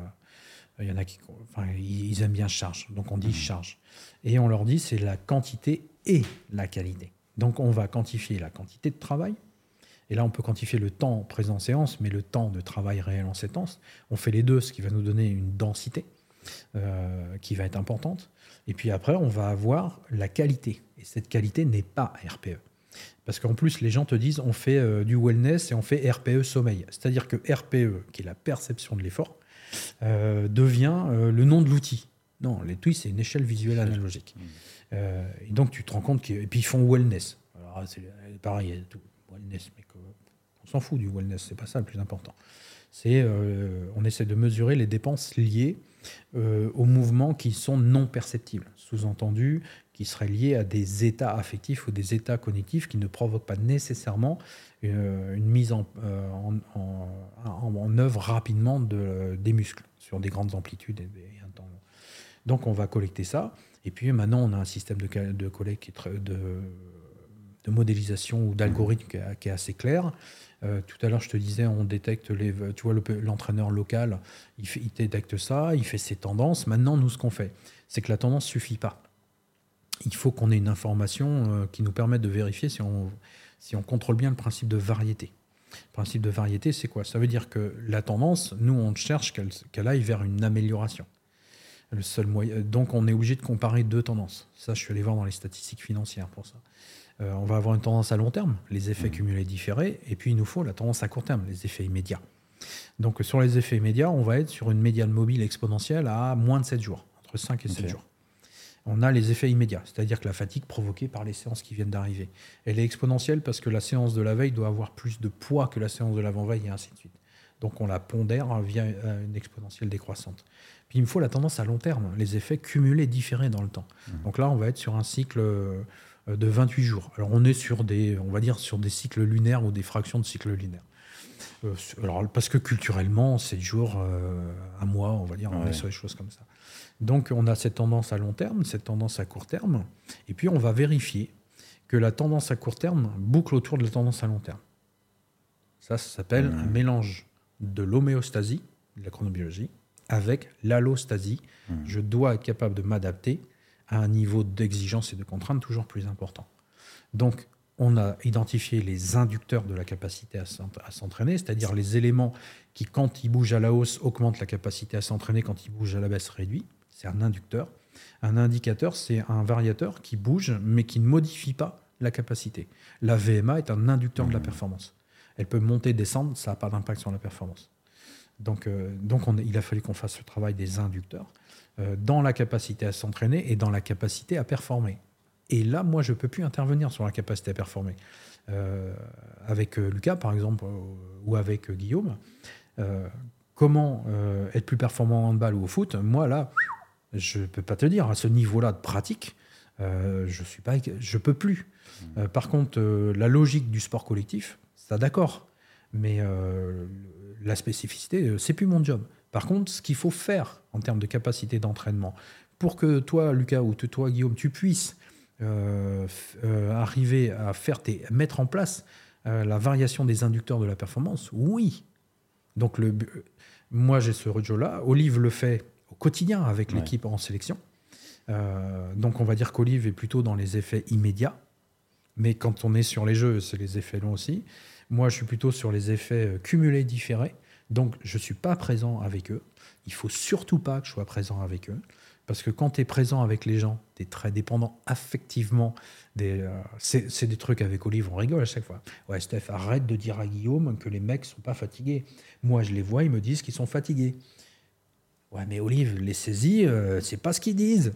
il y en a qui, enfin, ils aiment bien charge, donc on dit mmh. charge. Et on leur dit c'est la quantité et la qualité. Donc on va quantifier la quantité de travail. Et là, on peut quantifier le temps présent en séance, mais le temps de travail réel en séance. On fait les deux, ce qui va nous donner une densité euh, qui va être importante. Et puis après, on va avoir la qualité. Et cette qualité n'est pas RPE. Parce qu'en plus, les gens te disent on fait euh, du wellness et on fait RPE sommeil. C'est-à-dire que RPE, qui est la perception de l'effort, euh, devient le nom de l'outil. Non, les TUI, c'est une échelle visuelle analogique. Euh, et donc, tu te rends compte qu'ils puis ils font wellness. C'est pareil, wellness, mais on s'en fout du wellness, c'est pas ça le plus important. C'est on essaie de mesurer les dépenses liées aux mouvements qui sont non perceptibles. Sous-entendu, qui seraient liés à des états affectifs ou des états cognitifs qui ne provoquent pas nécessairement euh, une, mise en, euh, œuvre rapidement de, des muscles sur des grandes amplitudes. Donc on va collecter ça. Et puis maintenant, on a un système de, collecte de, modélisation ou d'algorithme qui, est assez clair. Euh, tout à l'heure, je te disais, on détecte les, tu vois, l'entraîneur local, il, il, détecte ça, il fait ses tendances. Maintenant, nous, ce qu'on fait, c'est que la tendance suffit pas il faut qu'on ait une information euh, qui nous permette de vérifier si on, si on contrôle bien le principe de variété. Le principe de variété, c'est quoi? Ça veut dire que la tendance, nous, on cherche qu'elle aille vers une amélioration. Le seul moyen, donc, on est obligé de comparer deux tendances. Ça, je suis allé voir dans les statistiques financières pour ça. Euh, on va avoir une tendance à long terme, les effets mmh. cumulés différés, et puis il nous faut la tendance à court terme, les effets immédiats. Donc, sur les effets immédiats, on va être sur une médiane mobile exponentielle à moins de 7 jours, entre 5 et 7 jours on a les effets immédiats, c'est-à-dire que la fatigue provoquée par les séances qui viennent d'arriver. Elle est exponentielle parce que la séance de la veille doit avoir plus de poids que la séance de l'avant-veille et ainsi de suite. Donc on la pondère via euh, une exponentielle décroissante. Puis il me faut la tendance à long terme, les effets cumulés différés dans le temps. Mmh. Donc là, on va être sur un cycle euh, de 28 jours. Alors on est sur des, on va dire sur des cycles lunaires ou des fractions de cycles lunaires. Euh, alors parce que culturellement, 7 jours, un mois, on va dire, on est sur des choses comme ça. Donc on a cette tendance à long terme, cette tendance à court terme, et puis on va vérifier que la tendance à court terme boucle autour de la tendance à long terme. Ça, ça s'appelle un mmh. mélange de l'homéostasie, de la chronobiologie, avec l'allostasie. Mmh. Je dois être capable de m'adapter à un niveau d'exigence et de contrainte toujours plus important. Donc, on a identifié les inducteurs de la capacité à s'entraîner, c'est-à-dire les éléments qui, quand ils bougent à la hausse, augmentent la capacité à s'entraîner, quand ils bougent à la baisse, réduit c'est un inducteur. Un indicateur, c'est un variateur qui bouge, mais qui ne modifie pas la capacité. La VMA est un inducteur de la performance. Elle peut monter, descendre, ça n'a pas d'impact sur la performance. Donc, euh, il a fallu qu'on fasse ce travail des inducteurs euh, dans la capacité à s'entraîner et dans la capacité à performer. Et là, moi, je ne peux plus intervenir sur la capacité à performer. Euh, avec Lucas, par exemple, ou avec Guillaume, comment être plus performant en handball ou au foot? Moi, là, je ne peux pas te dire, à ce niveau-là de pratique, euh, je suis pas, je peux plus. Mmh. Euh, par contre, euh, la logique du sport collectif, ça d'accord, mais la spécificité, c'est plus mon job. Par contre, ce qu'il faut faire en termes de capacité d'entraînement, pour que toi, Lucas, ou toi, Guillaume, tu puisses arriver à faire tes, mettre en place la variation des inducteurs de la performance, oui. Donc, le, moi, j'ai ce rôle-là. Olive le fait au quotidien avec l'équipe en sélection. Euh, donc on va dire qu'Olive est plutôt dans les effets immédiats, mais quand on est sur les jeux, c'est les effets longs aussi. Moi, je suis plutôt sur les effets euh, cumulés différés, donc je ne suis pas présent avec eux. Il faut surtout pas que je sois présent avec eux, parce que quand tu es présent avec les gens, tu es très dépendant affectivement. Des, euh, c'est, des trucs avec Olive, on rigole à chaque fois. Ouais, Steph, arrête de dire à Guillaume que les mecs sont pas fatigués. Moi, je les vois, ils me disent qu'ils sont fatigués. Ouais, mais Olive, les saisies, euh, c'est pas ce qu'ils disent.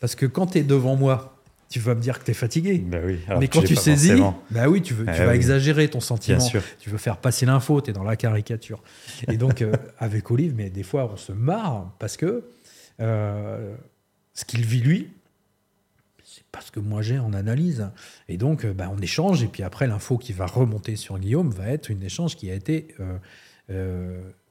Parce que quand tu es devant moi, tu vas me dire que tu es fatigué. Bah oui, mais quand tu saisis, bah oui, tu, veux, tu ah vas exagérer ton sentiment. Tu veux faire passer l'info, tu es dans la caricature. Et donc, euh, avec Olive, mais des fois, on se marre parce que euh, ce qu'il vit lui, c'est pas ce que moi j'ai en analyse. Et donc, bah, on échange. Et puis après, l'info qui va remonter sur Guillaume va être une échange qui a été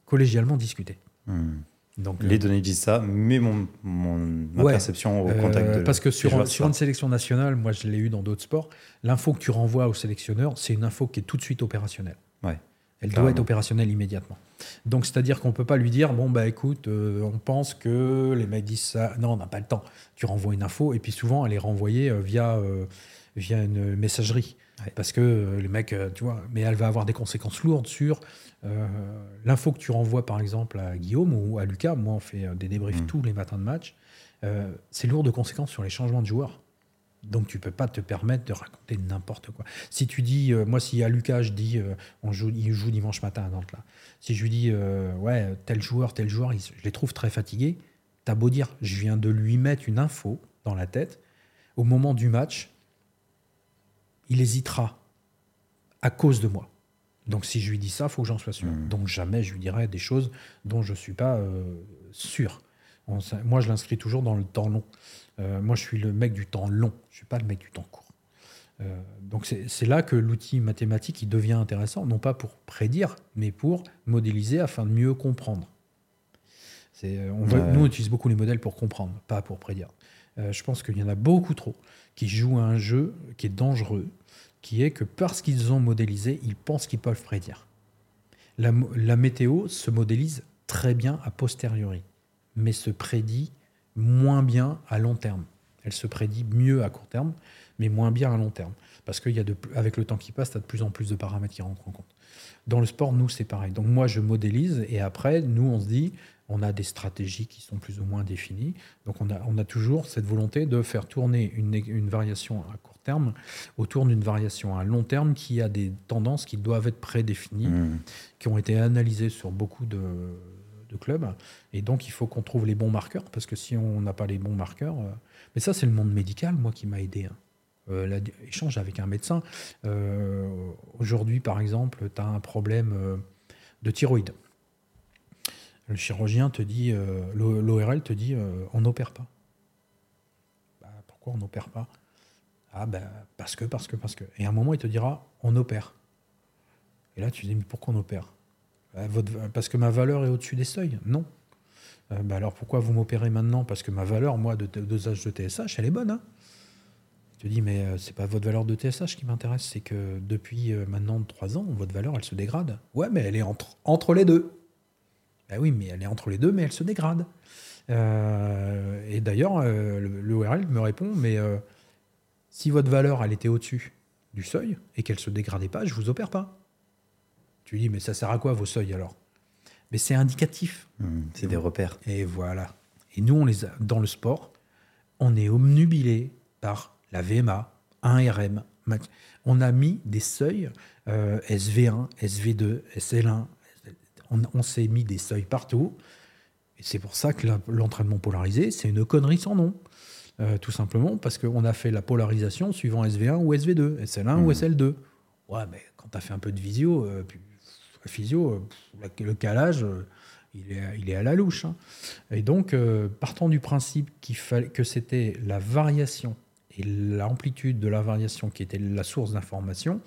collégialement discutée. Hmm. Donc, les euh, données disent ça, mais mon, ma perception au contact euh, de Parce que sur, sur une sélection nationale, moi je l'ai eu dans d'autres sports, l'info que tu renvoies au sélectionneur, c'est une info qui est tout de suite opérationnelle. Ouais. Elle doit être opérationnelle immédiatement. Donc c'est-à-dire qu'on ne peut pas lui dire, bon bah écoute, euh, on pense que les mecs disent ça. Non, on n'a pas le temps. Tu renvoies une info, et puis souvent elle est renvoyée via, via une messagerie. Parce que les mecs, tu vois, mais elle va avoir des conséquences lourdes sur euh, l'info que tu renvoies par exemple à Guillaume ou à Lucas, moi on fait euh, des débriefs mm. tous les matins de match, euh, c'est lourd de conséquences sur les changements de joueurs. Donc tu peux pas te permettre de raconter n'importe quoi. Si tu dis, moi si à Lucas je dis, on joue, il joue dimanche matin à Nantes là. Si je lui dis, ouais tel joueur, tel joueur, je les trouve très fatigués. T'as beau dire, je viens de lui mettre une info dans la tête. Au moment du match, il hésitera à cause de moi. Donc si je lui dis ça, il faut que j'en sois sûr. Mhm. Donc jamais je lui dirai des choses dont je ne suis pas euh, sûr. On moi, je l'inscris toujours dans le temps long. Euh, moi, je suis le mec du temps long. Je ne suis pas le mec du temps court. Euh, donc c'est là que l'outil mathématique il devient intéressant, non pas pour prédire, mais pour modéliser afin de mieux comprendre. On Ouais. Nous, on utilise beaucoup les modèles pour comprendre, pas pour prédire. Je pense qu'il y en a beaucoup trop qui jouent à un jeu qui est dangereux, qui est que parce qu'ils ont modélisé, ils pensent qu'ils peuvent prédire. La, météo se modélise très bien a posteriori, mais se prédit moins bien à long terme. Elle se prédit mieux à court terme, mais moins bien à long terme. Parce qu'avec le temps qui passe, tu as de plus en plus de paramètres qui rentrent en compte. Dans le sport, nous, c'est pareil. Donc moi, je modélise et après, nous, on se dit, on a des stratégies qui sont plus ou moins définies. Donc on a, on a toujours cette volonté de faire tourner une, une variation à court terme autour d'une variation à long terme qui a des tendances qui doivent être prédéfinies, Mhm. qui ont été analysées sur beaucoup de, de clubs. Et donc il faut qu'on trouve les bons marqueurs, parce que si on n'a pas les bons marqueurs... euh, Mais ça, c'est le monde médical, moi, qui m'a aidé. hein. Euh, L'échange avec un médecin. Euh, Aujourd'hui, par exemple, tu as un problème de thyroïde. Le chirurgien te dit, euh, l'O- l'ORL te dit, euh, on n'opère pas. Bah, pourquoi on n'opère pas? Ah, ben, parce que, parce que, parce que. Et à un moment, il te dira, on opère. Et là, tu te dis, mais pourquoi on opère? Bah, Parce que ma valeur est au-dessus des seuils? Non. Euh, alors pourquoi vous m'opérez maintenant? Parce que ma valeur, moi, de dosage de TSH, elle est bonne. Hein tu te dis, mais euh, c'est pas votre valeur de TSH qui m'intéresse, c'est que depuis maintenant 3 ans, votre valeur, elle se dégrade. Ouais, mais elle est entre, entre les deux. Ben oui, mais elle est entre les deux, mais elle se dégrade. Euh, et d'ailleurs, euh, l'ORL me répond, mais euh, si votre valeur, elle était au-dessus du seuil et qu'elle se dégradait pas, je vous opère pas. Tu dis, mais ça sert à quoi vos seuils alors? Mais c'est indicatif. Mhm. C'est des repères. Et voilà. Et nous, on les a, dans le sport, on est omnubilé par la VMA, 1RM. max. On a mis des seuils euh, SV1, SV2, SL1. On, on s'est mis des seuils partout. Et c'est pour ça que l'entraînement polarisé, c'est une connerie sans nom. Euh, tout simplement parce qu'on a fait la polarisation suivant SV1 ou SV2, SL1 ou Mhm. SL2. Ouais, mais quand tu as fait un peu de visio, euh, puis, physio, euh, le calage, il, est, il est à la louche. hein. Et donc, partant du principe qu'il fallait que c'était la variation et l'amplitude de la variation qui était la source d'information,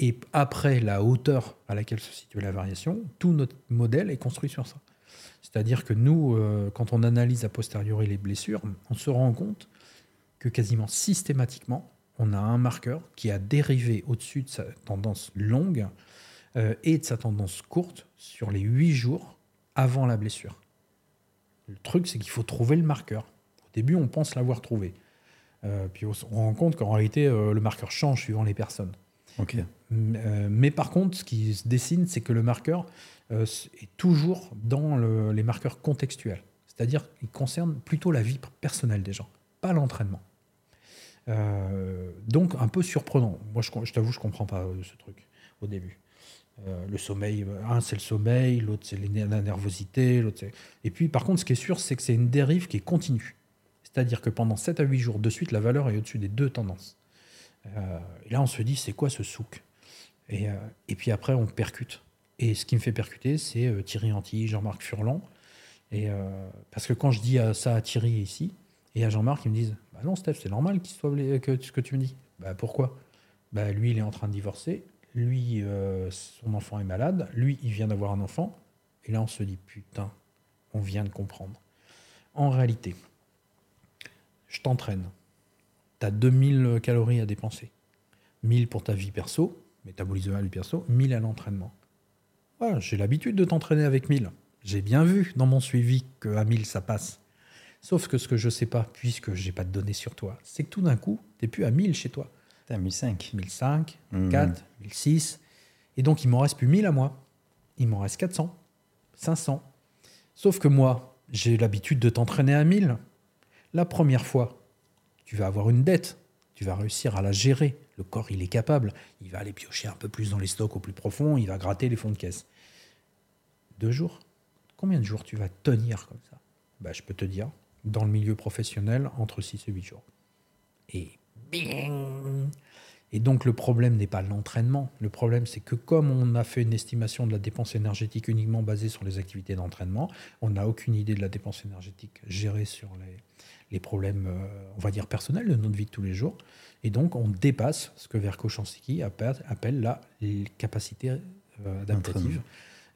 et après la hauteur à laquelle se situait la variation, tout notre modèle est construit sur ça. C'est-à-dire que nous, euh, quand on analyse a posteriori les blessures, on se rend compte que quasiment systématiquement, on a un marqueur qui a dérivé au-dessus de sa tendance longue euh, et de sa tendance courte sur les huit jours avant la blessure. Le truc, c'est qu'il faut trouver le marqueur. Au début, on pense l'avoir trouvé. Euh, puis on se rend compte qu'en réalité, le marqueur change suivant les personnes. Euh, mais par contre, ce qui se dessine, c'est que le marqueur euh, est toujours dans le- les marqueurs contextuels. C'est-à-dire qu'il concerne plutôt la vie personnelle des gens, pas l'entraînement. Euh, donc, un peu surprenant. Moi, je, t'avoue, je comprends pas ce truc au début. Le sommeil, un c'est le sommeil, l'autre c'est la nervosité. Et puis, par contre, ce qui est sûr, c'est que c'est une dérive qui est continue. C'est-à-dire que pendant 7 à 8 jours de suite, la valeur est au-dessus des deux tendances. Euh, et là, on se dit, c'est quoi ce souk? Et, euh, et puis après, on percute. Et ce qui me fait percuter, c'est euh, Thierry Antilly, Jean-Marc Furlan. Et, parce que quand je dis ça à Thierry ici, et à Jean-Marc, ils me disent Bah non, Steph, c'est normal qu'il soit que ce que tu me dis. Bah pourquoi? Bah lui, il est en train de divorcer. Lui, son enfant est malade. Lui, il vient d'avoir un enfant. Et là, on se dit Putain, on vient de comprendre. En réalité, je t'entraîne. Tu as 2000 calories à dépenser. 1000 pour ta vie perso, métabolisme à vie perso, 1000 à l'entraînement. Voilà, j'ai l'habitude de t'entraîner avec 1000. J'ai bien vu dans mon suivi qu'à 1000 ça passe. Sauf que ce que je sais pas, puisque j'ai pas de données sur toi, c'est que tout d'un coup, tu plus à 1000 chez toi. T'as 1005. 1005, Mhm. 1004, 1006. Et donc, il m'en reste plus 1000 à moi. Il m'en reste 400, 500. Sauf que moi, j'ai l'habitude de t'entraîner à 1000. La première fois, tu vas avoir une dette. Tu vas réussir à la gérer. Le corps, il est capable. Il va aller piocher un peu plus dans les stocks au plus profond. Il va gratter les fonds de caisse. Deux jours? Combien de jours tu vas tenir comme ça? Bah, Je peux te dire, dans le milieu professionnel, entre 6 et 8 jours. Et bing Et donc le problème n'est pas l'entraînement. Le problème, c'est que comme on a fait une estimation de la dépense énergétique uniquement basée sur les activités d'entraînement, on n'a aucune idée de la dépense énergétique gérée sur les, les problèmes, euh, on va dire, personnels de notre vie de tous les jours. Et donc on dépasse ce que Verko Chansiki appelle la capacité euh, adaptative.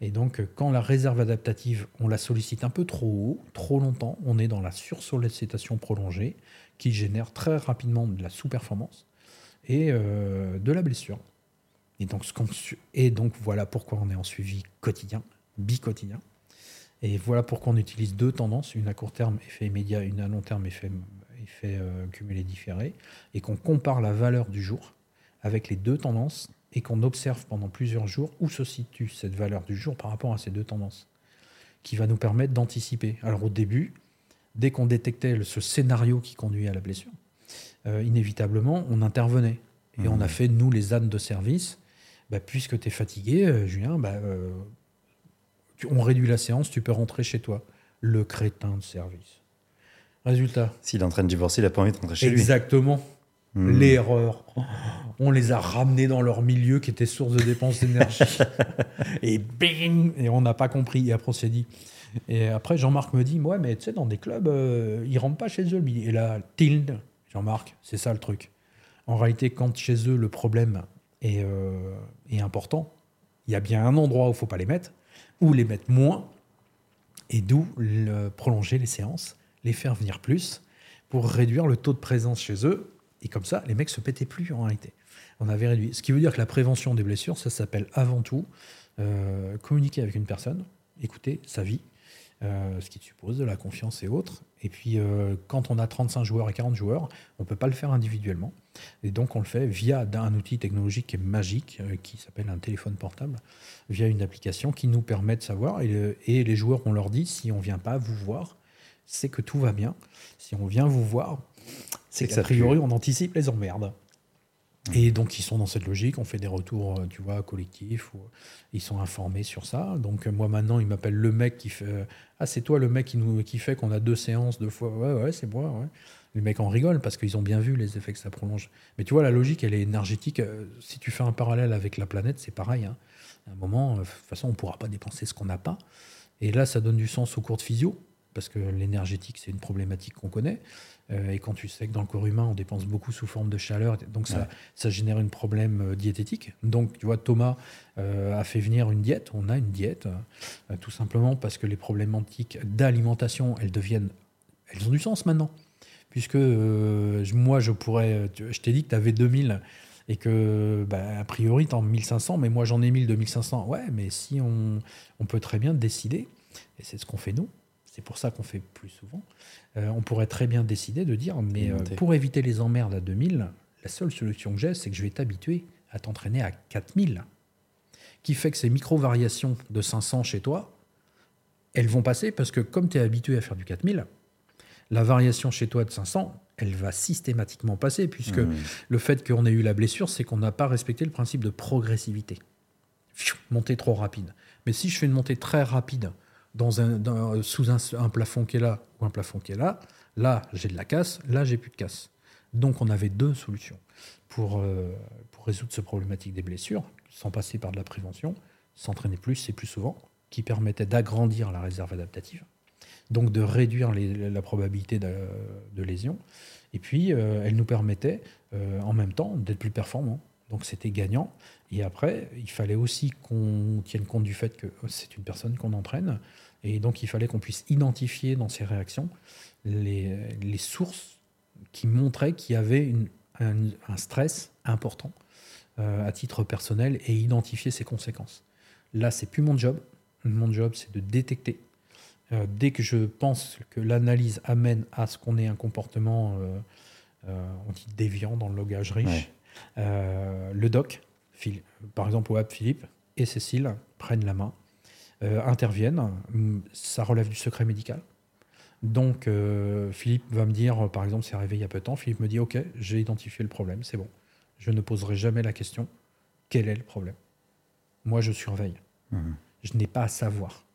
Et donc, quand la réserve adaptative, on la sollicite un peu trop haut, trop longtemps, on est dans la sursollicitation prolongée qui génère très rapidement de la sous-performance et euh, de la blessure. Et donc, ce et donc, voilà pourquoi on est en suivi quotidien, bi-quotidien. Et voilà pourquoi on utilise deux tendances, une à court terme, effet immédiat, une à long terme, effet, effet euh, cumulé différé, et qu'on compare la valeur du jour avec les deux tendances et qu'on observe pendant plusieurs jours où se situe cette valeur du jour par rapport à ces deux tendances, qui va nous permettre d'anticiper. Alors au début, dès qu'on détectait ce scénario qui conduit à la blessure, euh, inévitablement, on intervenait. Et on a mmh. fait, nous, les ânes de service. Bah, puisque tu es fatigué, euh, Julien, bah, euh, on réduit la séance, tu peux rentrer chez toi. Le crétin de service. Résultat. S'il est en train de divorcer, il n'a pas envie de rentrer chez lui. Exactement. Mmh. L'erreur. On les a ramenés dans leur milieu qui était source de dépenses d'énergie. et bing Et on n'a pas compris. Et après, on s'est dit. Et après, Jean-Marc me dit Ouais, mais tu sais, dans des clubs, ils ils rentrent pas chez eux. Et là, tilt Jean-Marc, c'est ça le truc. En réalité, quand chez eux le problème est, euh, important, il y a bien un endroit où il ne faut pas les mettre, ou les mettre moins, et d'où prolonger les séances, les faire venir plus, pour réduire le taux de présence chez eux, et comme ça, les mecs se pétaient plus en réalité. On. Ce qui veut dire que la prévention des blessures, ça s'appelle avant tout euh, communiquer avec une personne, écouter sa vie, euh, ce qui suppose de la confiance et autres. Et puis, euh, quand on a 35 joueurs et 40 joueurs, on ne peut pas le faire individuellement. Et donc, on le fait via un outil technologique qui est magique, euh, qui s'appelle un téléphone portable, via une application qui nous permet de savoir. Et, et les joueurs, on leur dit, si on ne vient pas vous voir, c'est que tout va bien. Si on vient vous voir, c'est qu'a priori, on anticipe les emmerdes. Et donc, ils sont dans cette logique. On fait des retours, euh, tu vois, collectifs. Où ils sont informés sur ça. Donc, moi, maintenant, ils m'appellent le mec qui fait. Ah, c'est toi le mec qui, nous, qui fait qu'on a deux séances, deux fois. Ouais, ouais, c'est moi. Ouais. Les mecs en rigolent parce qu'ils ont bien vu les effets que ça prolonge. Mais tu vois, la logique, elle est énergétique. Euh, si tu fais un parallèle avec la planète, c'est pareil. Hein. À un moment, euh, de toute façon, on ne pourra pas dépenser ce qu'on n'a pas. Et là, ça donne du sens aux cours de physio parce que l'énergétique, c'est une problématique qu'on connaît. Euh, et quand tu sais que dans le corps humain, on dépense beaucoup sous forme de chaleur, donc ça, ça génère un problème euh, diététique. Donc, tu vois, Thomas euh, a fait venir une diète. On a une diète, tout simplement parce que les problématiques d'alimentation, elles deviennent, elles ont du sens maintenant. Puisque moi, je pourrais, je t'ai dit que tu avais 2000 et que, bah, a priori, tu en 1500, mais moi, j'en ai 1000 de 1500. Ouais, mais si on, on peut très bien décider, et c'est ce qu'on fait nous, c'est pour ça qu'on fait plus souvent, euh, on pourrait très bien décider de dire, mais euh, pour éviter les emmerdes à 2000, la seule solution que j'ai, c'est que je vais t'habituer à t'entraîner à 4000. Qui fait que ces micro-variations de 500 chez toi, elles vont passer parce que comme tu es habitué à faire du 4000, la variation chez toi de 500, elle va systématiquement passer, puisque mmh. le fait qu'on ait eu la blessure, c'est qu'on n'a pas respecté le principe de progressivité. Montée trop rapide. Mais si je fais une montée très rapide dans un, sous un, plafond qui est là ou un plafond qui est là, là j'ai de la casse, là j'ai plus de casse. Donc on avait deux solutions pour, euh, pour résoudre ce problématique des blessures, sans passer par de la prévention, s'entraîner plus et plus souvent, qui permettait d'agrandir la réserve adaptative, donc de réduire la probabilité de, de, lésion, et puis euh, elle nous permettait euh, en même temps d'être plus performants. Donc c'était gagnant. Et après, il fallait aussi qu'on tienne compte du fait que c'est une personne qu'on entraîne, et donc, il fallait qu'on puisse identifier dans ces réactions les, sources qui montraient qu'il y avait un, stress important euh, à titre personnel et identifier ses conséquences. Là, c'est plus mon job. Mon job, c'est de détecter. Euh, dès que je pense que l'analyse amène à ce qu'on ait un comportement, euh, on dit déviant dans le logage riche, le doc, par exemple, Philippe et Cécile prennent la main euh, interviennent. Ça relève du secret médical. Donc, euh, Philippe va me dire, par exemple, c'est arrivé il y a peu de temps, Philippe me dit, OK, j'ai identifié le problème, c'est bon. Je ne poserai jamais la question, quel est le problème? Moi, je surveille. Mhm. Je n'ai pas à savoir.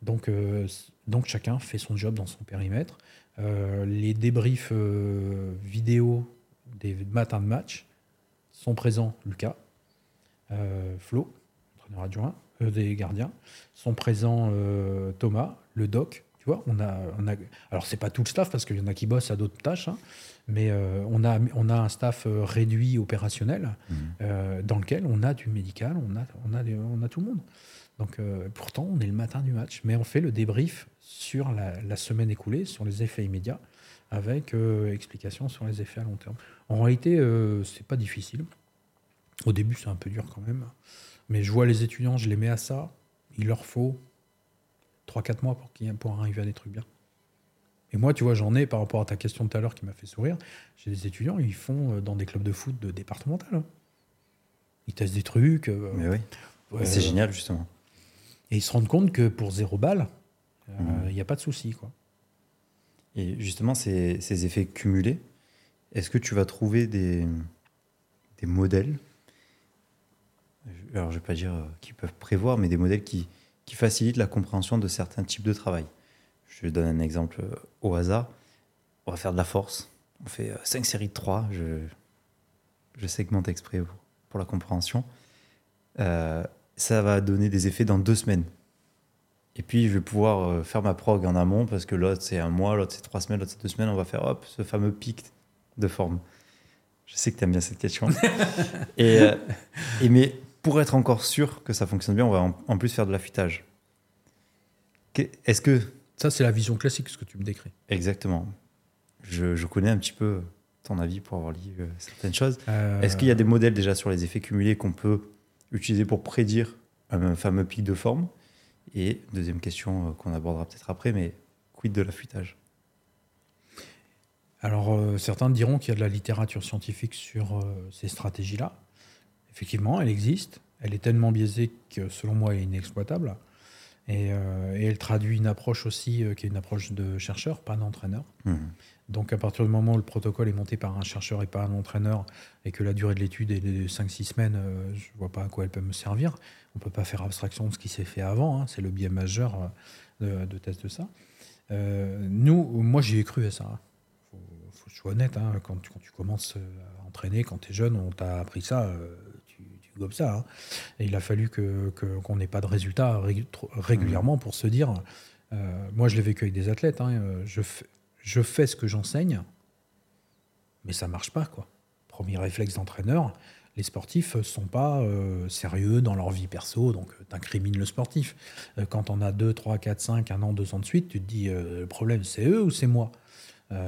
Donc, euh, donc, chacun fait son job dans son périmètre. les débriefs vidéo des matins de match sont présents Lucas, Flo, entraîneur adjoint, des gardiens, sont présents Thomas, le doc, tu vois, on a, on a alors c'est pas tout le staff parce qu'il y en a qui bossent à d'autres tâches, hein, mais euh, on, a, on a un staff euh, réduit opérationnel mmh. euh, dans lequel on a du médical, on a, on a, on a tout le monde. Donc pourtant, on est le matin du match, mais on fait le débrief sur la, semaine écoulée, sur les effets immédiats, avec explication sur les effets à long terme. En réalité, c'est pas difficile. Au début, c'est un peu dur quand même, mais je vois les étudiants, je les mets à ça. Il leur faut 3-4 mois pour, pour arriver à des trucs bien. Et moi, tu vois, j'en ai par rapport à ta question de tout à l'heure qui m'a fait sourire. J'ai des étudiants, ils font euh, dans des clubs de foot de départemental. Hein. Ils testent des trucs. Euh, Mais oui. c'est génial, justement. Et ils se rendent compte que pour zéro balle, euh, mhm. il n'y a pas de souci. Quoi. Et justement, ces, ces effets cumulés, est-ce que tu vas trouver des, des modèles Alors, je ne vais pas dire qu'ils peuvent prévoir, mais des modèles qui, qui facilitent la compréhension de certains types de travail je donne un exemple euh, au hasard. On va faire de la force. On fait 5 euh, séries de 3. Je, je segmente exprès pour, la compréhension. Euh, ça va donner des effets dans deux semaines. Et puis, je vais pouvoir faire ma prog en amont parce que l'autre, c'est un mois, l'autre, c'est trois semaines, l'autre, c'est deux semaines. On va faire hop, ce fameux pic de forme. Je sais que tu aimes bien cette question. et, et, mais pour être encore sûr que ça fonctionne bien, on va en, plus faire de l'affûtage. Est-ce que ça, c'est la vision classique, ce que tu me décris. Exactement. Je, connais un petit peu ton avis pour avoir lu euh, certaines choses. Euh, Est-ce qu'il y a des modèles déjà sur les effets cumulés qu'on peut utiliser pour prédire un fameux pic de forme? Et deuxième question euh, qu'on abordera peut-être après, mais quid de l'affûtage? Alors, certains diront qu'il y a de la littérature scientifique sur ces stratégies-là. Effectivement, elle existe. Elle est tellement biaisée que, selon moi, elle est inexploitable. Euh, et, elle traduit une approche aussi euh, qui est une approche de chercheur, pas d'entraîneur. Mmh. Donc à partir du moment où le protocole est monté par un chercheur et pas un entraîneur, et que la durée de l'étude est de 5-6 semaines, euh, je ne vois pas à quoi elle peut me servir. On ne peut pas faire abstraction de ce qui s'est fait avant, hein. c'est le biais majeur de, de, test de ça. nous, moi j'y ai cru à ça. Il faut, que je sois honnête, hein. quand, tu, quand, tu, commences à entraîner, quand tu es jeune, on t'a appris ça comme ça. Hein. Il a fallu qu'on que, qu'on n'ait pas de résultats régulièrement pour se dire. Euh, moi, je l'ai vécu avec des athlètes. Hein, euh, je, je fais ce que j'enseigne, mais ça marche pas. quoi. Premier réflexe d'entraîneur, les sportifs sont pas euh, sérieux dans leur vie perso, donc tu incrimines le sportif. quand on a 2, 3, 4, 5, un an, deux ans de suite, tu te dis le problème c'est eux ou c'est moi?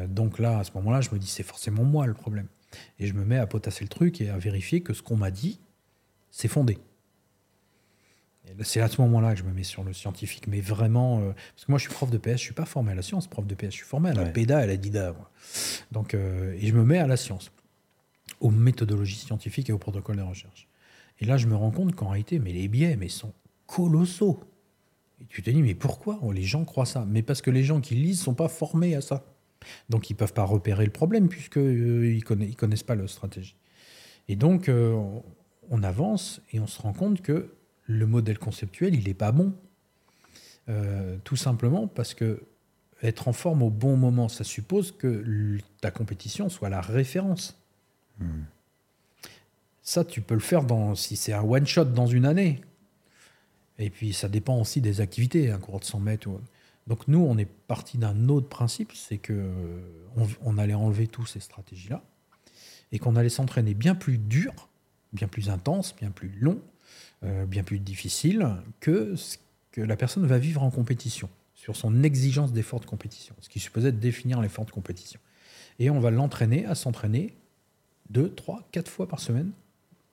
Donc là, à ce moment-là, je me dis c'est forcément moi le problème. Et je me mets à potasser le truc et à vérifier que ce qu'on m'a dit, c'est fondé. C'est à ce moment-là que je me mets sur le scientifique, mais vraiment, euh, parce que moi je suis prof de PS, je suis pas formé à la science, prof de PS, je suis formé à la PEDA et à la DIDA. Donc, euh, et je me mets à la science, aux méthodologies scientifiques et aux protocoles de recherche. Et là, je me rends compte qu'en réalité, mais les biais, mais sont colossaux. Et tu te dis, mais pourquoi les gens croient ça? Mais parce que les gens qui lisent sont pas formés à ça. Donc ils peuvent pas repérer le problème puisqu'ils euh, ne connaissent, pas la stratégie. Et donc, on avance et on se rend compte que le modèle conceptuel, il n'est pas bon. Euh, tout simplement parce que être en forme au bon moment, ça suppose que ta compétition soit la référence. Hmm. Ça, tu peux le faire dans, si c'est un one-shot dans une année. Et puis, ça dépend aussi des activités, un cours de 100 mètres. Donc, nous, on est parti d'un autre principe, c'est que on allait enlever toutes ces stratégies-là et qu'on allait s'entraîner bien plus dur bien plus intense, bien plus long, euh, bien plus difficile que ce que la personne va vivre en compétition, sur son exigence d'effort de compétition, ce qui supposait définir l'effort de compétition. Et on va l'entraîner à s'entraîner deux, trois, quatre fois par semaine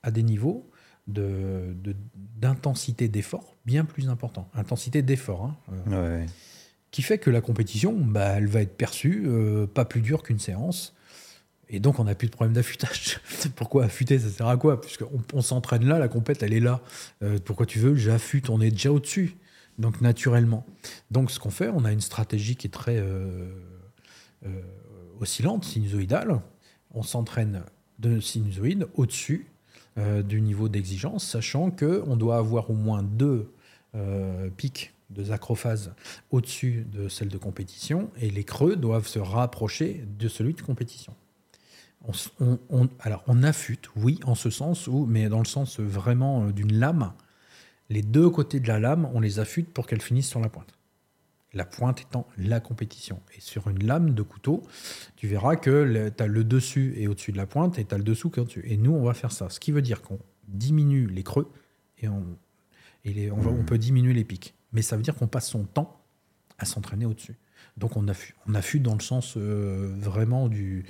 à des niveaux d'intensité de, d'effort bien plus importants. Intensité d'effort. Hein, euh, qui fait que la compétition, bah, elle va être perçue euh, pas plus dure qu'une séance et donc, on n'a plus de problème d'affûtage. pourquoi affûter Ça sert à quoi? Puisqu'on on, s'entraîne là, la compète, elle est là. Euh, pourquoi tu veux J'affûte, on est déjà au-dessus. Donc, naturellement. Donc, ce qu'on fait, on a une stratégie qui est très euh, euh, oscillante, sinusoïdale. On s'entraîne de sinusoïde au-dessus du niveau d'exigence, sachant qu'on doit avoir au moins deux pics de acrophase au-dessus de celle de compétition, et les creux doivent se rapprocher de celui de compétition. On, alors, on affûte, oui, en ce sens, où, mais dans le sens vraiment euh, d'une lame. Les deux côtés de la lame, on les affûte pour qu'elles finissent sur la pointe. La pointe étant la compétition. Et sur une lame de couteau, tu verras que tu as le dessus et au-dessus de la pointe et tu as le dessous qui est au-dessus. Et nous, on va faire ça. Ce qui veut dire qu'on diminue les creux et, on, on, peut diminuer les pics. Mais ça veut dire qu'on passe son temps à s'entraîner au-dessus. Donc on affûte, on dans le sens euh, vraiment du,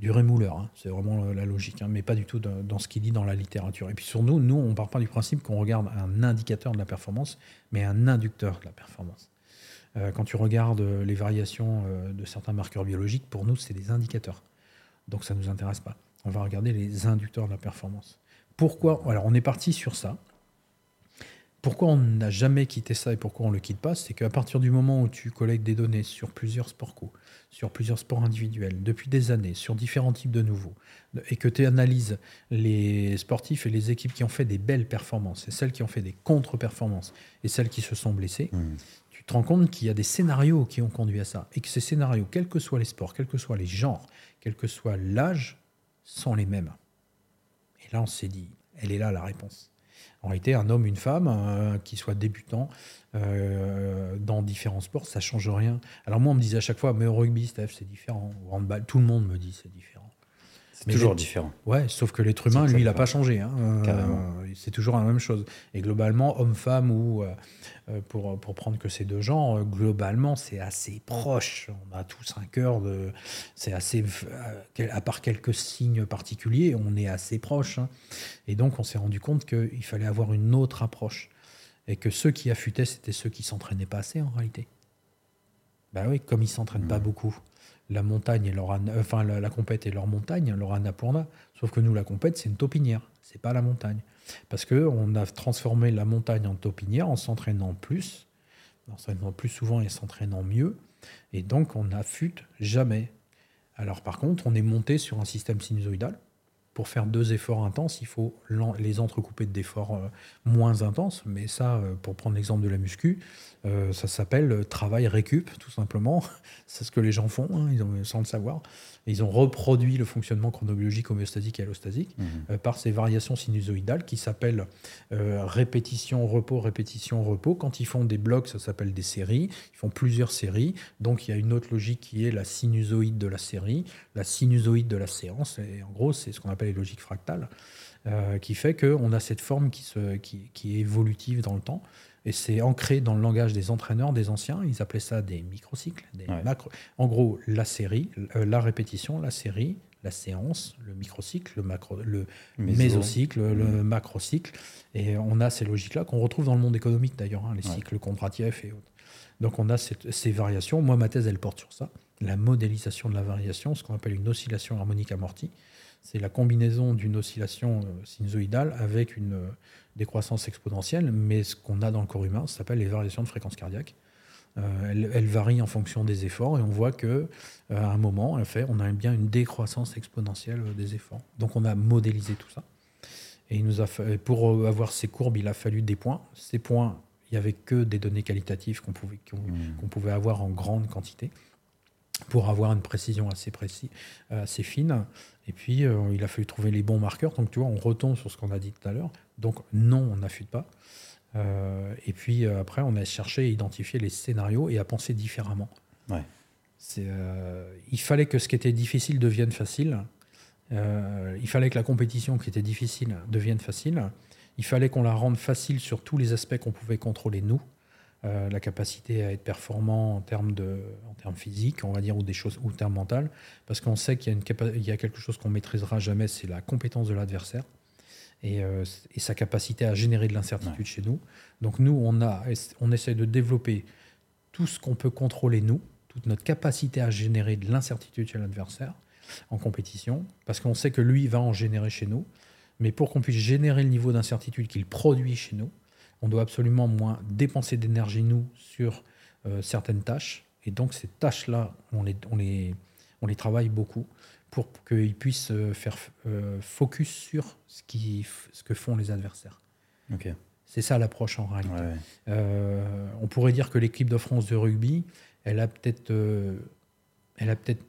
du rémouleur. Hein. C'est vraiment la logique, hein, mais pas du tout dans, ce qu'il dit dans la littérature. Et puis sur nous, nous, on ne part pas du principe qu'on regarde un indicateur de la performance, mais un inducteur de la performance. Euh, quand tu regardes les variations de certains marqueurs biologiques, pour nous, c'est des indicateurs. Donc ça ne nous intéresse pas. On va regarder les inducteurs de la performance. Pourquoi? Alors on est parti sur ça pourquoi on n'a jamais quitté ça et pourquoi on ne le quitte pas, c'est qu'à partir du moment où tu collectes des données sur plusieurs sports co, sur plusieurs sports individuels, depuis des années, sur différents types de nouveaux, et que tu analyses les sportifs et les équipes qui ont fait des belles performances, et celles qui ont fait des contre-performances, et celles qui se sont blessées, mmh. tu te rends compte qu'il y a des scénarios qui ont conduit à ça, et que ces scénarios, quels que soient les sports, quels que soient les genres, quel que soit l'âge, sont les mêmes. Et là, on s'est dit, elle est là la réponse en réalité, un homme, une femme, euh, qui soit débutant euh, dans différents sports, ça change rien. Alors moi, on me disait à chaque fois, mais au rugby, Steph, c'est différent. Au handball, tout le monde me dit c'est différent. C'est toujours différent. Ouais, sauf que l'être humain, lui, il n'a pas changé. Hein. Euh, c'est toujours la même chose. Et globalement, homme-femme ou euh, pour, pour prendre que ces deux genres, euh, globalement, c'est assez proche. On a tous un cœur de. C'est assez. À part quelques signes particuliers, on est assez proche. Hein. Et donc, on s'est rendu compte qu'il fallait avoir une autre approche. Et que ceux qui affûtaient, c'était ceux qui s'entraînaient pas assez en réalité. Ben oui, comme ils s'entraînent pas mmh. beaucoup la montagne et leur enfin la, compète et leur montagne, leur Annapurna. Sauf que nous, la compète, c'est une taupinière, c'est pas la montagne. Parce qu'on a transformé la montagne en taupinière en s'entraînant plus, en s'entraînant plus souvent et s'entraînant mieux. Et donc, on n'affûte jamais. Alors, par contre, on est monté sur un système sinusoïdal pour faire deux efforts intenses, il faut les entrecouper d'efforts euh, moins intenses. Mais ça, euh, pour prendre l'exemple de la muscu, euh, ça s'appelle travail récup, tout simplement. C'est ce que les gens font, hein, sans le savoir. Ils ont reproduit le fonctionnement chronobiologique homéostasique et allostasique mmh. par ces variations sinusoïdales qui s'appellent répétition, repos, répétition, repos. Quand ils font des blocs, ça s'appelle des séries. Ils font plusieurs séries. Donc il y a une autre logique qui est la sinusoïde de la série, la sinusoïde de la séance. Et en gros, c'est ce qu'on appelle les logiques fractales, euh, qui fait qu'on a cette forme qui, se, qui, est évolutive dans le temps. Et c'est ancré dans le langage des entraîneurs, des anciens. Ils appelaient ça des microcycles, des macro. En gros, la série, euh, la répétition, la série, la séance, le microcycle, le, macro, le mésocycle, le mmh. macrocycle. Et on a ces logiques-là qu'on retrouve dans le monde économique d'ailleurs, hein, les cycles Kondratiev et autres. Donc on a ces variations. Moi, ma thèse, elle porte sur ça, la modélisation de la variation, ce qu'on appelle une oscillation harmonique amortie c'est la combinaison d'une oscillation euh, sinusoïdale avec une euh, décroissance exponentielle, mais ce qu'on a dans le corps humain, ça s'appelle les variations de fréquence cardiaque. Euh, elles, varient en fonction des efforts et on voit que à un moment, en fait, on a bien une décroissance exponentielle des efforts. Donc on a modélisé tout ça. Et il nous a pour avoir ces courbes, il a fallu des points. Ces points, il n'y avait que des données qualitatives qu'on pouvait, mmh. qu'on pouvait avoir en grande quantité pour avoir une précision assez, précis, assez fine. Et puis, euh, il a fallu trouver les bons marqueurs. Donc, tu vois, on retombe sur ce qu'on a dit tout à l'heure. Donc, non, on n'affûte pas. Euh, et puis, euh, après, on a cherché à identifier les scénarios et à penser différemment. Ouais. il fallait que ce qui était difficile devienne facile. il fallait que la compétition qui était difficile devienne facile. Il fallait qu'on la rende facile sur tous les aspects qu'on pouvait contrôler nous. Euh, la capacité à être performant en termes, de, en termes physiques, on va dire, ou des choses, ou en termes mentales, parce qu'on sait qu'il y, a une il y a quelque chose qu'on maîtrisera jamais, c'est la compétence de l'adversaire et, euh, et, sa capacité à générer de l'incertitude chez nous. Donc nous, on, a, on essaie de développer tout ce qu'on peut contrôler nous, toute notre capacité à générer de l'incertitude chez l'adversaire en compétition, parce qu'on sait que lui va en générer chez nous. Mais pour qu'on puisse générer le niveau d'incertitude qu'il produit chez nous, on doit absolument moins dépenser d'énergie, nous, sur euh, certaines tâches. Et donc, ces tâches-là, on les, on, les, on les travaille beaucoup pour qu'ils puissent euh, faire euh, focus sur ce, qui, ce que font les adversaires. C'est ça l'approche en réalité. on pourrait dire que l'équipe de France de rugby, elle a peut-être elle a peut-être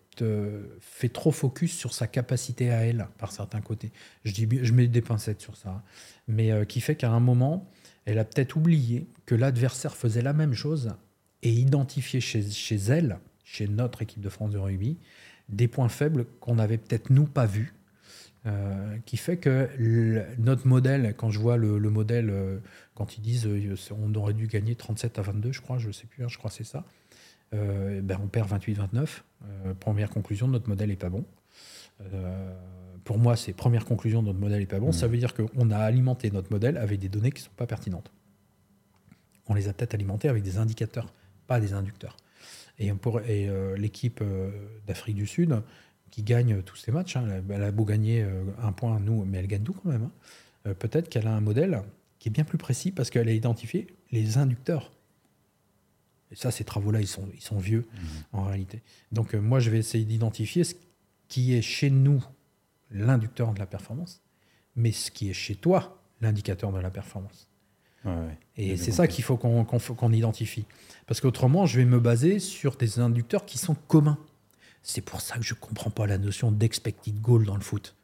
fait trop focus sur sa capacité à elle, par certains côtés. Je, dis, je mets des pincettes sur ça. Mais euh, qui fait qu'à un moment, elle a peut-être oublié que l'adversaire faisait la même chose et identifié chez, chez elle, chez notre équipe de France de rugby, des points faibles qu'on n'avait peut-être nous pas vus. Euh, qui fait que notre modèle, quand je vois le, modèle, euh, quand ils disent on aurait dû gagner 37 à 22, je crois, je ne sais plus, hein, je crois que c'est ça, euh, ben on perd 28-29. Euh, première conclusion, notre modèle n'est pas bon. Euh, pour moi, c'est première conclusion, notre modèle n'est pas bon. Ça mmh. veut dire qu'on a alimenté notre modèle avec des données qui ne sont pas pertinentes. On les a peut-être alimentés avec des indicateurs, pas des inducteurs. Et, et l'équipe d'Afrique du Sud, qui gagne tous ces matchs, hein, elle a beau gagner un point, nous, mais elle gagne tout quand même. Hein. peut-être qu'elle a un modèle qui est bien plus précis parce qu'elle a identifié les inducteurs. Et ça, ces travaux-là, ils sont, ils sont vieux mmh. en réalité. Donc euh, moi, je vais essayer d'identifier ce qui est chez nous l'inducteur de la performance, mais ce qui est chez toi l'indicateur de la performance. Et c'est ça qu'il faut qu'on identifie. Parce qu'autrement, je vais me baser sur des inducteurs qui sont communs. C'est pour ça que je ne comprends pas la notion d'expected goal dans le foot.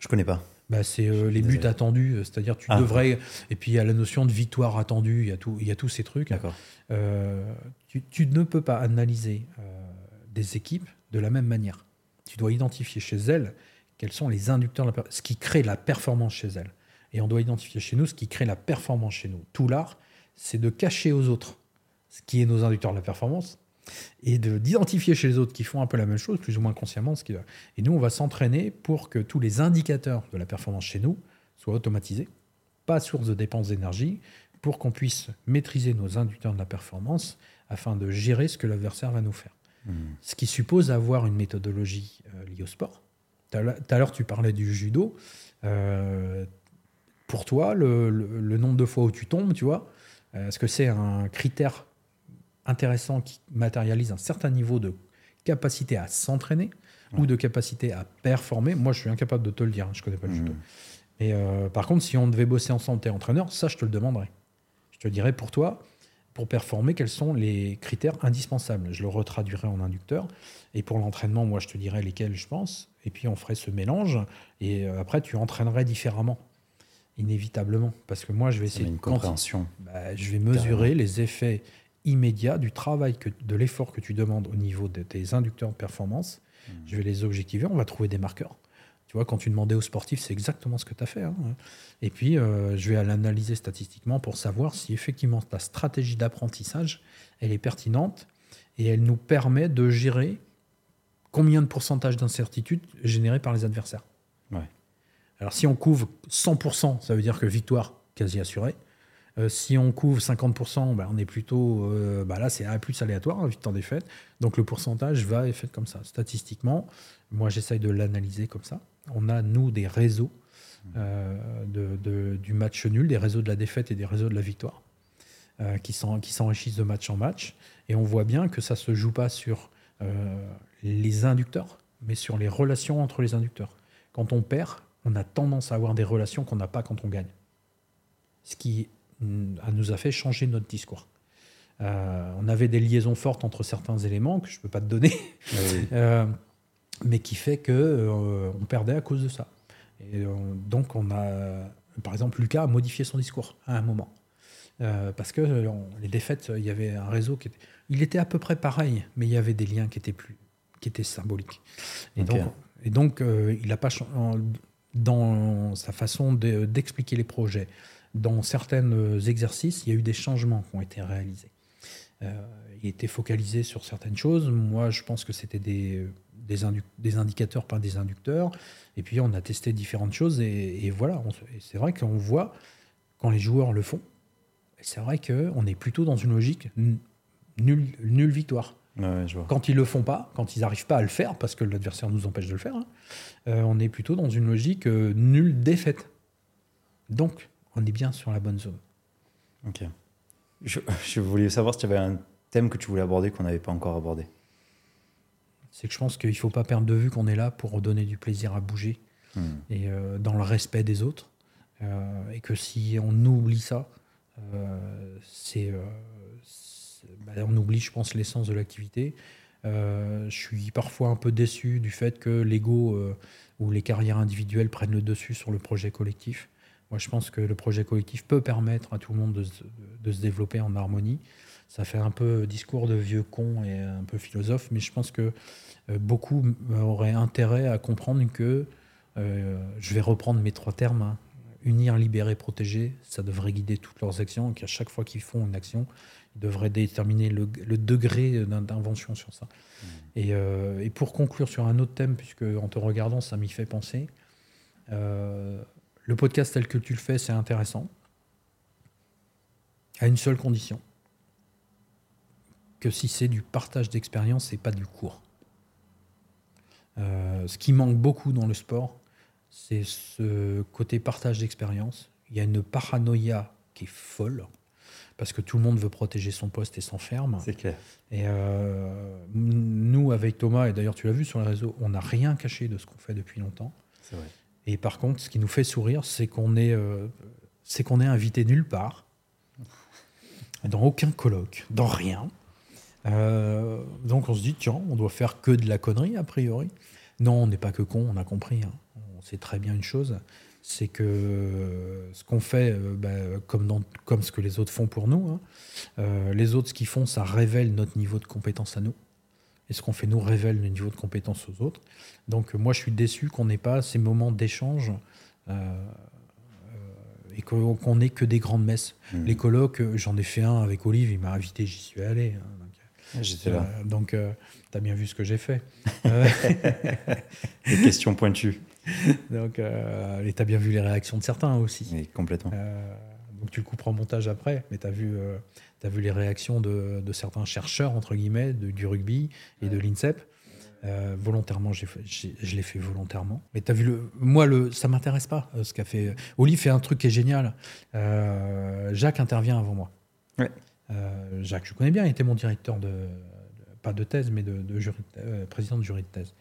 Je connais pas. Bah, c'est euh, les buts attendus, euh, c'est-à-dire tu ah. devrais. Et puis il y a la notion de victoire attendue, il y a, tout, il y a tous ces trucs. Euh, tu, tu, ne peux pas analyser des équipes de la même manière. Tu dois identifier chez elles quels sont les inducteurs, ce qui crée la performance chez elles. Et on doit identifier chez nous ce qui crée la performance chez nous. Tout l'art, c'est de cacher aux autres ce qui est nos inducteurs de la performance et d'identifier chez les autres qui font un peu la même chose, plus ou moins consciemment. Ce et nous, on va s'entraîner pour que tous les indicateurs de la performance chez nous soient automatisés, pas source de dépenses d'énergie, pour qu'on puisse maîtriser nos inducteurs de la performance afin de gérer ce que l'adversaire va nous faire. Hmm. Ce qui suppose avoir une méthodologie euh, liée au sport. Tout à l'heure, tu parlais du judo. Euh, pour toi, le, le, nombre de fois où tu tombes, tu vois, euh, est-ce que c'est un critère intéressant qui matérialise un certain niveau de capacité à s'entraîner ou de capacité à performer? Moi, je suis incapable de te le dire, hein, je ne connais pas le mmh. judo. Mais euh, par contre, si on devait bosser ensemble, t'es entraîneur, ça, je te le demanderais. Je te dirais pour toi, pour performer, quels sont les critères indispensables? Je le retraduirais en inducteur. Et pour l'entraînement, moi, je te dirais lesquels je pense. Et puis, on ferait ce mélange. Et euh, après, tu entraînerais différemment, inévitablement. Parce que moi, je vais essayer une compréhension. Bah, je vais mesurer les effets immédiat du travail, que, de l'effort que tu demandes au niveau de tes inducteurs de performance. Hmm. Je vais les objectiver, on va trouver des marqueurs. Tu vois, quand tu demandais aux sportifs, c'est exactement ce que tu as fait. Hein. Et puis, euh, je vais l'analyser statistiquement pour savoir si effectivement ta stratégie d'apprentissage, elle est pertinente et elle nous permet de gérer combien de pourcentage d'incertitude généré par les adversaires. Ouais. Alors, si on couvre 100%, ça veut dire que victoire quasi assurée. Euh, si on couvre 50%, bah, on est plutôt. Bah là, c'est plus aléatoire, hein, temps défaite. Donc le pourcentage va être fait comme ça. Statistiquement, moi, j'essaye de l'analyser comme ça. On a, nous, des réseaux euh, de, du match nul, des réseaux de la défaite et des réseaux de la victoire qui s'enrichissent de match en match. Et on voit bien que ça ne se joue pas sur les inducteurs, mais sur les relations entre les inducteurs. Quand on perd, on a tendance à avoir des relations qu'on n'a pas quand on gagne. Ce qui nous a fait changer notre discours. Euh, on avait des liaisons fortes entre certains éléments que je ne peux pas te donner, ah euh, mais qui fait que euh, on perdait à cause de ça. Et donc on a, par exemple, Lucas a modifié son discours à un moment parce que les défaites, il y avait un réseau qui était, il était à peu près pareil, mais il y avait des liens qui étaient plus, qui étaient symboliques. Et donc, et donc il n'a pas dans sa façon d'expliquer les projets dans certains exercices, il y a eu des changements qui ont été réalisés. Euh, il était focalisé sur certaines choses. Moi, je pense que c'était des, des, indicateurs, pas des inducteurs. Et puis, on a testé différentes choses. Et, voilà, c'est vrai qu'on voit quand les joueurs le font. C'est vrai qu'on est plutôt dans une logique nulle, nulle victoire. Quand ils le font pas, quand ils n'arrivent pas à le faire, parce que l'adversaire nous empêche de le faire, hein, euh, on est plutôt dans une logique euh, nulle défaite. Donc, on est bien sur la bonne zone. Ok. Je, voulais savoir si tu avais un thème que tu voulais aborder qu'on n'avait pas encore abordé. C'est que je pense qu'il ne faut pas perdre de vue qu'on est là pour donner du plaisir à bouger hmm. et euh, dans le respect des autres. Et que si on oublie ça, c'est, bah, on oublie, je pense, l'essence de l'activité. Euh, je suis parfois un peu déçu du fait que l'ego euh, ou les carrières individuelles prennent le dessus sur le projet collectif. Moi, je pense que le projet collectif peut permettre à tout le monde de, se- développer en harmonie. Ça fait un peu discours de vieux con et un peu philosophe, mais je pense que euh, beaucoup auraient intérêt à comprendre que, je vais reprendre mes trois termes, hein, unir, libérer, protéger, ça devrait guider toutes leurs actions, et qu'à chaque fois qu'ils font une action, ils devraient déterminer le, le degré d'intervention sur ça. Et, euh, et pour conclure sur un autre thème, puisque en te regardant, ça m'y fait penser, euh, le podcast tel que tu le fais, c'est intéressant, à une seule condition, que si c'est du partage d'expérience et pas du cours. Euh, ce qui manque beaucoup dans le sport, c'est ce côté partage d'expérience. Il y a une paranoïa qui est folle, parce que tout le monde veut protéger son poste et s'enferme. C'est clair. Et euh, nous, avec Thomas, et d'ailleurs tu l'as vu sur les réseaux, on n'a rien caché de ce qu'on fait depuis longtemps. C'est vrai. Et par contre, ce qui nous fait sourire, c'est qu'on est, euh, c'est qu'on est invité nulle part, dans aucun colloque, dans rien. Euh, donc on se dit, tiens, on doit faire que de la connerie, a priori. Non, on n'est pas que con, on a compris. hein. On sait très bien une chose, c'est que ce qu'on fait, euh, bah, comme, dans, comme ce que les autres font pour nous, hein, euh, les autres, ce qu'ils font, ça révèle notre niveau de compétence à nous. Et ce qu'on fait, nous, révèle le niveau de compétence aux autres. Donc euh, moi, je suis déçu qu'on n'ait pas ces moments d'échange euh, euh, et qu'on n'ait que des grandes messes. Mhm. Les colloques, euh, j'en ai fait un avec Olive, il m'a invité, j'y suis allé. hein, donc, J'étais là. euh, donc, euh, t'as bien vu ce que j'ai fait. Euh, Des questions pointues. donc, euh, et t'as bien vu les réactions de certains aussi. Oui, complètement. Euh, donc tu le couperas en montage après, mais tu as vu, euh, t'as vu les réactions de, de certains chercheurs, entre guillemets, de- du rugby et de l'INSEP. Euh, volontairement, j'ai je l'ai fait volontairement. Mais tu as vu, le, moi, le, ça m'intéresse pas ce qu'a fait. Olive fait un truc qui est génial. Euh, Jacques intervient avant moi. Ouais. Euh, Jacques, je connais bien, il était mon directeur de, de- pas de thèse, mais de, de jury, président de jury de thèse.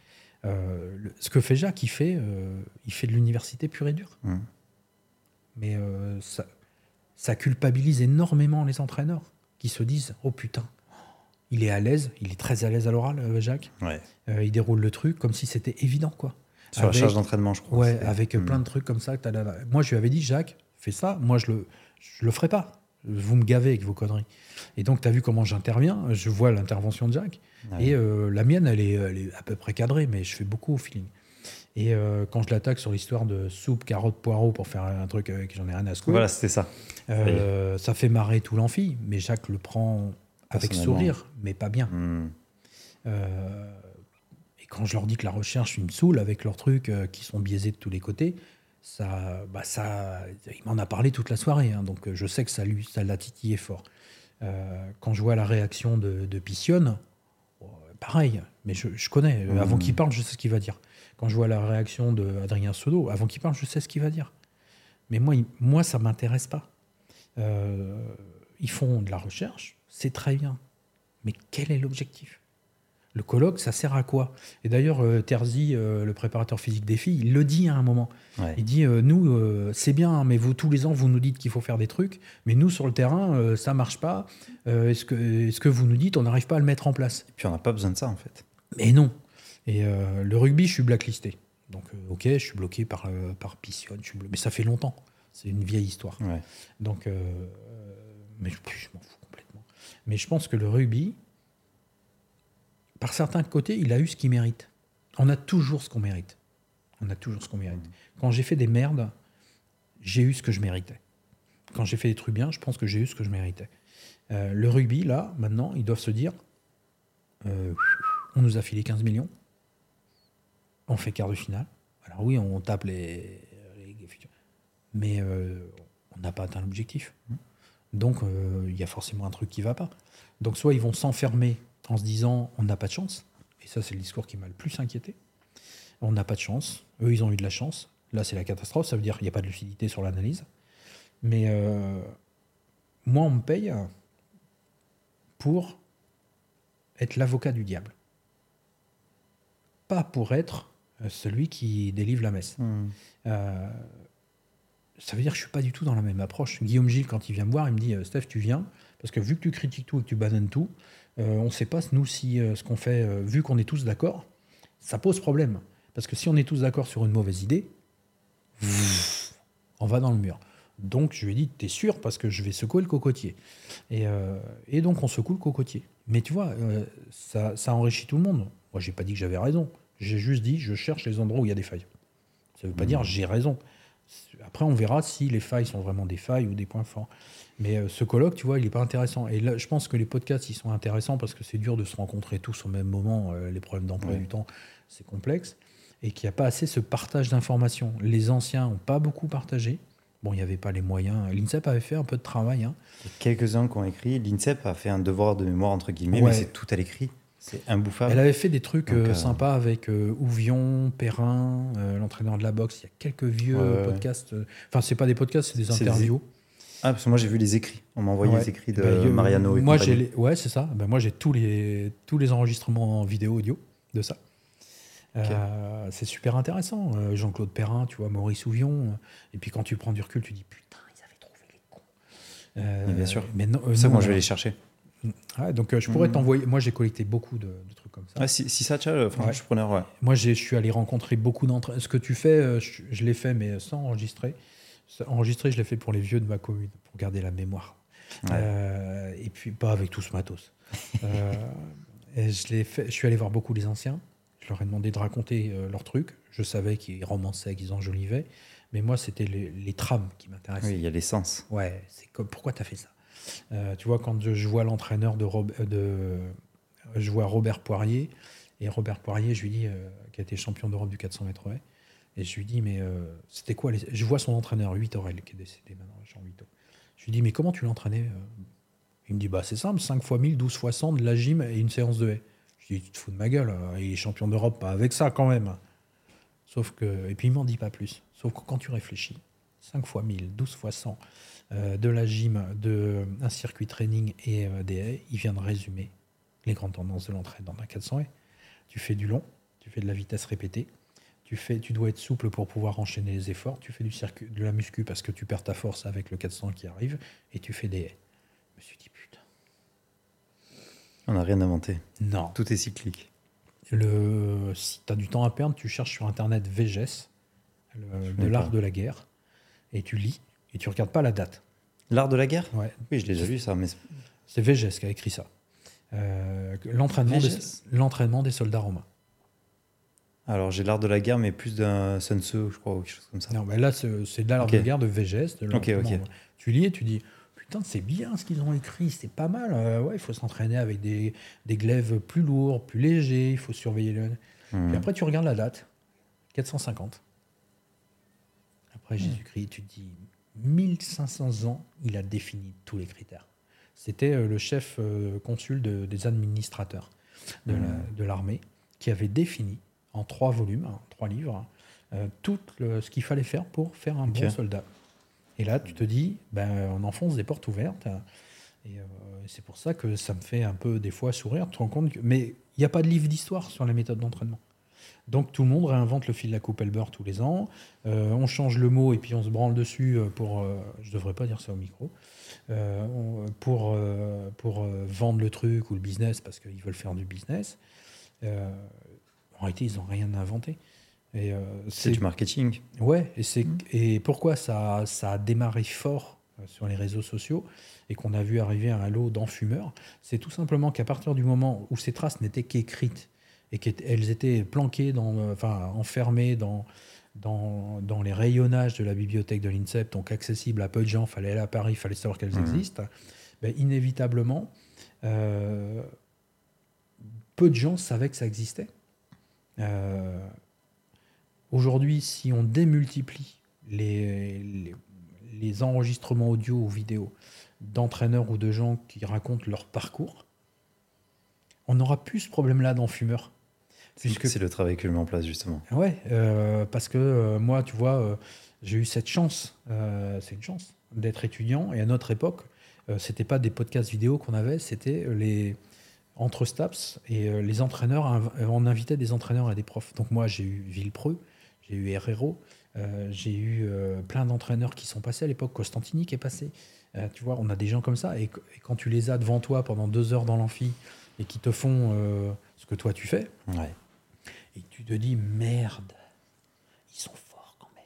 Euh, le- ce que fait Jacques, il fait, euh, il fait de l'université pure et dure. Mhm. Mais euh, ça, ça culpabilise énormément les entraîneurs qui se disent Oh putain, il est à l'aise, il est très à l'aise à l'oral, Jacques. Ouais. Il déroule le truc comme si c'était évident, quoi. Sur Avec- la charge d'entraînement, je crois. Ouais, avec Mhm. plein de trucs comme ça. Moi, je lui avais dit Jacques, fais ça. Moi, je le, je le ferai pas. Vous me gavez avec vos conneries. Et donc, tu as vu comment j'interviens. Je vois l'intervention de Jacques. Ouais. Et euh, la mienne, elle est, elle est à peu près cadrée, mais je fais beaucoup au feeling. Et euh, quand je l'attaque sur l'histoire de soupe, carotte, poireau pour faire un truc avec j'en ai rien à secouer, Voilà, c'était ça. euh, ça fait marrer tout l'amphi. Mais Jacques le prend avec sourire, mais pas bien. Euh, et quand je leur dis que la recherche, ils me saoulent avec leurs trucs euh, qui sont biaisés de tous les côtés, ça, bah ça, il m'en a parlé toute la soirée. hein, donc euh, je sais que ça lui, ça l'a titillé fort. Euh, quand je vois la réaction de, de Pissionne, oh, pareil, mais je, je connais. Euh, Avant Mhm. qu'il parle, je sais ce qu'il va dire. Quand je vois la réaction de Adrien Sodo, avant qu'il parle, je sais ce qu'il va dire. Mais moi, il- moi ça m'intéresse pas. Euh, ils font de la recherche, c'est très bien. Mais quel est l'objectif? Le colloque, ça sert à quoi? Et d'ailleurs, euh, Terzi, euh, le préparateur physique des filles, il le dit à un moment. Ouais. Il dit euh, Nous, c'est bien, hein, mais vous, tous les ans, vous nous dites qu'il faut faire des trucs, mais nous, sur le terrain, ça marche pas. Est-ce, que, est-ce que vous nous dites on n'arrive pas à le mettre en place? Et puis on n'a pas besoin de ça, en fait. Mais non. Et euh, le rugby, je suis blacklisté. Donc, ok, je suis bloqué par, par Pissionne, je suis blo- mais ça fait longtemps. C'est une vieille histoire. Ouais. Donc, euh, mais je, je m'en fous complètement. Mais je pense que le rugby, par certains côtés, il a eu ce qu'il mérite. On a toujours ce qu'on mérite. On a toujours ce qu'on mérite. Quand j'ai fait des merdes, j'ai eu ce que je méritais. Quand j'ai fait des trucs bien, je pense que j'ai eu ce que je méritais. Euh, le rugby, là, maintenant, ils doivent se dire euh, on nous a filé 15 millions, on fait quart de finale. Alors oui, on tape les, les mais euh, on n'a pas atteint l'objectif. Donc il y a forcément un truc qui va pas. Donc soit ils vont s'enfermer en se disant on n'a pas de chance, et ça c'est le discours qui m'a le plus inquiété. On n'a pas de chance, eux ils ont eu de la chance. Là c'est la catastrophe, ça veut dire qu'il n'y a pas de lucidité sur l'analyse. Mais euh, moi on me paye pour être l'avocat du diable. Pas pour être euh, celui qui délivre la messe. Mhm. Euh, ça veut dire que je suis pas du tout dans la même approche. Guillaume Gilles, quand il vient me voir, il me dit Steph, tu viens, parce que vu que tu critiques tout et que tu bannes tout, on ne sait pas, nous, si ce qu'on fait, vu qu'on est tous d'accord, ça pose problème. Parce que si on est tous d'accord sur une mauvaise idée, on va dans le mur. Donc je lui ai dit, t'es sûr Parce que je vais secouer le cocotier. Et, et donc on secoue le cocotier. Mais tu vois, ça, ça, enrichit tout le monde. Moi, j'ai pas dit que j'avais raison. J'ai juste dit, je cherche les endroits où il y a des failles. Ça veut pas dire j'ai raison. Après, on verra si les failles sont vraiment des failles ou des points forts. Mais euh, ce colloque, tu vois, il n'est pas intéressant. Et là, je pense que les podcasts, ils sont intéressants parce que c'est dur de se rencontrer tous au même moment. Euh, les problèmes d'emploi du temps, c'est complexe. Et qu'il n'y a pas assez ce partage d'informations. Les anciens n'ont pas beaucoup partagé. Bon, il n'y avait pas les moyens. L'INSEP avait fait un peu de travail. Hein. Quelques-uns qui ont écrit. L'INSEP a fait un devoir de mémoire, entre guillemets, mais c'est tout à l'écrit. C'est imbouffable. Elle avait fait des trucs euh, sympas avec Ouvion, Perrin, l'entraîneur de la boxe. Il y a quelques vieux podcasts. Enfin, c'est pas des podcasts, c'est des interviews. Ah, parce que moi j'ai vu les écrits. On m'a envoyé les écrits de bah, Mariano. Et moi j'ai ouais c'est ça. Ben, moi j'ai tous les tous les enregistrements en vidéo audio de ça. Euh, c'est super intéressant. Euh, Jean-Claude Perrin, tu vois, Maurice Ouvion. Et puis quand tu prends du recul, tu dis putain, ils avaient trouvé les cons. Euh, bien sûr. Mais ça, moi je vais les chercher. donc je pourrais mm. t'envoyer. Moi j'ai collecté beaucoup de, trucs comme ça. si, ça, tu franchement, je suis preneur. Moi je suis allé rencontrer beaucoup d'entre. Ce que tu fais, je l'ai fait, mais sans enregistrer. Enregistré, je l'ai fait pour les vieux de ma commune, pour garder la mémoire. Euh, et puis, pas avec tout ce matos. euh, et je, fait, je suis allé voir beaucoup les anciens. Je leur ai demandé de raconter euh, leurs trucs. Je savais qu'ils romançaient, qu'ils enjolivaient. Mais moi, c'était les, trames qui m'intéressaient. Oui, il y a l'essence. Ouais, c'est comme pourquoi tu as fait ça? Euh, Tu vois, quand je, vois l'entraîneur de, de. Je vois Robert Poirier. Et Robert Poirier, je lui dis, qui a été champion d'Europe du 400 mètres et je lui dis, mais euh, c'était quoi Je vois son entraîneur, 8 Aurel, qui est décédé maintenant, Jean 8 Je lui dis, mais comment tu l'entraînais euh? Il me dit, bah c'est simple, 5 fois 1000, 12 fois 100, de la gym et une séance de haie. Je lui dis, tu te fous de ma gueule, hein, il est champion d'Europe, pas avec ça quand même. Sauf que, et puis il m'en dit pas plus. Sauf que quand tu réfléchis, 5 fois 1000, 12 fois 100, euh, de la gym, de, un circuit training et des haies, il vient de résumer les grandes tendances de l'entraînement d'un 400 haies. Tu fais du long, tu fais de la vitesse répétée, tu, fais, tu dois être souple pour pouvoir enchaîner les efforts. Tu fais du circuit, de la muscu parce que tu perds ta force avec le 400 qui arrive. Et tu fais des haies. Je me suis dit, putain. On n'a rien inventé. Non. Tout est cyclique. Le, si tu as du temps à perdre, tu cherches sur Internet VGS, de l'art de la guerre, et tu lis, et tu regardes pas la date. L'art de la guerre Ouais. Oui, je l'ai déjà lu ça. Mais... C'est VGS qui a écrit ça. Euh, l'entraînement, des, l'entraînement des soldats romains. Alors j'ai l'art de la guerre, mais plus d'un Sun Tzu, je crois, ou quelque chose comme ça. Non, mais là, c'est de l'art de la guerre de VGS. De ok, ok. Tu lis et tu dis, putain, c'est bien ce qu'ils ont écrit, c'est pas mal. Euh, ouais, il faut s'entraîner avec des, des, glaives plus lourds, plus légers, il faut surveiller le. Hmm. Puis après, tu regardes la date, 450. Après. Jésus-Christ, tu te dis, 1500 ans, il a défini tous les critères. C'était euh, le chef euh, consul de, des administrateurs de hmm. l'armée qui avait défini en trois volumes, en trois livres, euh, tout ce qu'il fallait faire pour faire un bon soldat. Et là, tu te dis, ben, on enfonce des portes ouvertes. Et euh, c'est pour ça que ça me fait un peu des fois sourire. Tu te rends compte que... Mais il n'y a pas de livre d'histoire sur les méthodes d'entraînement. Donc tout le monde réinvente le fil de la coupe beurre tous les ans. Euh, on change le mot et puis on se branle dessus pour. je ne devrais pas dire ça au micro. pour, pour vendre le truc ou le business parce qu'ils veulent faire du business. En réalité, ils n'ont rien inventé. Euh, c'est du marketing. Ouais, et, c'est, mm. et pourquoi ça, ça a démarré fort euh, sur les réseaux sociaux et qu'on a vu arriver un lot d'enfumeurs, c'est tout simplement qu'à partir du moment où ces traces n'étaient qu'écrites et qu'elles étaient planquées, dans, euh, enfin enfermées dans, dans, dans, les rayonnages de la bibliothèque de l'INSEP, donc accessibles à peu de gens, fallait aller à Paris, il fallait savoir qu'elles mm. existent, ben, inévitablement, peu de gens savaient que ça existait. Euh, aujourd'hui, si on démultiplie les, les, enregistrements audio ou vidéo d'entraîneurs ou de gens qui racontent leur parcours, on n'aura plus ce problème-là dans Fumeur. Puisque c'est le travail que je mets en place justement. Ouais, euh, parce que euh, moi, tu vois, j'ai eu cette chance, c'est une chance d'être étudiant. Et à notre époque, c'était pas des podcasts vidéo qu'on avait, c'était les entre STAPS et euh, les entraîneurs, on invitait des entraîneurs et des profs. Donc moi, j'ai eu Villepreux, j'ai eu Herrero, euh, j'ai eu euh, plein d'entraîneurs qui sont passés à l'époque, Costantini qui est passé. Euh, tu vois, on a des gens comme ça. Et, et quand tu les as devant toi pendant deux heures dans l'amphi et qui te font euh, ce que toi tu fais, Ouais. et tu te dis merde, ils sont forts quand même.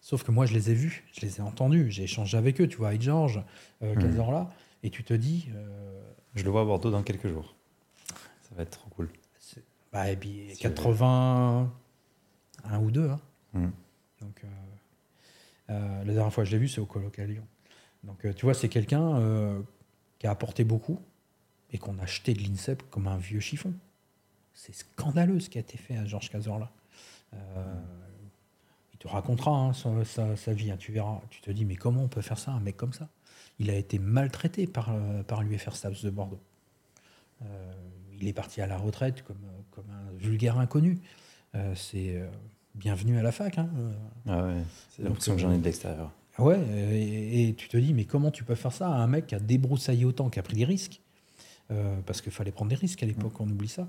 Sauf que moi je les ai vus, je les ai entendus, j'ai échangé avec eux, tu vois, avec Georges, euh. Cazorla, et tu te dis, euh, Je le vois à Bordeaux dans quelques jours. Ça va être trop cool. bah, et puis C'est- 80, un ou deux. hein. Mm. Donc, euh, euh, la dernière fois que je l'ai vu, c'est au colloque à Lyon. Donc, euh, tu vois, c'est quelqu'un qui a apporté beaucoup et qu'on a acheté de l'INSEP comme un vieux chiffon. C'est scandaleux ce qui a été fait à Georges Cazorla. Euh, il te racontera hein, sa, sa- sa vie, hein, tu verras. Tu te dis, mais comment on peut faire ça, un mec comme ça? Il a été maltraité par, euh, par l'UFR Staps de Bordeaux. Euh, il est parti à la retraite comme, comme un vulgaire inconnu. Euh, c'est bienvenu à la fac. hein. Ah ouais. C'est l'impression que j'en ai de l'extérieur. Ouais, et, et tu te dis, mais comment tu peux faire ça à un mec qui a débroussaillé autant, qui a pris des risques? Euh, Parce qu'il fallait prendre des risques à l'époque, on oublie ça.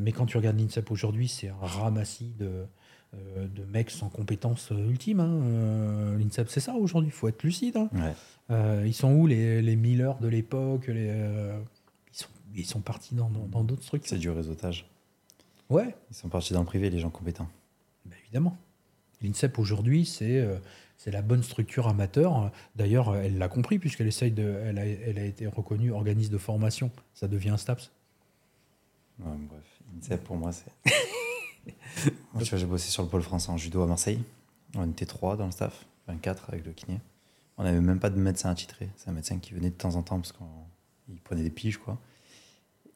Mais quand tu regardes l'INSEP aujourd'hui, c'est un ramassis de, euh, de mecs sans compétences euh, ultimes. hein. Euh, L'INSEP, c'est ça aujourd'hui, il faut être lucide. hein. Ouais. Ils sont où les, les Miller de l'époque les, ils, sont, ils sont partis dans d'autres structures. C'est du réseautage. Ouais, Ils sont partis dans le privé, les gens compétents. Bah, évidemment. L'INSEP aujourd'hui, c'est c'est la bonne structure amateur. D'ailleurs, elle l'a compris puisqu'elle essaye de, elle a, elle a été reconnue organisme de formation. Ça devient un STAPS. Ouais, bref, INSEP pour moi, c'est. moi, tu vois, j'ai bossé sur le pôle français en judo à Marseille. On était trois dans le staff, 24 avec le kiné. On n'avait même pas de médecin attitré. C'est un médecin qui venait de temps en temps parce qu'il prenait des piges, quoi.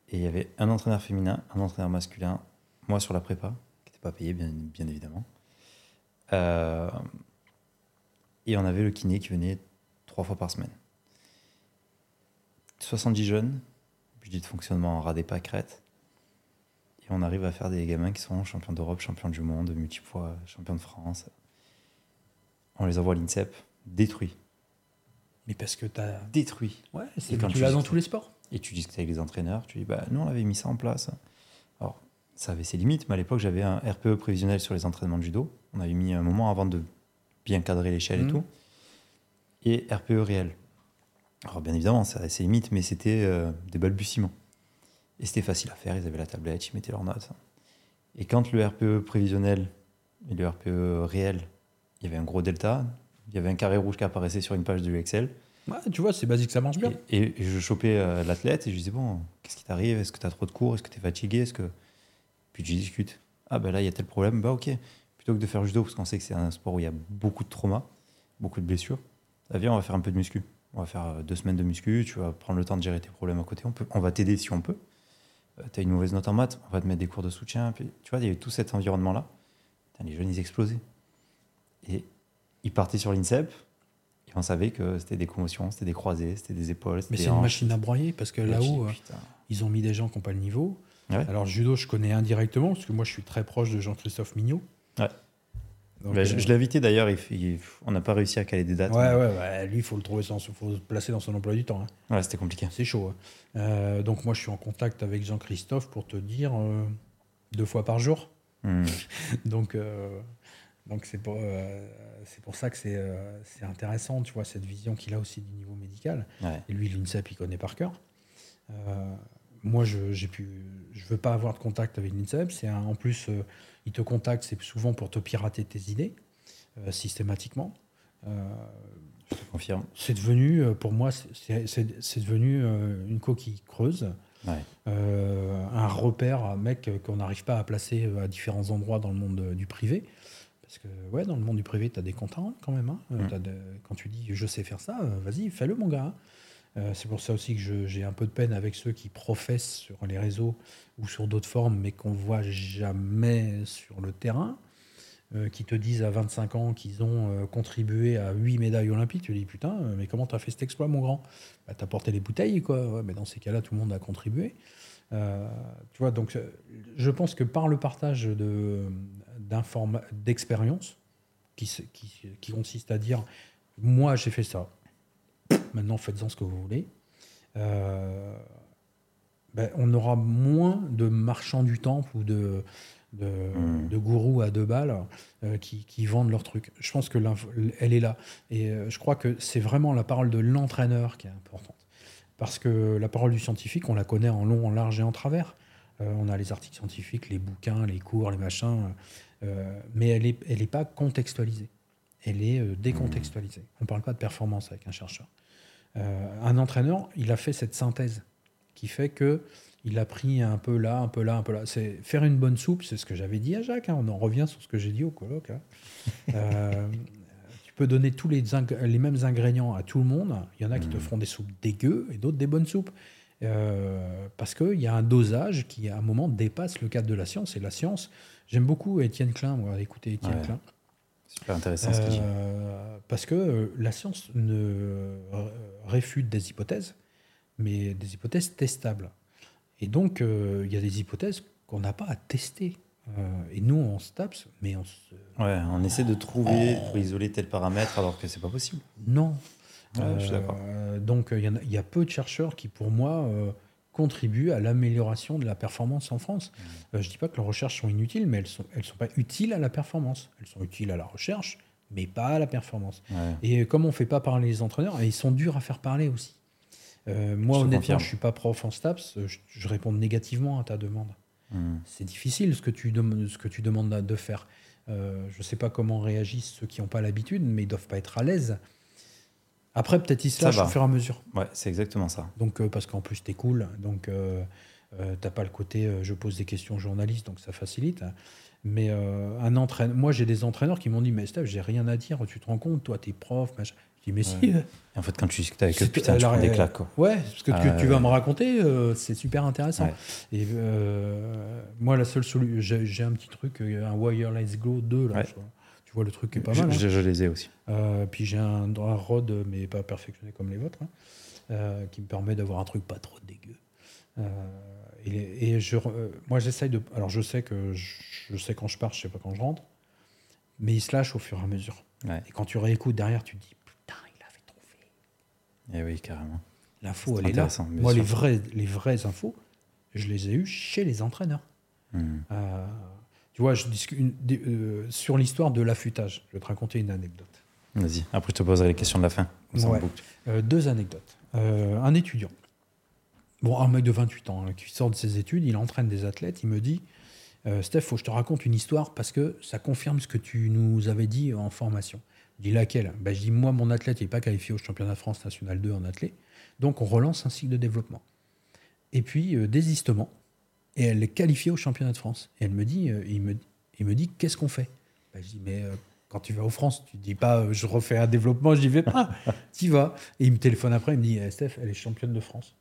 Et il y avait un entraîneur féminin, un entraîneur masculin, moi sur la prépa, qui n'était pas payé, bien, évidemment. Euh, et on avait le kiné qui venait trois fois par semaine. 70 jeunes, budget de fonctionnement en ras des pâquerettes. Et on arrive à faire des gamins qui sont champions d'Europe, champions du monde, multipoids, champions de France. On les envoie à l'INSEP, détruits. Mais parce que tu as. Détruits. Ouais, c'est quand tu l'as dans tous les sports. Et tu discutes avec les entraîneurs, tu dis, bah, nous, on avait mis ça en place. Alors, ça avait ses limites, mais à l'époque, j'avais un RPE prévisionnel sur les entraînements de judo. On avait mis un moment avant de bien cadrer l'échelle Mhm. et tout. Et RPE réel. Alors, bien évidemment, ça avait ses limites, mais c'était euh, des balbutiements. Et c'était facile à faire, ils avaient la tablette, ils mettaient leurs notes. Et quand le RPE prévisionnel et le RPE réel, il y avait un gros delta, il y avait un carré rouge qui apparaissait sur une page de Excel. Ouais, tu vois, c'est basique, ça marche bien. Et, et je chopais euh, l'athlète et je lui disais Bon, qu'est-ce qui t'arrive? Est-ce que tu as trop de cours? Est-ce que tu es fatigué? Est-ce que... Puis tu discutes. Ah, ben là, il y a tel problème. Bah, ok. Plutôt que de faire judo, parce qu'on sait que c'est un sport où il y a beaucoup de traumas, beaucoup de blessures, ah, viens, on va faire un peu de muscu. On va faire euh, deux semaines de muscu. Tu vas prendre le temps de gérer tes problèmes à côté. On, peut, on va t'aider si on peut. Tu as une mauvaise note en maths, on va te mettre des cours de soutien. Puis, tu vois, il y avait tout cet environnement-là. Les jeunes, ils explosaient. Et ils partaient sur l'INSEP. Et on savait que c'était des commotions, c'était des croisés, c'était des épaules. Mais c'est une machine à broyer parce que là-haut, euh, ils ont mis des gens qui n'ont pas le niveau. Ouais. Alors, judo, je connais indirectement parce que moi, je suis très proche de Jean-Christophe Mignot. Ouais. Donc, Bah, je euh, je l'ai invité d'ailleurs, il, il- on n'a pas réussi à caler des dates. Ouais, mais- ouais, lui, il faut le trouver, sans, faut le placer dans son emploi du temps. hein. Ouais, c'était compliqué. C'est chaud. hein. Euh, donc moi, je suis en contact avec Jean-Christophe pour te dire euh, deux fois par jour. Hmm. Donc euh, donc c'est pour c'est pour ça que c'est c'est intéressant, tu vois, cette vision qu'il a aussi du niveau médical. Ouais. Et lui, l'INSEP, il connaît par cœur. Moi, je je veux pas avoir de contact avec l'INSEP. C'est un- en plus, euh, il te contacte, c'est souvent pour te pirater tes idées euh, systématiquement. Euh, Je te confirme. c'est devenu, euh, pour moi, c'est- devenu une coquille creuse, Ouais. euh, un repère, un mec qu'on n'arrive pas à placer à différents endroits dans le monde du privé. Parce que, ouais, dans le monde du privé, tu as des comptes à rendre quand même. hein. Mm. de- quand tu dis je sais faire ça, vas-y, fais-le, mon gars. Euh, c'est pour ça aussi que j'ai un peu de peine avec ceux qui professent sur les réseaux ou sur d'autres formes, mais qu'on voit jamais sur le terrain euh, qui te disent à 25 ans qu'ils ont euh, contribué à 8 médailles olympiques, tu te dis putain, mais comment t'as fait cet exploit, mon grand? Bah, T'as porté les bouteilles, quoi. Mais dans ces cas-là, tout le monde a contribué. Tu vois, donc je pense que par le partage de, d'informa- d'expérience, qui, qui, qui consiste à dire moi j'ai fait ça, maintenant faites-en ce que vous voulez, euh, ben, on aura moins de marchands du temple ou de, de, Mm. de gourous à deux balles euh, qui, qui vendent leurs trucs. Je pense que l'info- elle est là. Et euh, je crois que c'est vraiment la parole de l'entraîneur qui est importante. Parce que la parole du scientifique, on la connaît en long, en large et en travers. Euh, on a les articles scientifiques, les bouquins, les cours, les machins. euh, mais elle n'est elle est pas contextualisée. Elle est euh, décontextualisée. On ne parle pas de performance avec un chercheur. Euh, un entraîneur, il a fait cette synthèse qui fait que il a pris un peu là, un peu là, un peu là. C'est faire une bonne soupe, c'est ce que j'avais dit à Jacques. hein. On en revient sur ce que j'ai dit au colloque. hein. Euh, tu peux donner tous les, mêmes ingrédients à tout le monde. Il y en a qui te feront des soupes dégueu et d'autres des bonnes soupes. Euh, parce qu'il y a un dosage qui, à un moment, dépasse le cadre de la science. Et la science, j'aime beaucoup Étienne Klein, moi, écouter Étienne Ouais. Klein. Super intéressant ce qu'il dit. Euh, parce que euh, la science ne euh, réfute des hypothèses, mais des hypothèses testables. Et donc, il y a des hypothèses qu'on n'a pas à tester. Euh, et nous, on se tape, mais on se... Ouais, on essaie de trouver, pour isoler tel paramètre alors que c'est pas possible. Non. Ouais, je suis d'accord. Donc, il y, a- il y a peu de chercheurs qui, pour moi, contribuent à l'amélioration de la performance en France. Mmh. Euh, je dis pas que leurs recherches sont inutiles, mais elles sont, elles sont pas utiles à la performance. Elles sont utiles à la recherche, mais pas à la performance. Ouais. Et comme on fait pas parler les entraîneurs, ils sont durs à faire parler aussi. Euh, moi, honnêtement, je suis pas prof en STAPS, je, je réponds négativement à ta demande. Hmm. C'est difficile ce que tu, ce que tu demandes de faire. Euh, je sais pas comment réagissent ceux qui n'ont pas l'habitude, mais ils doivent pas être à l'aise. Après, peut-être ils se va. au fur et à mesure. Ouais, c'est exactement ça. Donc, euh, parce qu'en plus, t'es cool. Donc, euh, euh, t'as pas le côté je pose des questions aux journalistes, donc ça facilite. Mais un entraîneur, moi, j'ai des entraîneurs qui m'ont dit Mais Steph, j'ai rien à dire, tu te rends compte, toi, t'es prof. Machin. Je dis Mais si. en fait, quand tu discutes avec eux, putain, tu prends des claques, quoi. Ouais, ce que tu, tu vas me raconter, c'est super intéressant. Ouais. Et moi, la seule solution, j'ai un petit truc, un Wireless Glow 2, là. Je. Vois le truc qui est pas Je, mal. hein. je- les ai aussi. Euh, puis j'ai un, un rod, mais pas perfectionné comme les vôtres, hein, euh, qui me permet d'avoir un truc pas trop dégueu. Euh, et les- et je, moi, j'essaye de. Alors, je sais que je, sais quand je pars, je sais pas quand je rentre, mais il se lâche au fur et à mesure. Ouais. Et quand tu réécoutes derrière, tu te dis putain, il avait trouvé. Et oui, carrément. L'info, elle est là. Moi, sûr. les vraies, les vraies infos, je les ai eues chez les entraîneurs. Hmm. Euh, tu vois, je discute une- euh, sur l'histoire de l'affûtage. Je vais te raconter une anecdote. Vas-y. Après, je te poserai les questions de la fin. Ouais. Euh, deux anecdotes. Euh, un étudiant, bon, un mec de 28 ans, hein, qui sort de ses études, il entraîne des athlètes, il me dit Steph, faut que je te raconte une histoire parce que ça confirme ce que tu nous avais dit en formation. Je dis laquelle? Ben, Je dis moi, mon athlète n'est pas qualifié au championnat de France National 2 en athlète, donc on relance un cycle de développement. Et puis, désistement, et elle est qualifiée au championnat de France. Et elle me dit, euh, il, me, il me dit qu'est-ce qu'on fait? Ben, Je dis mais euh, quand tu vas aux France, tu dis pas euh, je refais un développement, j'y vais pas. tu vas. Et il me téléphone après, il me dit eh, Steph, elle est championne de France.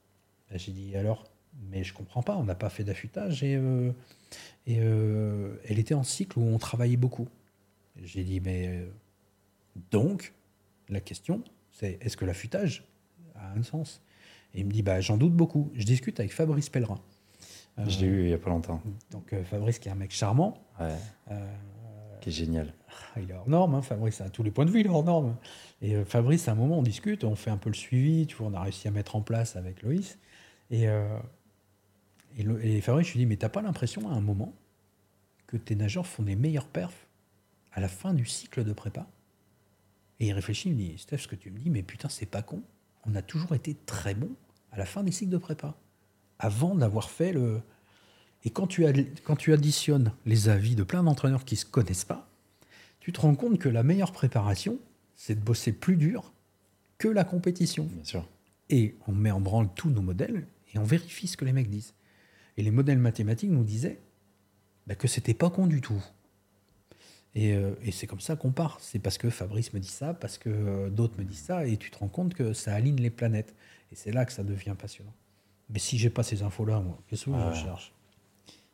Ben, J'ai dit alors Mais je comprends pas, on n'a pas fait d'affûtage et, et elle était en cycle où on travaillait beaucoup. J'ai dit Mais donc, la question, c'est est-ce que l'affûtage a un sens? Et il me dit bah, J'en doute beaucoup. Je discute avec Fabrice Pellerin. Euh, Je l'ai eu il y a pas longtemps. donc euh, Fabrice qui est un mec charmant, Ouais, euh, qui est génial. ah, il est hors norme, hein, Fabrice, à tous les points de vue, il est hors norme. Et Fabrice, à un moment, on discute, on fait un peu le suivi, tu vois, on a réussi à mettre en place avec Loïs. Et, et, le- et Fabrice, je lui dis, mais t'as pas l'impression à un moment que tes nageurs font des meilleurs perfs à la fin du cycle de prépa? Et il réfléchit, il me dit, Steph, ce que tu me dis, mais putain, c'est pas con. On a toujours été très bon à la fin des cycles de prépa, avant d'avoir fait le... Et quand tu, quand tu additionnes les avis de plein d'entraîneurs qui ne se connaissent pas, tu te rends compte que la meilleure préparation, c'est de bosser plus dur que la compétition. Bien sûr. Et on met en branle tous nos modèles et on vérifie ce que les mecs disent. Et les modèles mathématiques nous disaient bah, que c'était pas con du tout. Et, euh, et c'est comme ça qu'on part. C'est parce que Fabrice me dit ça, parce que euh, d'autres me disent ça, et tu te rends compte que ça aligne les planètes. Et c'est là que ça devient passionnant. Mais si j'ai pas ces infos-là, moi, qu'est-ce que Ah. je cherche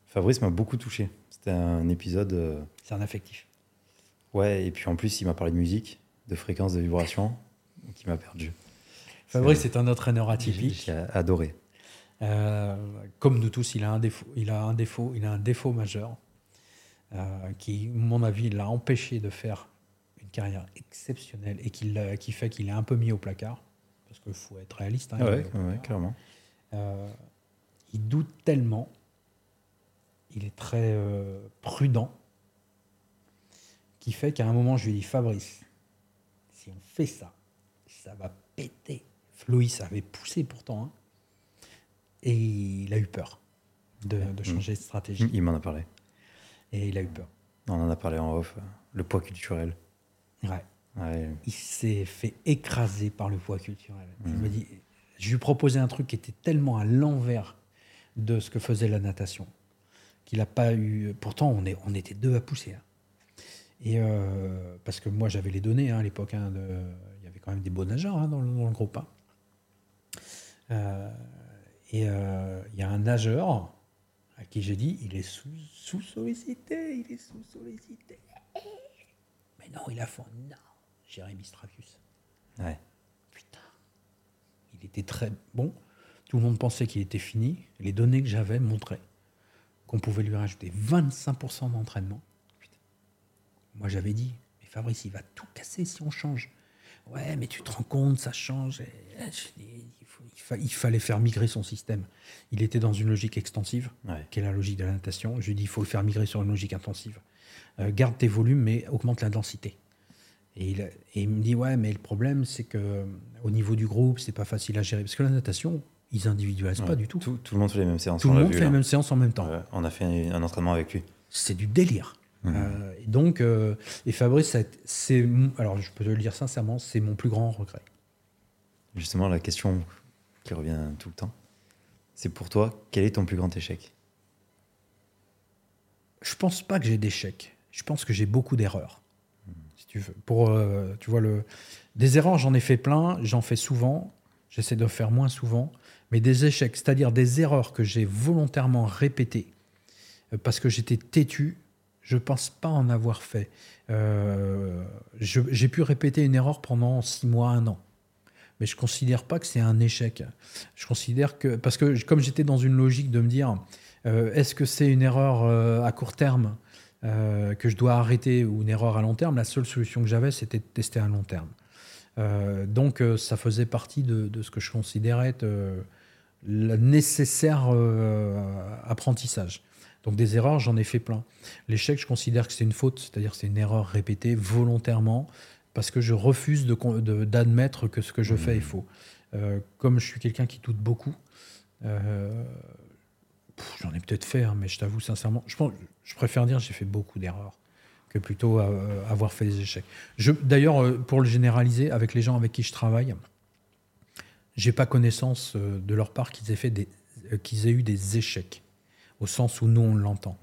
Fabrice m'a beaucoup touché. C'était un épisode. euh, C'est un affectif. Ouais, et puis en plus, il m'a parlé de musique, de fréquence, de vibration, qui m'a perdu. Fabrice est un entraîneur atypique. j'ai adoré. Euh, comme nous tous, il a un défaut, il a un défaut, il a un défaut majeur euh, qui, à mon avis, l'a empêché de faire une carrière exceptionnelle et qui, fait qu'il est un peu mis au placard. Parce qu'il faut être réaliste. hein, ouais, ouais, clairement. Euh, il doute tellement il est très euh, prudent, qui fait qu'à un moment, je lui dis Fabrice, si on fait ça, ça va péter. Floïs avait poussé pourtant, hein. et il a eu peur de, de changer de stratégie. Il m'en a parlé. Et il a eu peur. On en a parlé en off, euh, le poids culturel. Ouais. Ouais. Il s'est fait écraser par le poids culturel. Je Mhm. me dis, je lui proposais un truc qui était tellement à l'envers de ce que faisait la natation qu'il n'a pas eu. Pourtant, on, est, on était deux à pousser. hein. Et euh, parce que moi, j'avais les données hein, à l'époque. hein, il y avait quand même des beaux nageurs dans, le, groupe. Euh, et euh, il y a un nageur à qui j'ai dit il est sous, sous il est sous sollicité. Mais non, il a fait non, Jérémy Stracus. Ouais. Il était très bon. Tout le monde pensait qu'il était fini. Les données que j'avais montraient qu'on pouvait lui rajouter 25% d'entraînement. Moi, j'avais dit, mais Fabrice, il va tout casser si on change. Ouais, mais tu te rends compte, ça change. Dis, il, fallait faire migrer son système. Il était dans une logique extensive, Ouais. qui est la logique de la natation. Je lui ai dit, il faut le faire migrer sur une logique intensive. Euh, garde tes volumes, mais augmente la densité. Et il, et il me dit ouais, mais le problème c'est que euh, au niveau du groupe, c'est pas facile à gérer parce que la natation, ils individualisent pas du tout. Tout, tout le monde fait les mêmes séances. Tout on le monde vu, fait là. la même séance en même temps. On a fait un, un entraînement avec lui. C'est du délire. Mhm. Euh, et donc, euh, et Fabrice, c'est alors je peux te le dire sincèrement, c'est mon plus grand regret. Justement, la question qui revient tout le temps, c'est pour toi, quel est ton plus grand échec? Je pense pas que j'ai d'échecs. Je pense que j'ai beaucoup d'erreurs. Euh, tu vois le des erreurs, j'en ai fait plein, j'en fais souvent. J'essaie de faire moins souvent, mais des échecs, c'est-à-dire des erreurs que j'ai volontairement répétées euh, parce que j'étais têtu. Je pense pas en avoir fait. Euh, j'ai pu répéter une erreur pendant six mois, un an. Mais je considère pas que c'est un échec. Je considère que parce que comme j'étais dans une logique de me dire est-ce que c'est une erreur à court terme euh, que je dois arrêter ou une erreur à long terme La seule solution que j'avais, c'était de tester à long terme. Euh, donc, euh, ça faisait partie de, de ce que je considérais être le nécessaire apprentissage. Donc, des erreurs, j'en ai fait plein. L'échec, je considère que c'est une faute, c'est-à-dire que c'est une erreur répétée volontairement parce que je refuse de con- de- d'admettre que ce que je fais est faux. Euh, comme je suis quelqu'un qui doute beaucoup, euh, J'en ai peut-être fait, hein, mais je t'avoue sincèrement, je, pense, je préfère dire j'ai fait beaucoup d'erreurs que plutôt euh, avoir fait des échecs. D'ailleurs, euh, pour le généraliser, avec les gens avec qui je travaille, j'ai pas connaissance euh, de leur part qu'ils aient, fait des- qu'ils aient eu des échecs, au sens où nous on l'entend.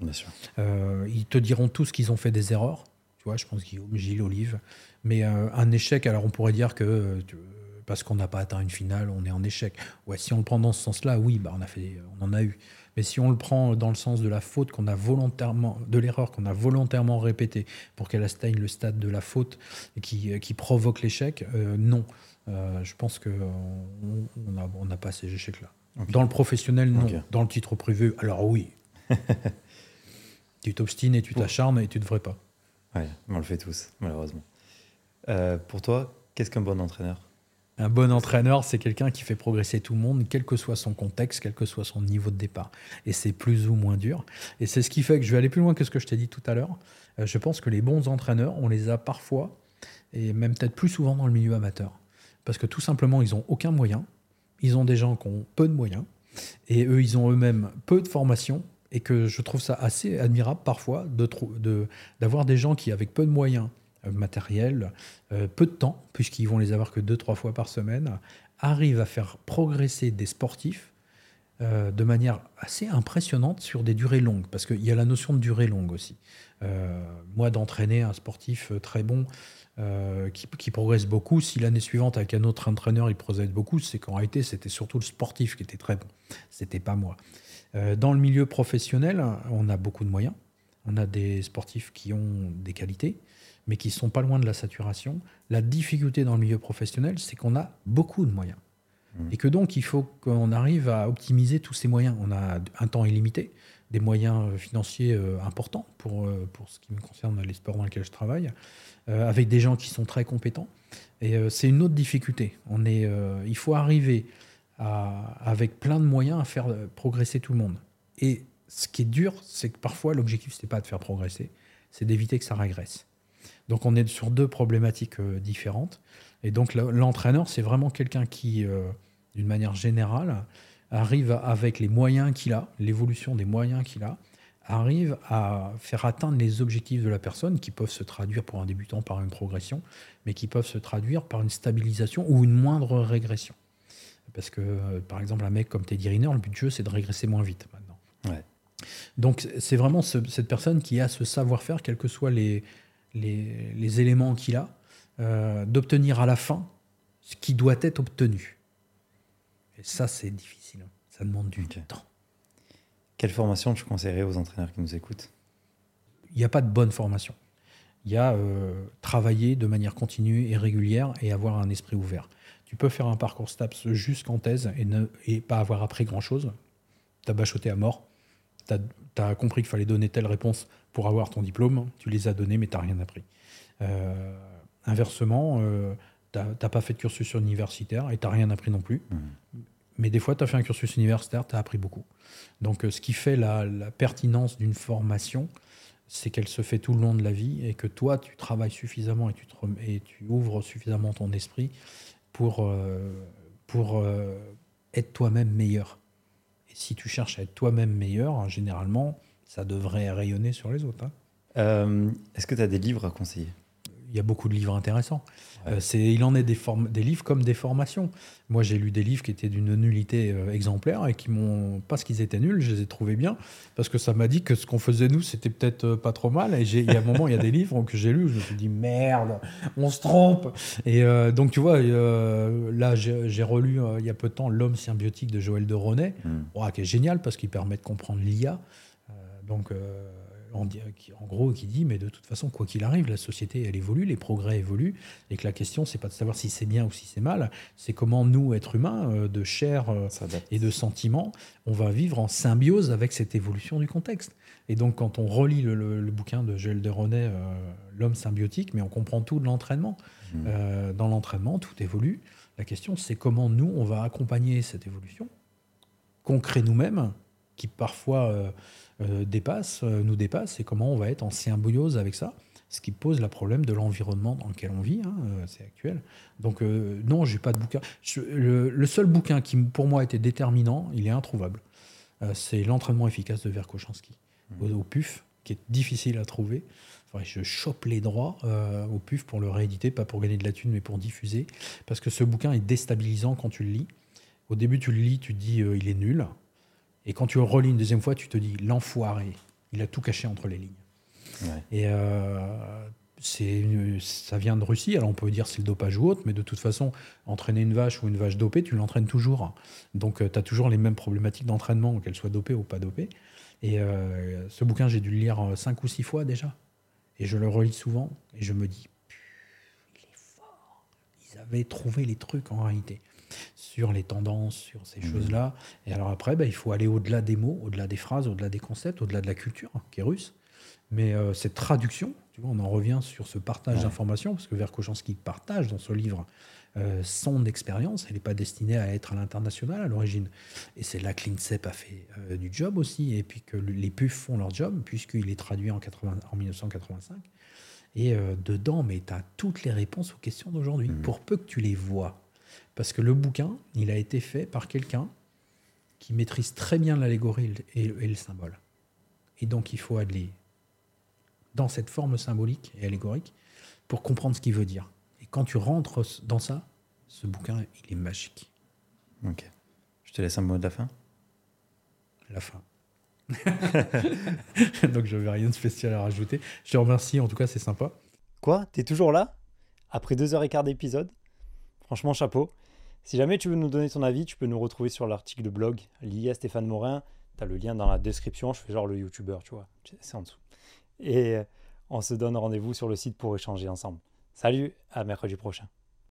Ils te diront tous qu'ils ont fait des erreurs. Tu vois, je pense Guillaume, Gilles, Olive. Mais un échec, alors on pourrait dire que parce qu'on n'a pas atteint une finale, on est en échec. Ouais, si on le prend dans ce sens-là, oui, bah on a fait, on en a eu. Mais si on le prend dans le sens de la faute qu'on a volontairement, de l'erreur qu'on a volontairement répétée pour qu'elle atteigne le stade de la faute et qui, qui provoque l'échec, euh, non. Euh, je pense que on on n'a on pas ces échecs-là. Dans le professionnel, non. Dans le titre privé, alors oui. tu t'obstines et tu t'acharnes et tu devrais pas. Ouais, on le fait tous, malheureusement. Euh, pour toi, qu'est-ce qu'un bon entraîneur? Un bon entraîneur, c'est quelqu'un qui fait progresser tout le monde, quel que soit son contexte, quel que soit son niveau de départ. Et c'est plus ou moins dur. Et c'est ce qui fait que je vais aller plus loin que ce que je t'ai dit tout à l'heure. Euh, je pense que les bons entraîneurs, on les a parfois, et même peut-être plus souvent dans le milieu amateur. Parce que tout simplement, ils n'ont aucun moyen. Ils ont des gens qui ont peu de moyens. Et eux, ils ont eux-mêmes peu de formation. Et que je trouve ça assez admirable parfois de d'avoir des gens qui, avec peu de moyens euh, matériels, euh, peu de temps, puisqu'ils vont les avoir que deux, trois fois par semaine, arrivent à faire progresser des sportifs euh, de manière assez impressionnante sur des durées longues, parce qu'il y a la notion de durée longue aussi. Moi, d'entraîner un sportif très bon qui, qui progresse beaucoup, si l'année suivante, avec un autre entraîneur, il progresse beaucoup, c'est qu'en réalité, c'était surtout le sportif qui était très bon. C'était pas moi. Dans le milieu professionnel, on a beaucoup de moyens. On a des sportifs qui ont des qualités, mais qui sont pas loin de la saturation. La difficulté dans le milieu professionnel, c'est qu'on a beaucoup de moyens. Et que donc, il faut qu'on arrive à optimiser tous ces moyens. On a un temps illimité, des moyens euh, financiers euh, importants pour, euh, pour ce qui me concerne les sports dans lesquels je travaille, euh, avec des gens qui sont très compétents. Et c'est une autre difficulté. On est, il faut arriver à- avec plein de moyens à faire progresser tout le monde. Et ce qui est dur, c'est que parfois l'objectif, ce n'est pas de faire progresser, c'est d'éviter que ça régresse. Donc on est sur deux problématiques euh, différentes. Et donc l'entraîneur, c'est vraiment quelqu'un qui, euh, d'une manière générale, arrive avec les moyens qu'il a, l'évolution des moyens qu'il a, arrive à faire atteindre les objectifs de la personne qui peuvent se traduire pour un débutant par une progression, mais qui peuvent se traduire par une stabilisation ou une moindre régression. Parce que, euh, par exemple, un mec comme Teddy Riner, le but du jeu, c'est de régresser moins vite maintenant. Ouais. Donc, c'est vraiment cette personne qui a ce savoir-faire, quels que soient les, les, éléments qu'il a, euh, d'obtenir à la fin ce qui doit être obtenu. Et ça, c'est difficile. Ça demande du temps. Quelle formation tu conseillerais aux entraîneurs qui nous écoutent? Il n'y a pas de bonne formation. Il y a euh, travailler de manière continue et régulière et avoir un esprit ouvert. Tu peux faire un parcours STAPS jusqu'en thèse et, ne, et pas avoir appris grand-chose. Tu as bachoté à mort. Tu as, compris qu'il fallait donner telle réponse pour avoir ton diplôme. Tu les as donnés, mais tu n'as rien appris. Euh, inversement, euh, tu n'as pas fait de cursus universitaire et tu n'as rien appris non plus. Mmh. Mais des fois, tu as fait un cursus universitaire, tu as appris beaucoup. Donc, euh, ce qui fait la, pertinence d'une formation, c'est qu'elle se fait tout le long de la vie et que toi, tu travailles suffisamment et tu, et tu ouvres suffisamment ton esprit pour, euh, pour euh, être toi-même meilleur. Et si tu cherches à être toi-même meilleur, généralement, ça devrait rayonner sur les autres. Hein. Est-ce que tu as des livres à conseiller? Il y a beaucoup de livres intéressants. Euh, c'est, il en est des, des livres comme des formations. Moi, j'ai lu des livres qui étaient d'une nullité euh, exemplaire et qui m'ont, parce qu'ils étaient nuls, je les ai trouvés bien, parce que ça m'a dit que ce qu'on faisait nous, c'était peut-être euh, pas trop mal. Et il y a un moment, il y a des livres que j'ai lus, je me suis dit merde, on se trompe. Et donc, tu vois, là, j'ai, relu il y a peu de temps L'homme symbiotique de Joël de Ronet, hmm. qui est génial parce qu'il permet de comprendre l'IA. Donc, en, gros, qui dit, mais de toute façon, quoi qu'il arrive, la société, elle évolue, les progrès évoluent, et que la question, c'est pas de savoir si c'est bien ou si c'est mal, c'est comment nous, êtres humains, euh, de chair euh, et de sentiments, on va vivre en symbiose avec cette évolution du contexte. Et donc, quand on relit le, bouquin de Joël de René, euh, L'homme symbiotique, mais on comprend tout de l'entraînement. Mmh. dans l'entraînement, tout évolue. La question, c'est comment nous, on va accompagner cette évolution, qu'on crée nous-mêmes, qui parfois euh, dépasse, euh, nous dépasse, et comment on va être en symbiose avec ça, ce qui pose le problème de l'environnement dans lequel on vit, hein, euh, c'est actuel. Donc non, j'ai pas de bouquin. le, seul bouquin qui pour moi était déterminant, il est introuvable. c'est l'entraînement efficace de Verkochanski mmh. au, PUF, qui est difficile à trouver. je chope les droits au PUF pour le rééditer, pas pour gagner de la thune, mais pour diffuser, parce que ce bouquin est déstabilisant quand tu le lis. Au début, tu le lis, tu te dis il est nul. Et quand tu relis une deuxième fois, tu te dis l'enfoiré, il a tout caché entre les lignes. Et euh, c'est ça vient de Russie, alors on peut dire c'est le dopage ou autre, mais de toute façon, entraîner une vache ou une vache dopée, tu l'entraînes toujours. Donc euh, tu as toujours les mêmes problématiques d'entraînement, qu'elle soit dopée ou pas dopée. Et euh, ce bouquin, j'ai dû le lire cinq ou six fois déjà. Et je le relis souvent, et je me dis, il est fort. Ils avaient trouvé les trucs en réalité sur les tendances, sur ces mhm. choses-là. Et alors après, bah, il faut aller au-delà des mots, au-delà des phrases, au-delà des concepts, au-delà de la culture, hein, qui est russe. Mais euh, cette traduction, tu vois, on en revient sur ce partage d'informations, parce que Verkhochansky partage dans ce livre euh, son expérience. Elle n'est pas destinée à être à l'international à l'origine. Et c'est là que l'INSEP a fait euh, du job aussi, et puis que les PUF font leur job, puisqu'il est traduit en, 80, en 1985. Et dedans, mais tu as toutes les réponses aux questions d'aujourd'hui, mhm. pour peu que tu les vois. Parce que le bouquin, il a été fait par quelqu'un qui maîtrise très bien l'allégorie et, le symbole. Et donc il faut aller dans cette forme symbolique et allégorique pour comprendre ce qu'il veut dire. Et quand tu rentres dans ça, ce bouquin, il est magique. Ok. Je te laisse un mot de la fin. La fin. Donc je n'avais rien de spécial à rajouter. Je te remercie, en tout cas c'est sympa. Quoi? T'es toujours là? Après deux heures et quart d'épisode? Franchement, chapeau. Si jamais tu veux nous donner ton avis, tu peux nous retrouver sur l'article de blog lié à Stéphane Morin. Tu as le lien dans la description. Je fais genre le youtubeur, tu vois. C'est en dessous. Et on se donne rendez-vous sur le site pour échanger ensemble. Salut, à mercredi prochain.